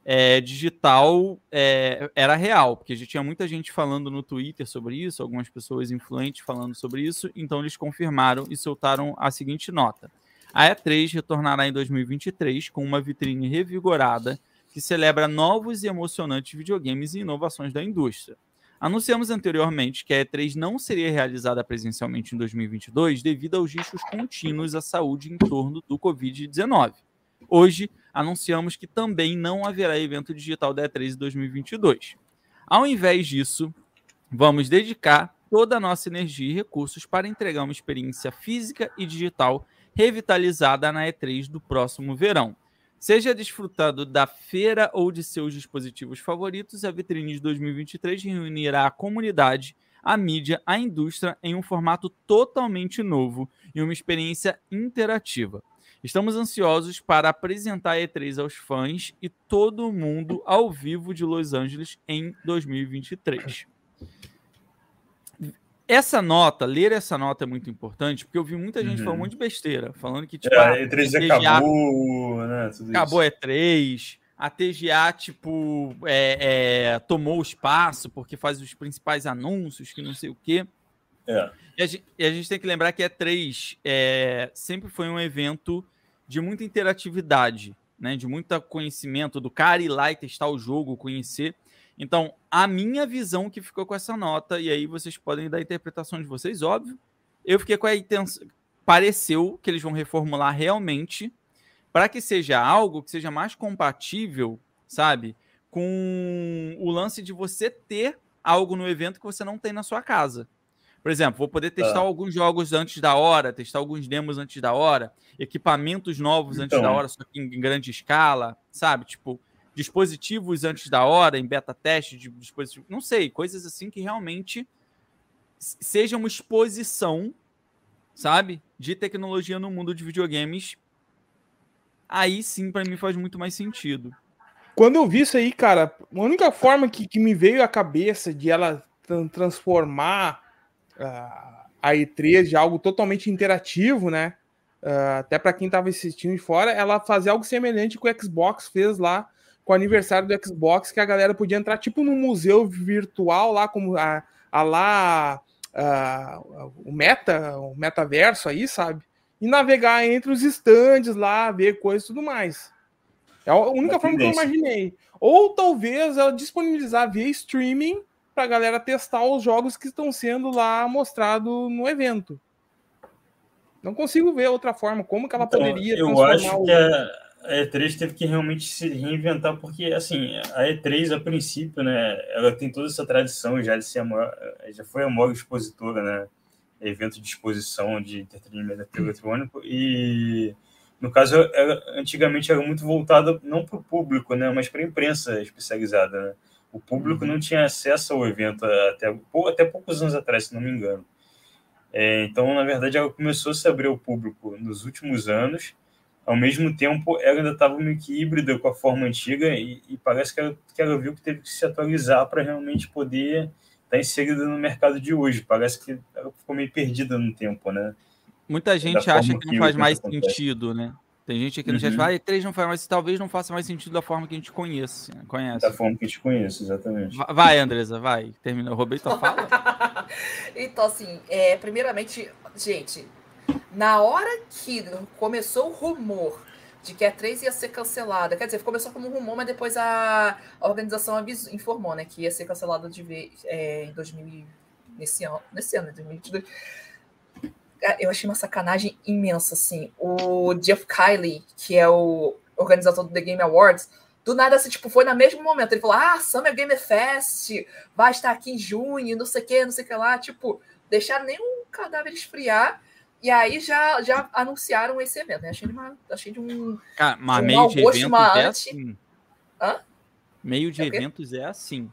é, digital é, era real, porque já tinha muita gente falando no Twitter sobre isso, algumas pessoas influentes falando sobre isso, então eles confirmaram e soltaram a seguinte nota. A E3 retornará em 2023 com uma vitrine revigorada que celebra novos e emocionantes videogames e inovações da indústria. Anunciamos anteriormente que a E3 não seria realizada presencialmente em 2022 devido aos riscos contínuos à saúde em torno do Covid-19. Hoje, anunciamos que também não haverá evento digital da E3 em 2022. Ao invés disso, vamos dedicar toda a nossa energia e recursos para entregar uma experiência física e digital revitalizada na E3 do próximo verão. Seja desfrutado da feira ou de seus dispositivos favoritos, a vitrine de 2023 reunirá a comunidade, a mídia, a indústria em um formato totalmente novo e uma experiência interativa. Estamos ansiosos para apresentar a E3 aos fãs e todo mundo ao vivo de Los Angeles em 2023. essa nota, ler essa nota é muito importante, porque eu vi muita gente Uhum. falando um monte de besteira, falando que, tipo, É, ah, a E3 TGA acabou, né? Acabou isso. E3, a TGA, tipo, é, é, tomou o espaço porque faz os principais anúncios, que não sei o quê. É. E a gente, e a gente tem que lembrar que a E3 é, sempre foi um evento de muita interatividade, né? De muito conhecimento, do cara ir lá e testar o jogo, conhecer. Então, a minha visão que ficou com essa nota, e aí vocês podem dar a interpretação de vocês, óbvio. Eu fiquei com a intenção. Pareceu que eles vão reformular realmente para que seja algo que seja mais compatível, sabe? Com o lance de você ter algo no evento que você não tem na sua casa. Por exemplo, vou poder testar Tá. alguns jogos antes da hora, testar alguns demos antes da hora, equipamentos novos antes Então. da hora, só que em grande escala, sabe? Tipo, dispositivos antes da hora, em beta teste de dispositivos, não sei, coisas assim que realmente seja uma exposição, sabe, de tecnologia no mundo de videogames. Aí sim, para mim faz muito mais sentido. Quando eu vi isso aí, cara, a única forma que, que me veio à cabeça de ela tran- transformar ah, a E3 de algo totalmente interativo, né? Ah, até para quem estava assistindo de fora, ela fazer algo semelhante que o Xbox fez lá com o aniversário do Xbox, que a galera podia entrar tipo num museu virtual lá, como a, a lá o meta, o metaverso aí, sabe? E navegar entre os estandes lá, ver coisas e tudo mais. É a única forma que eu imaginei. Ou talvez ela disponibilizar via streaming para a galera testar os jogos que estão sendo lá mostrados no evento. Não consigo ver outra forma. Como que ela Então, poderia eu acho o- que a, a E3 teve que realmente se reinventar, porque, assim, a E3, a princípio, né, ela tem toda essa tradição já de ser a maior, já foi a maior expositora, né, evento de exposição de entretenimento eletrônico, e, no caso, ela, antigamente era muito voltada não para o público, né, mas para a imprensa especializada, né. O público não tinha acesso ao evento até, até poucos anos atrás, se não me engano. É, então, na verdade, ela começou a se abrir ao público nos últimos anos. Ao mesmo tempo, ela ainda estava meio que híbrida com a forma antiga e, e parece que ela, que ela viu que teve que se atualizar para realmente poder estar inserida no mercado de hoje. Parece que ela ficou meio perdida no tempo, né? Muita gente acha que não faz mais acontece. sentido, né? Tem gente aqui no chat que Uhum. fala, ah, E3 não faz mais, talvez não faça mais sentido da forma que a gente conhece. né? conhece. Da forma que a gente conhece, exatamente. Va- Vai, Andresa, vai. Termina. Eu roubei tua fala? *laughs* então, assim, é, primeiramente, gente, na hora que começou o rumor de que a 3 ia ser cancelada, quer dizer, começou como um rumor, mas depois a, a organização avisou, informou, né, que ia ser cancelada de vez é, em 2000, e- nesse ano, nesse ano, 2022. Cara, Eu achei uma sacanagem imensa, assim. O Jeff Kiley, que é o organizador do The Game Awards, do nada, assim, tipo, foi no mesmo momento. Ele falou: Ah, Summer Game Fest vai estar aqui em junho, não sei o que, não sei o que lá. Tipo, deixaram nem um cadáver esfriar. E aí já, já anunciaram esse evento, né? Achei de, uma, achei de um. Cara, mas Um meio de eventos uma é assim. Hã? Meio de É o quê? eventos é assim.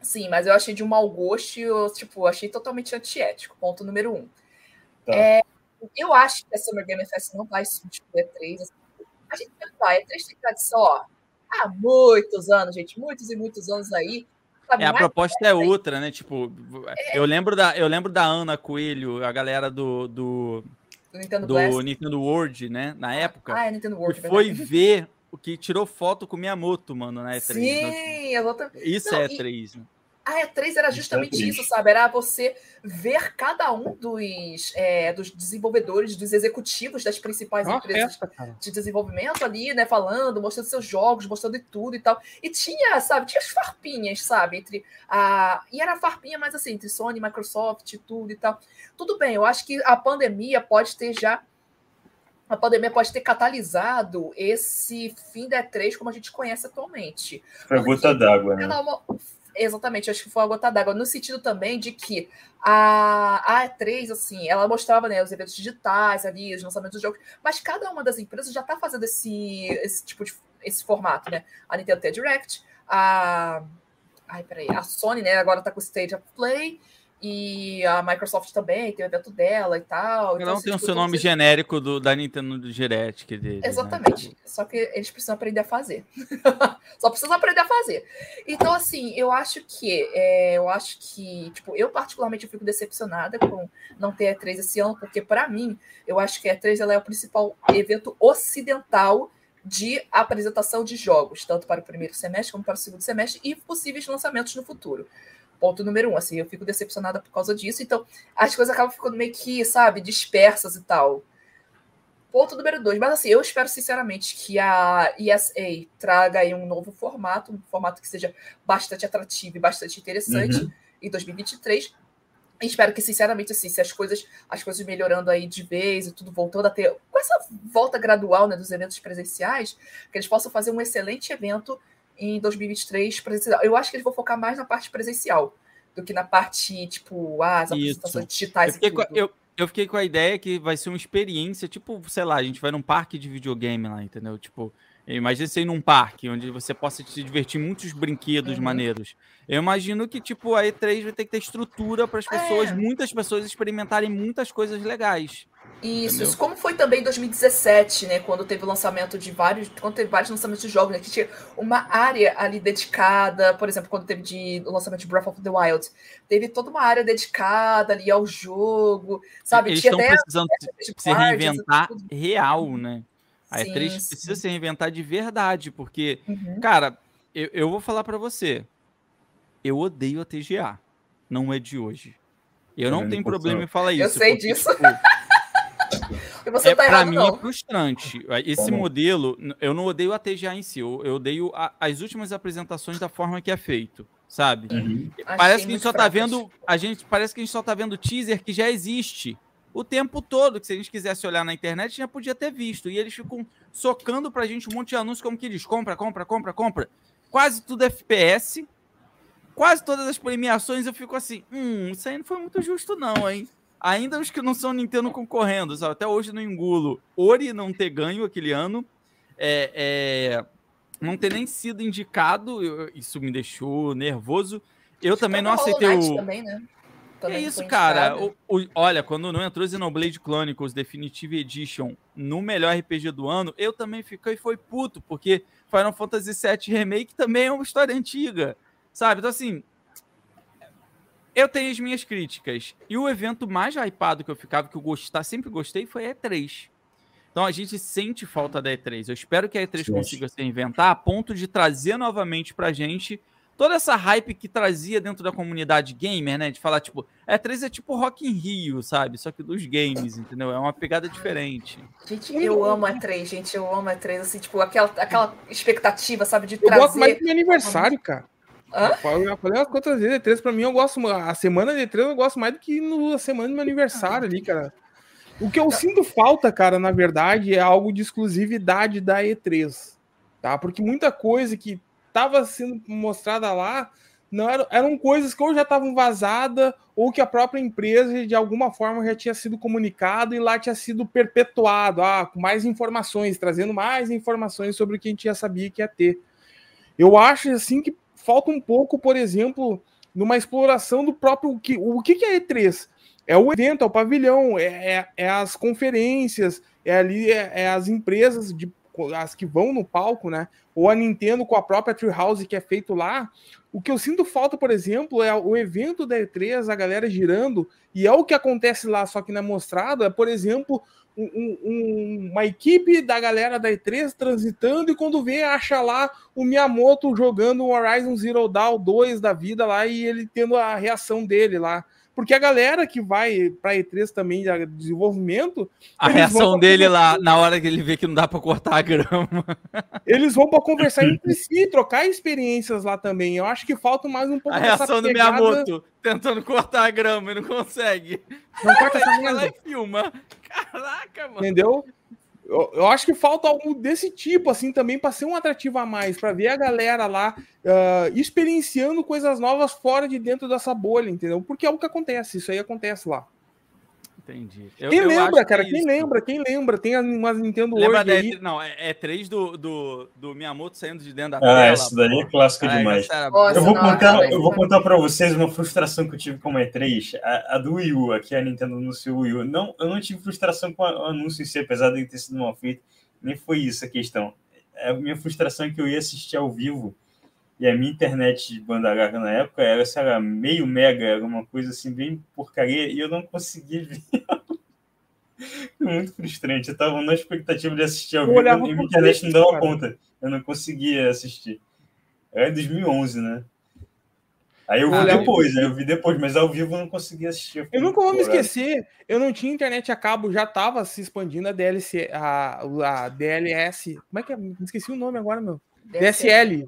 Sim, mas eu achei de um mau gosto, eu, tipo, achei totalmente antiético. Ponto número um. Tá. É, eu acho que a Summer Game Fest não vai substituir a E3. assim. A gente vai, a E3 tem tradição, ó, há muitos anos, gente, muitos e muitos anos aí. sabe, É, a proposta é outra, né? Tipo, eu lembro da, eu lembro da Ana Coelho, a galera do, do, do Nintendo do Blast. Nintendo World, né? Na época. Ah, é Nintendo World, que é foi verdade. ver o que tirou foto com Miyamoto, mano, na E3. né? Sim, exatamente. Isso Não, é e- E3. né? A E3 era justamente isso, sabe? Era você ver cada um dos, é, dos desenvolvedores, dos executivos das principais É uma empresas festa, de desenvolvimento ali, né? Falando, mostrando seus jogos, mostrando tudo e tal. E tinha, sabe, tinha as farpinhas, sabe? Entre a. E era farpinha, mas assim, entre Sony, Microsoft e tudo e tal. Tudo bem, eu acho que a pandemia pode ter já. A pandemia pode ter catalisado esse fim da E3 como a gente conhece atualmente. Foi a gota d'água, né? Cada uma- Exatamente, acho que foi a gota d'água. No sentido também de que a, a E3, assim, ela mostrava né, os eventos digitais ali, os lançamentos dos jogos, mas cada uma das empresas já está fazendo esse, esse tipo de esse formato, né? A Nintendo tem a Direct, a. Ai, peraí, a Sony, né, agora tá com o State of Play. E a Microsoft também tem o evento dela e tal. Então, assim, tem o seu nome genérico do, da Nintendo do Direct dele. Exatamente. Só que eles precisam aprender a fazer. *laughs* Só precisam aprender a fazer. Então, assim, eu acho que. é, eu acho que. Tipo, eu particularmente fico decepcionada com não ter a E3 esse ano, porque, para mim, eu acho que a E3 ela é o principal evento ocidental de apresentação de jogos, tanto para o primeiro semestre como para o segundo semestre, e possíveis lançamentos no futuro. Ponto número um, assim, eu fico decepcionada por causa disso. Então, as coisas acabam ficando meio que, sabe, dispersas e tal. Ponto número dois. Mas assim, eu espero sinceramente que a ESA traga aí um novo formato, um formato que seja bastante atrativo e bastante interessante Uhum. em 2023. E espero que, sinceramente, assim, se as coisas, as coisas melhorando aí de vez e tudo voltando a ter. Com essa volta gradual né, dos eventos presenciais, que eles possam fazer um excelente evento em 2023 presencial. Eu acho que eles vão focar mais na parte presencial do que na parte, tipo, ah, as Isso. apresentações Eu digitais. e com a, tudo. eu, eu fiquei com a ideia que vai ser uma experiência, tipo, sei lá, a gente vai num parque de videogame lá, entendeu? Tipo, imagina você ir num parque onde você possa se divertir muitos brinquedos Uhum. maneiros. Eu imagino que, tipo, a E3 vai ter que ter estrutura para as pessoas, É. muitas pessoas experimentarem muitas coisas legais. Isso, Entendeu? como foi também em 2017, né? Quando teve o lançamento de vários. Quando teve vários lançamentos de jogos, né? Que tinha uma área ali dedicada, por exemplo, quando teve de, o lançamento de Breath of the Wild, teve toda uma área dedicada ali ao jogo, sabe? Eles tinha estão até precisando se reinventar tudo. real, né? A Sim, E3 sim. precisa se reinventar de verdade, porque Uhum. Cara, eu, eu vou falar pra você. Eu odeio a TGA. Não é de hoje. Eu não Também tenho problema em falar isso. Eu sei porque, disso. tipo, é, tá pra errado, mim não. é frustrante. *laughs* Esse Como? modelo, eu não odeio a TGA em si. Eu, eu odeio a- as últimas apresentações da forma que é feito, sabe? Uhum. Achei Parece que a gente só tá vendo. A gente parece que a gente só tá vendo teaser que já existe o tempo todo. Que se a gente quisesse olhar na internet, já podia ter visto. E eles ficam socando pra gente um monte de anúncios como que eles compra, compra, compra, compra. Quase tudo FPS. Quase todas as premiações eu fico assim, hum, isso aí não foi muito justo, não, hein? Ainda os que não são Nintendo concorrendo, sabe? Até hoje não engulo. Ori não ter ganho aquele ano. É, é, não ter nem sido indicado, eu- isso me deixou nervoso. Eu também não aceitei o. Também, né? Que Também isso, cara? O- o- olha, quando não entrou Xenoblade Chronicles Definitive Edition no melhor RPG do ano, eu também fiquei foi puto, porque Final Fantasy VII Remake também é uma história antiga, sabe? Então, assim, eu tenho as minhas críticas. E o evento mais hypado que eu ficava, que eu gostar, sempre gostei, foi a E3. Então a gente sente falta da E3. Eu espero que a E3 Sim. consiga se inventar a ponto de trazer novamente pra gente toda essa hype que trazia dentro da comunidade gamer, né? De falar, tipo, a E3 é tipo Rock in Rio, sabe? Só que dos games, entendeu? É uma pegada diferente. Gente, eu amo a 3, gente. Eu amo a 3, assim, tipo, aquela, aquela expectativa, sabe, de Eu gosto mais trazer. do meu aniversário, cara. Hã? Eu eu falei umas quantas vezes, E3 pra mim eu gosto, a semana de E3 eu gosto mais do que no, a semana do meu aniversário ali, cara. O que eu sinto falta, cara, na verdade, é algo de exclusividade da E3, tá? Porque muita coisa que tava sendo mostrada lá não eram, eram coisas que ou já estavam vazadas ou que a própria empresa de alguma forma já tinha sido comunicado e lá tinha sido perpetuado, ah, com mais informações, trazendo mais informações sobre o que a gente já sabia que ia ter. Eu acho assim que falta um pouco, por exemplo, numa exploração do próprio o que, o que é E3? É o evento, é o pavilhão, é, é, é as conferências, é ali é, é as empresas de as que vão no palco, né? Ou a Nintendo com a própria Treehouse que é feito lá. O que eu sinto falta, por exemplo, é o evento da E3, a galera girando, e é o que acontece lá, só que não é mostrado, é, por exemplo, um- um- uma equipe da galera da E3 transitando e quando vê, acha lá o Miyamoto jogando o Horizon Zero Dawn 2 da vida lá e ele tendo a reação dele lá. Porque a galera que vai pra E3 também de desenvolvimento, A reação dele conversar. lá, na hora que ele vê que não dá pra cortar a grama. *laughs* eles vão para conversar *laughs* entre si, trocar experiências lá também. Eu acho que falta mais um pouco A reação do pegada- Miyamoto tentando cortar a grama e não consegue. Não corta essa *laughs* merda. e filma. Caraca, mano. Entendeu? Eu, eu acho que falta algo desse tipo, assim, também, para ser um atrativo a mais, para ver a galera lá ah, experienciando coisas novas fora de dentro dessa bolha, entendeu? Porque é o que acontece, isso aí acontece lá. Entendi. Eu- Quem eu lembra, que cara? é Quem isso. lembra? Quem lembra? Tem umas Nintendo Lembra World da aí. E3, não, é, é 3 do, do, do Miyamoto saindo de dentro da Ah, tela. essa daí é pô. clássica Caralho, demais. essa era Nossa, Eu vou, contar, eu vou isso- contar pra vocês uma frustração que eu tive com a E3. A, a do Wii U, aqui a Nintendo anunciou o Wii U. Não, eu não tive frustração com o anúncio em si, apesar de ter sido mal feito. Nem foi isso a questão. A minha frustração é que eu ia assistir ao vivo e a minha internet de banda larga na época era, sei lá, meio mega, era uma coisa assim, bem porcaria, e eu não conseguia ver. Foi *laughs* muito frustrante. Eu tava na expectativa de assistir ao Eu vivo olhava e minha por internet não dava cara. conta. Eu não conseguia assistir. Era em 2011, né? Aí eu vi Ah, eu- depois, eu vi depois, mas ao vivo eu não conseguia assistir. Eu fiquei nunca vou me esquecer, eu não tinha internet a cabo, já tava se expandindo a DLC, a, a DLS. Como é que é? Me esqueci o nome agora, meu. DSL.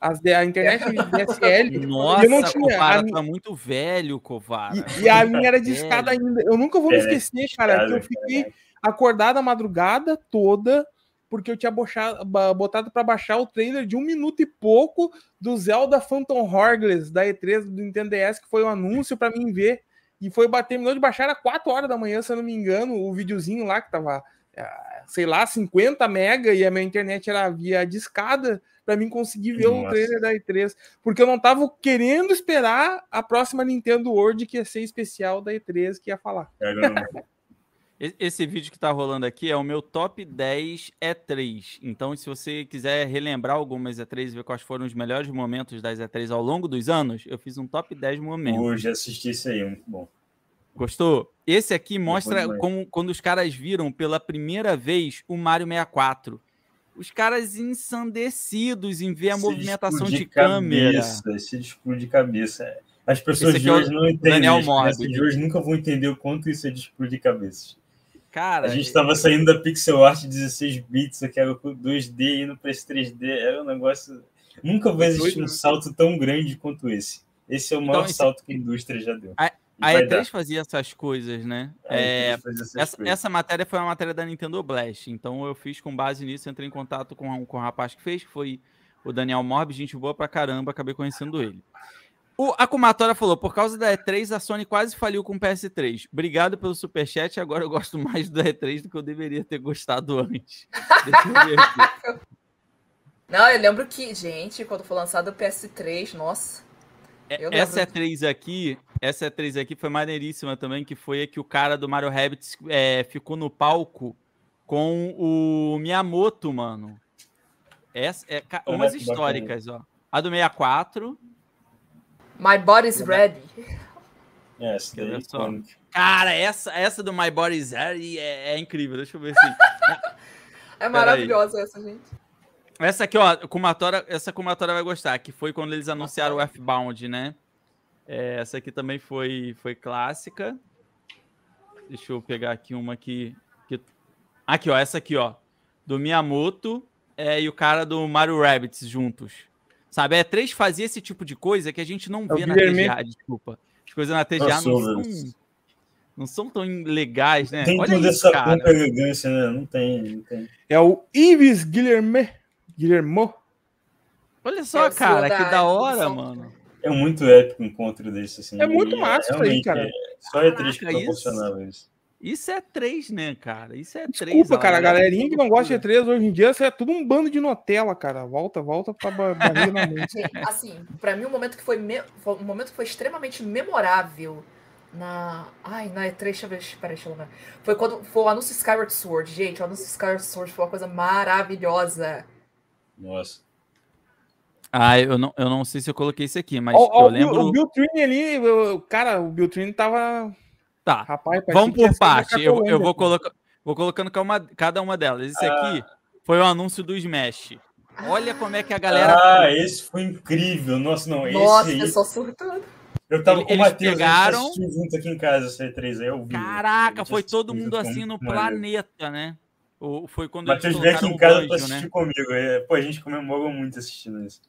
As, a internet DSL. Nossa, *laughs* eu não tinha. Covara, A, mi- tá muito velho, Covara. e, e a minha era discada *laughs* ainda. Eu nunca vou me É, esquecer, cara, que eu fiquei acordado a madrugada toda porque eu tinha bochado- botado pra baixar o trailer de um minuto e pouco do Zelda Phantom Hourglass da E3 do Nintendo DS, que foi um anúncio pra mim ver. E foi bater, terminou de baixar às 4 horas da manhã, se eu não me engano, o videozinho lá que tava, ah, sei lá, 50 mega e a minha internet era via discada pra mim conseguir ver o Nossa. trailer da E3, porque eu não tava querendo esperar a próxima Nintendo World que ia ser especial da E3 que ia falar. *laughs* E- Esse vídeo que tá rolando aqui é o meu top 10 E3. Então, se você quiser relembrar algumas E3 e ver quais foram os melhores momentos das E3 ao longo dos anos, eu fiz um top 10 momentos. Hoje assisti isso aí, muito bom. Gostou? Esse aqui mostra como, quando os caras viram pela primeira vez o Mario 64. Os caras ensandecidos em ver a Se movimentação de câmera. Cabeça, se explodir cabeça. As pessoas de é hoje não entendem. Daniel As crianças Morbi. de hoje nunca vão entender o quanto isso é de explodir cabeças. Cara, A gente estava saindo da pixel art 16 bits, aquela com 2D indo para esse 3D, era um negócio. Nunca vai existir um né? salto tão grande quanto esse. Esse é o maior Então, esse- salto que a indústria já deu. A- a vai E3 dar. fazia essas coisas, né? A É, E3 faz essas Essa, coisas. essa matéria foi uma matéria da Nintendo Blast, então eu fiz com base nisso, entrei em contato com, com o rapaz que fez, que foi o Daniel Morbi, gente boa pra caramba, acabei conhecendo ele. O Akumatora falou, por causa da E3, a Sony quase faliu com o PS3. Obrigado pelo superchat, agora eu gosto mais da E3 do que eu deveria ter gostado antes. *laughs* Deixa eu ver aqui. Não, eu lembro que, gente, quando foi lançado o PS3, nossa. Eu É, Essa lembro. E3 aqui, essa E3 aqui foi maneiríssima também, que foi a que o cara do Mario Rabbids é, ficou no palco com o Miyamoto, mano. Essa é Caraca, umas históricas, ó. A do 64. My body's ready. É, é icônica. Cara, essa, essa do My Body's Ready é, é incrível. Deixa eu ver se. *laughs* É maravilhosa essa, gente. Essa aqui, ó, Kumatora, essa Kumatora vai gostar, que foi quando eles anunciaram o F-Bound, né? É, essa aqui também foi, foi clássica. Deixa eu pegar aqui uma que, que. Aqui, ó, essa aqui, ó. Do Miyamoto é, e o cara do Mario Rabbits juntos. Sabe, a E3 fazia esse tipo de coisa que a gente não É vê na. TGA, desculpa. As coisas na TGA não são, não são tão legais, né? Tem Olha toda isso, essa cara. elegância, né? Não tem, não tem. É o Ives Guilherme. Guilhermo. Olha só, É cara, que da hora, mano. É muito épico um encontro desse, assim. É muito massa isso aí, cara. é- Só é triste que Caraca, isso- proporcionava isso. Isso é três, né, cara? Isso é três. Desculpa, cara, a galerinha que não gosta de E3 hoje em dia, isso é tudo um bando de Nutella, cara. Volta, volta pra ba- barriga na mente. Assim, pra mim, um momento que foi, me- foi um momento que foi extremamente memorável na. Ai, na E3, deixa eu ver. Peraí, deixa eu lembrar. Foi quando foi o anúncio Skyward Sword. Gente, o anúncio Skyward Sword foi uma coisa maravilhosa. Nossa. Ah, eu não, eu não sei se eu coloquei isso aqui, mas ó, eu o Bill- lembro. O Bill Trini ali, o- cara, o Bill Trini tava. Tá, Rapaz, vamos por parte. Eu, eu vou, colocar, vou colocando cada uma, delas. Esse aqui foi o anúncio do Smash. Olha como é que a galera. Ah, esse foi incrível. Nossa, não, Nossa, esse aí. pessoal surtando. Eu tava Ele- com o eles Matheus, pegaram- junto aqui em casa, esse E3 aí, eu vi. Caraca, foi todo mundo assim no planeta, né? O, foi quando Matheus eles veio aqui em casa pra banjo, assistir né? comigo. é, Pô, a gente comemorou muito assistindo isso.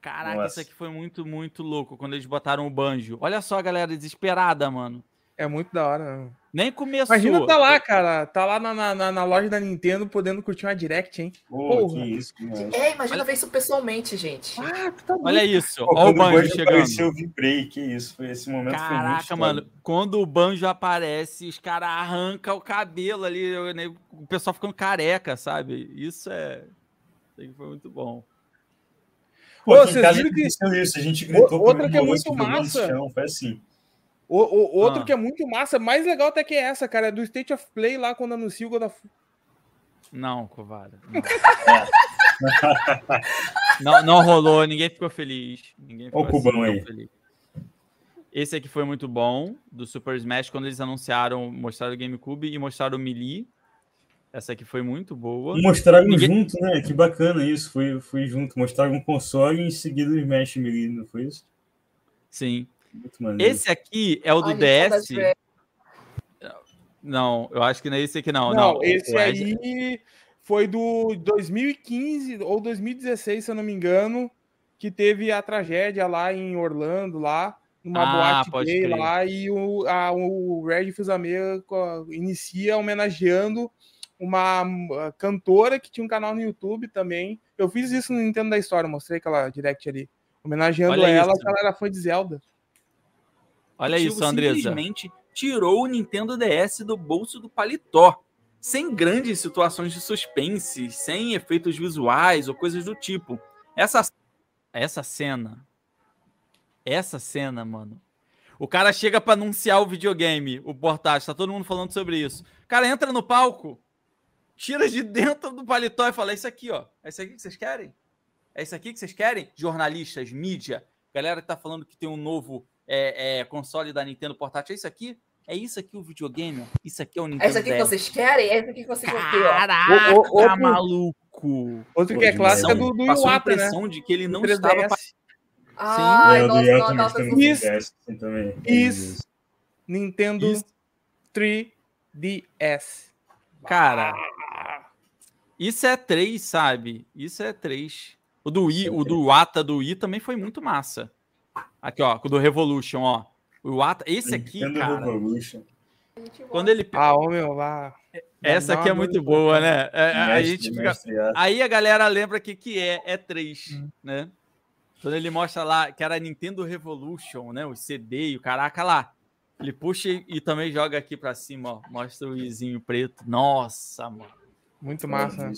Caraca, Nossa. isso aqui foi muito, muito louco quando eles botaram o banjo. Olha só a galera desesperada, mano. É muito da hora. né? Nem começou. Imagina tá lá, cara. Tá lá na, na, na loja da Nintendo podendo curtir uma Direct, hein? Pô, Porra. que isso. É, imagina ver isso pessoalmente, gente. Ah, tá Olha isso. Pô, Olha o Banjo Banjo chegando. apareceu, eu vibrei, que isso, foi esse momento foi muito Caraca, histórico. mano, quando o Banjo aparece, os caras arrancam o cabelo ali, né, o pessoal ficando careca, sabe? Isso é. Isso foi muito bom. Pô, Ô, vocês viram que- isso, a gente gritou outra que é muito massa. chão, Foi assim. O, o- outro Ah. que é muito massa, mais legal até que essa, cara, é do State of Play lá quando anuncia o God of Não, Covara. *laughs* Não. não, não rolou, ninguém ficou feliz. Ninguém ficou o cubão tão aí. feliz. Esse aqui foi muito bom, do Super Smash, quando eles anunciaram, mostraram o GameCube e mostraram o Melee. Essa aqui foi muito boa. Mostraram Ninguém- junto, né? Que bacana isso. Foi, foi junto. Mostraram um console e em seguida o Smash Melee, não foi isso? Sim. Muito maneiro. Esse aqui é o do Ai, gente, saudades DS. Não, eu acho que não é esse aqui, não. Não, não. esse O Red- aí foi do 2015 ou 2016, se eu não me engano, que teve a tragédia lá em Orlando, lá, numa Ah, boate gay crer. lá, e o, a, o Red co- inicia homenageando uma uh, cantora que tinha um canal no YouTube também. Eu fiz isso no Nintendo da História, mostrei aquela direct ali. Homenageando Olha ela, isso. que ela era fã de Zelda. Olha Tio isso, Andresa. simplesmente tirou o Nintendo DS do bolso do paletó, sem grandes situações de suspense, sem efeitos visuais ou coisas do tipo. Essa Essa cena. Essa cena, mano. O cara chega pra anunciar o videogame, o portátil, tá todo mundo falando sobre isso. O cara entra no palco, tira de dentro do paletó e fala: É isso aqui, ó. É isso aqui que vocês querem? É isso aqui que vocês querem? Jornalistas, mídia, galera que tá falando que tem um novo é, é, console da Nintendo portátil. É isso aqui? É isso aqui o videogame? Isso aqui é o Nintendo É isso aqui que DS. vocês querem? É isso aqui que vocês ó. Caraca, O- o- outro- maluco. Outro que é demais. clássica do, do passou a Iwata, né? impressão de que ele não 3DS. estava Ai, É, o do nossa, Yellow não, também não, está não, no Isso. Isso. Nintendo Isso. 3DS. Cara, isso é 3, sabe? Isso é 3. O do Wii, o do Wata do Wii também foi muito massa. Aqui, ó, o do Revolution, ó. O Wata, esse aqui, Nintendo cara, Revolution. quando ele Ah, ô meu, lá. essa aqui é muito boa, né? É, a gente fica mestre. Aí a galera lembra que que é, é 3, né? Quando ele mostra lá que era Nintendo Revolution, né? O CD e o caraca lá. Ele puxa e, e também joga aqui pra cima, ó. Mostra o izinho preto. Nossa, mano. Muito massa. né?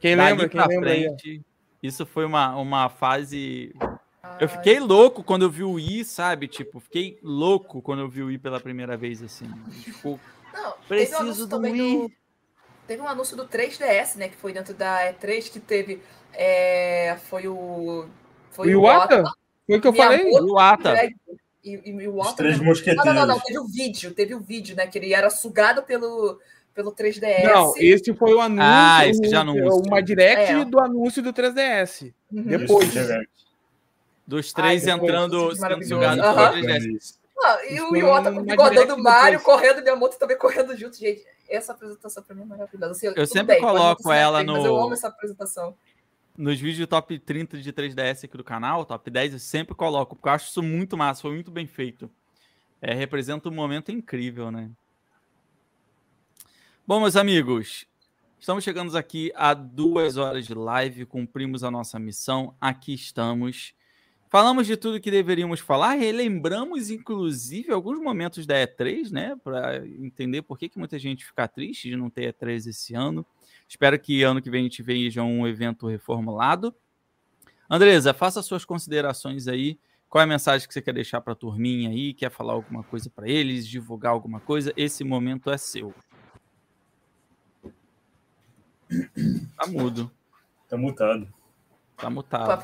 Quem Dali lembra? Quem lembra aí? frente, isso foi uma, uma fase. Ai, Eu fiquei louco quando eu vi o I, sabe? Tipo, fiquei louco quando eu vi o I pela primeira vez, assim. Tipo, Não, um Preciso do também Wii. do. Teve um anúncio do 3DS, né? Que foi dentro da E3, que teve. é, foi o. O Foi Iwata? Foi o que eu falei? O Ata. Greg E, e o Os Iwata. três Não, mosqueteiros. não, não, não, teve o vídeo, teve o vídeo, né? Que ele era sugado pelo, pelo 3DS. Não, esse foi o anúncio. Ah, esse já o- anúncio. Uma direct É. do anúncio do 3DS. Uhum. depois. Dos três Ai, entrando, é sendo Aham. pelo 3DS. Ah, e o bigodando direct do Mario, correndo, Miyamoto também correndo junto. Gente, essa apresentação pra mim é maravilhosa. Assim, tudo sempre bem, coloco ela perfeito, Mas eu no- amo essa apresentação. Nos vídeos top 30 de 3DS aqui do canal, top 10, eu sempre coloco, porque eu acho isso muito massa, foi muito bem feito. É, representa um momento incrível, né? Bom, meus amigos, estamos chegando aqui a duas horas de live, cumprimos a nossa missão, aqui estamos. Falamos de tudo que deveríamos falar, relembramos, inclusive, alguns momentos da E3, né? Para entender por que, que muita gente fica triste de não ter E3 esse ano. Espero que ano que vem a gente veja um evento reformulado. Andresa, faça suas considerações aí. Qual é a mensagem que você quer deixar para a turminha aí? Quer falar alguma coisa para eles? Divulgar alguma coisa? Esse momento é seu. Tá mudo. Tá mutado. Tá mutado.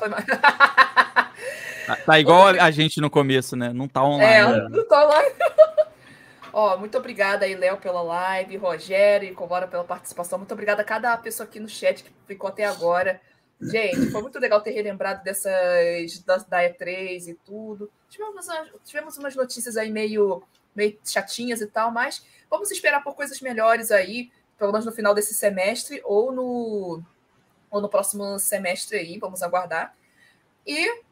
Tá, tá igual a gente no começo, né? Não tá online. É, né? não tá lá. *laughs* Ó, muito obrigada aí, Léo, pela live, Rogério e Covara pela participação. Muito obrigada a cada pessoa aqui no chat que ficou até agora. Gente, foi muito legal ter relembrado dessas da, da E3 e tudo. Tivemos, umas- tivemos umas notícias aí meio, meio chatinhas e tal, mas vamos esperar por coisas melhores aí, pelo menos no final desse semestre ou no, ou no próximo semestre aí, vamos aguardar. E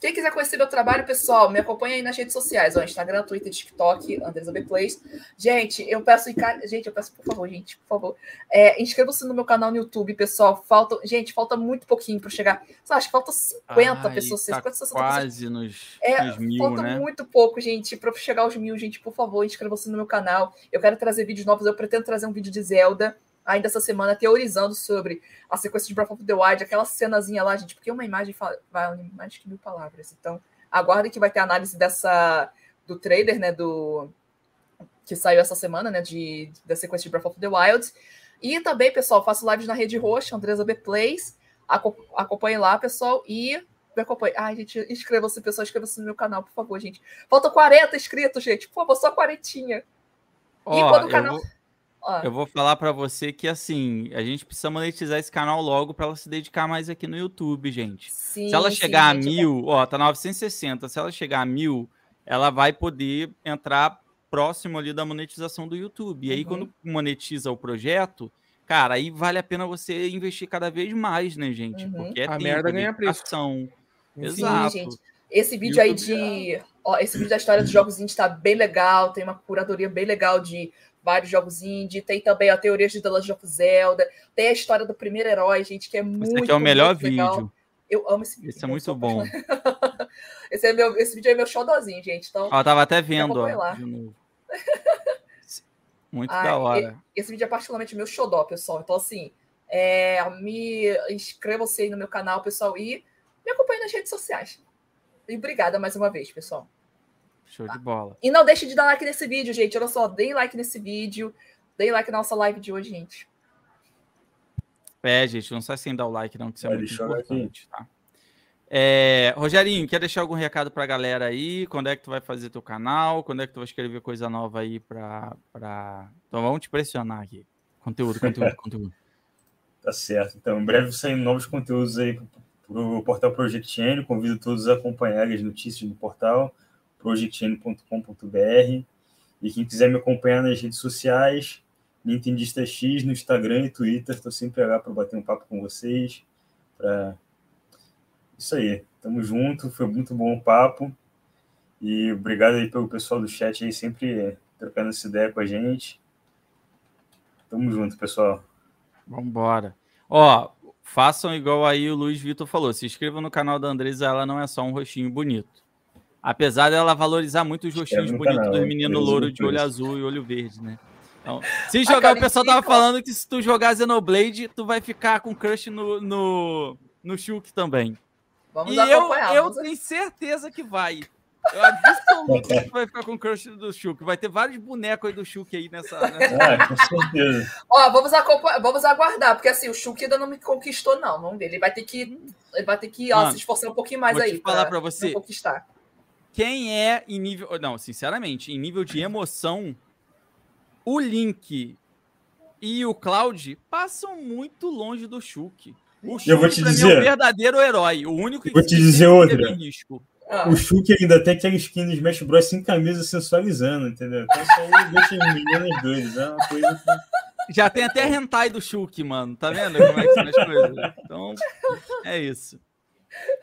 Quem quiser conhecer meu trabalho, pessoal, me acompanha aí nas redes sociais, ó, Instagram, Twitter, TikTok, Andresa Plays. Gente, eu peço, gente, eu peço, por favor, gente, por favor, é, inscreva-se no meu canal no YouTube, pessoal. Falta, gente, falta muito pouquinho para chegar. Só acho que falta 50 Ai, pessoas, tá 50, 60 quase pessoas. nos, É, nos mil, falta né? muito pouco, gente, para chegar aos mil, gente, por favor, inscreva-se no meu canal. Eu quero trazer vídeos novos, eu pretendo trazer um vídeo de Zelda ainda essa semana, teorizando sobre a sequência de Breath of the Wild, aquela cenazinha lá, gente, porque uma imagem vale mais que mil palavras. Então, aguardem que vai ter análise dessa do trailer, né, do que saiu essa semana, né, de da sequência de Breath of the Wild. E também, pessoal, faço lives na Rede Roxa, Andresa B Plays. Aco acompanhe lá, pessoal, e me acompanhe. Ai, gente, inscreva-se, pessoal, inscreva-se no meu canal, por favor, gente. Faltam 40 inscritos, gente. Por favor, só 40. Ó, e quando o canal. vou- Ó, Eu vou falar pra você que assim, a gente precisa monetizar esse canal logo pra ela se dedicar mais aqui no YouTube, gente. sim, se ela sim, chegar gente, a mil, ó, tá 960. Se ela chegar a mil, ela vai poder entrar próximo ali da monetização do YouTube. E aí, Uhum. quando monetiza o projeto, cara, aí vale a pena você investir cada vez mais, né, gente? Uhum. Porque é A tempo, merda é ganha preço. Sim, Exato. gente. Esse vídeo aí de. Ó, esse vídeo da história dos jogos indie tá bem legal. Tem uma curadoria bem legal de vários jogos indie. Tem também a teoria de The Legend of Zelda. Tem a história do primeiro herói, gente, que é muito. Esse aqui é o melhor legal. vídeo. Eu amo esse vídeo. Esse é muito bom. *laughs* esse, é meu, esse vídeo é meu xodózinho, gente. Então, Ó, tava até vendo, ó, lá. de novo. *laughs* Muito da hora. esse vídeo é particularmente meu xodó, pessoal. Então, assim, é, me inscrevam-se aí no meu canal, pessoal, e me acompanhe nas redes sociais. E obrigada mais uma vez, pessoal. Show de bola. E não deixe de dar like nesse vídeo, gente. Olha só, deem like nesse vídeo. Deem like na nossa live de hoje, gente. É, gente, não sai sem dar o like, não, que isso é Vai, muito aqui. importante, tá? É, Rogerinho, quer deixar algum recado pra galera aí? Quando é que tu vai fazer teu canal? Quando é que tu vai escrever coisa nova aí pra. pra... Então vamos te pressionar aqui. Conteúdo, conteúdo, *laughs* conteúdo. Tá certo. Então, em breve saem novos conteúdos aí para o portal Project N. Convido todos a acompanharem as notícias do portal projectn.com.br. E quem quiser me acompanhar nas redes sociais, Nintendista X no Instagram e Twitter, estou sempre lá para bater um papo com vocês. Pra... Isso aí. Tamo junto, foi muito bom o papo. E obrigado aí pelo pessoal do chat aí, sempre trocando essa ideia com a gente. Tamo junto, pessoal. Vambora. Ó, façam igual aí o Luiz Vitor falou. Se inscrevam no canal da Andresa, ela não é só um rostinho bonito. Apesar dela valorizar muito os rostinhos no bonitos canal, dos meninos louro de olho azul e olho verde, né? Então, se jogar, cara, o pessoal tava falando que se tu jogar Xenoblade, tu vai ficar com crush no, no, no Shulk também. Vamos e eu, eu tenho certeza que vai. Eu absoluto que tu *laughs* vai ficar com crush do Shulk. Vai ter vários bonecos aí do Shulk aí nessa. *laughs* nessa... Ah, com certeza. Ó, vamos, vamos aguardar, porque assim, o Shulk ainda não me conquistou, não. Vamos ver. Ele vai ter que. Ele vai ter que ó, Mano, se esforçar um pouquinho mais vou aí. te falar pra você. conquistar. Quem é em nível. Não, sinceramente, em nível de emoção, o Link e o Cloud passam muito longe do Shulk. O Shulk, Eu vou te mim, é dizer. o verdadeiro herói. O único Eu vou que te que dizer outra. risco. Ah, O Shulk ainda tem aquela skin do Smash Bros. sem camisa sensualizando, entendeu? Então isso aí deixa os meninos doidos. É uma coisa que. Já tem até hentai do Shulk, mano. Tá vendo como é que são as coisas? Então, é isso.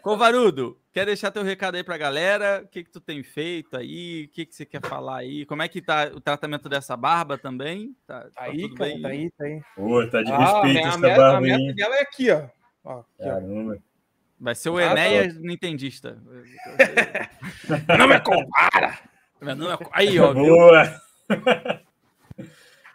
Covarudo, quer deixar teu recado aí pra galera? O que que tu tem feito aí? O que que você quer falar aí? Como é que tá o tratamento dessa barba também? Tá, Tá tá aí, tudo cara, bem? tá aí, tá aí. Pô, tá de Ah, respeito a, essa meta, a barba meta aí. dela é aqui, ó. ó, aqui, ó. Caramba. Vai ser o Ah. Enéas Nintendista. Não me compara! Não é- Aí, ó. Boa!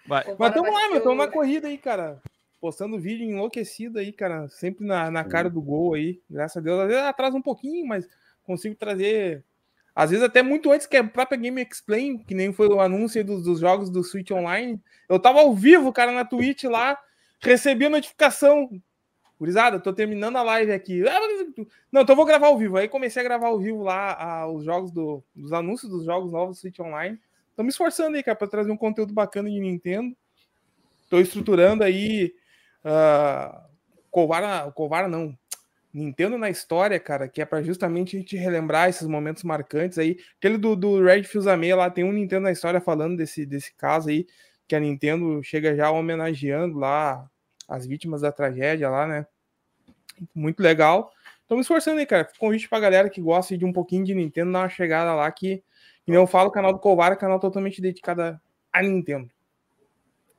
Vai. Mas tamo vai lá, meu, tamo na corrida aí, cara. Postando vídeo enlouquecido aí, cara. Sempre na, na cara do gol aí. Graças a Deus. Às vezes atrasa um pouquinho, mas consigo trazer. Às vezes até muito antes que a própria Game Explain, que nem foi o anúncio dos, dos jogos do Switch Online. Eu tava ao vivo, cara, na Twitch lá, recebi a notificação. Gurizada, tô terminando a live aqui. Não, então vou gravar ao vivo. Aí comecei a gravar ao vivo lá ah, os jogos do, dos anúncios dos jogos novos do Switch Online. Tô me esforçando aí, cara, pra trazer um conteúdo bacana de Nintendo. Tô estruturando aí. Uh, Covara, Covara não. Nintendo na história, cara, que é para justamente a gente relembrar esses momentos marcantes aí. Aquele do, do Red Fusame lá, tem um Nintendo na história falando desse, desse caso aí, que a Nintendo chega já homenageando lá as vítimas da tragédia lá, né? Muito legal. Tô me esforçando aí, cara. Convite pra galera que gosta de um pouquinho de Nintendo, dar uma chegada lá que, que eu falo, o canal do Covar é canal totalmente dedicado a Nintendo.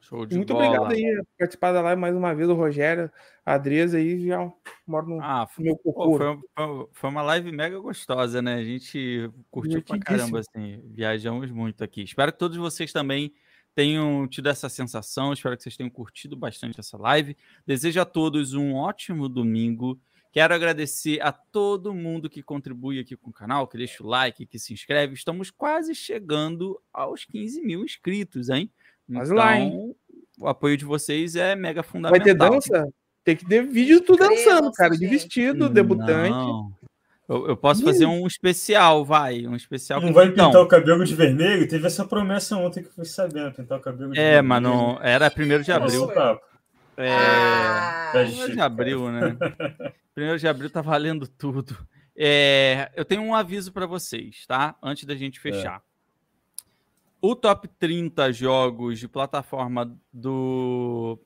Show de Muito bola. obrigado aí por participar da live mais uma vez, o Rogério, a Adresa aí, já moro no Ah, meu Pô, foi, foi- foi uma live mega gostosa, né? A gente curtiu pra caramba, assim. Viajamos muito aqui. Espero que todos vocês também tenham tido essa sensação. Espero que vocês tenham curtido bastante essa live. Desejo a todos um ótimo domingo. Quero agradecer a todo mundo que contribui aqui com o canal, que deixa o like, que se inscreve. Estamos quase chegando aos 15 mil inscritos, hein? Quase lá, hein? Então, O apoio de vocês é mega Vai fundamental. ter dança? Tem que ter vídeo de tu dançando, cara, de vestido, debutante. Não. Eu, eu posso fazer um especial, vai. Um especial Não vai então. pintar o cabelo de vermelho? Teve essa promessa ontem que eu fui sabendo, pintar o cabelo de É, vermelho. mas não. Era primeiro de é abril. É. Ah, Primeiro de abril, né? *laughs* Primeiro de abril tá valendo tudo. É, eu tenho um aviso para vocês, tá? Antes da gente fechar. O top 30 jogos de plataforma do,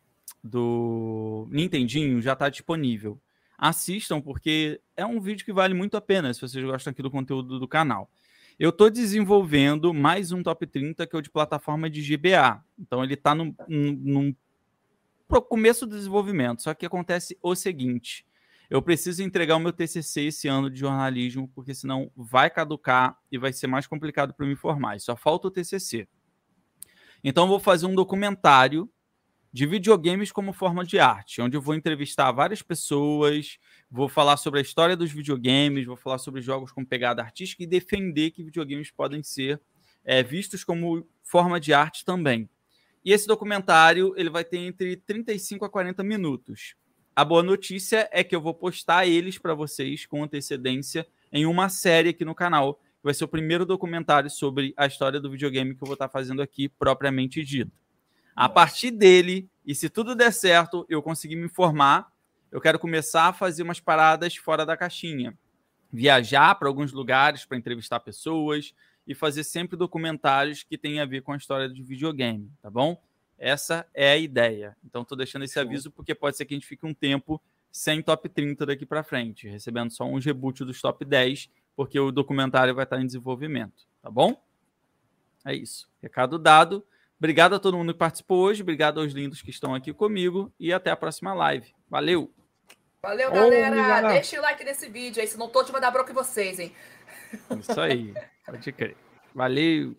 do Nintendinho já está disponível. Assistam, porque é um vídeo que vale muito a pena se vocês gostam aqui do conteúdo do canal. Eu estou desenvolvendo mais um top 30 que é o de plataforma de GBA. Então ele está num, num pro começo do desenvolvimento. Só que acontece o seguinte: eu preciso entregar o meu TCC esse ano de jornalismo, porque senão vai caducar e vai ser mais complicado para me formar. Só falta o TCC. Então eu vou fazer um documentário de videogames como forma de arte, onde eu vou entrevistar várias pessoas, vou falar sobre a história dos videogames, vou falar sobre jogos com pegada artística e defender que videogames podem ser é, vistos como forma de arte também. E esse documentário ele vai ter entre 35 a 40 minutos. A boa notícia é que eu vou postar eles para vocês com antecedência em uma série aqui no canal, que vai ser o primeiro documentário sobre a história do videogame que eu vou estar fazendo aqui propriamente dito. A partir dele, e se tudo der certo, eu conseguir me formar, eu quero começar a fazer umas paradas fora da caixinha. Viajar para alguns lugares para entrevistar pessoas e fazer sempre documentários que tenham a ver com a história do videogame, tá bom? Essa é a ideia. Então, estou deixando esse aviso porque pode ser que a gente fique um tempo sem top 30 daqui para frente, recebendo só uns reboot dos top 10, porque o documentário vai estar em desenvolvimento, tá bom? É isso. Recado dado. Obrigado a todo mundo que participou hoje, obrigado aos lindos que estão aqui comigo e até a próxima live. Valeu! Valeu, galera. obrigado. Deixa o like nesse vídeo aí, senão tô de mandar bronca em vocês, hein? Isso aí, *laughs* pode crer. Valeu!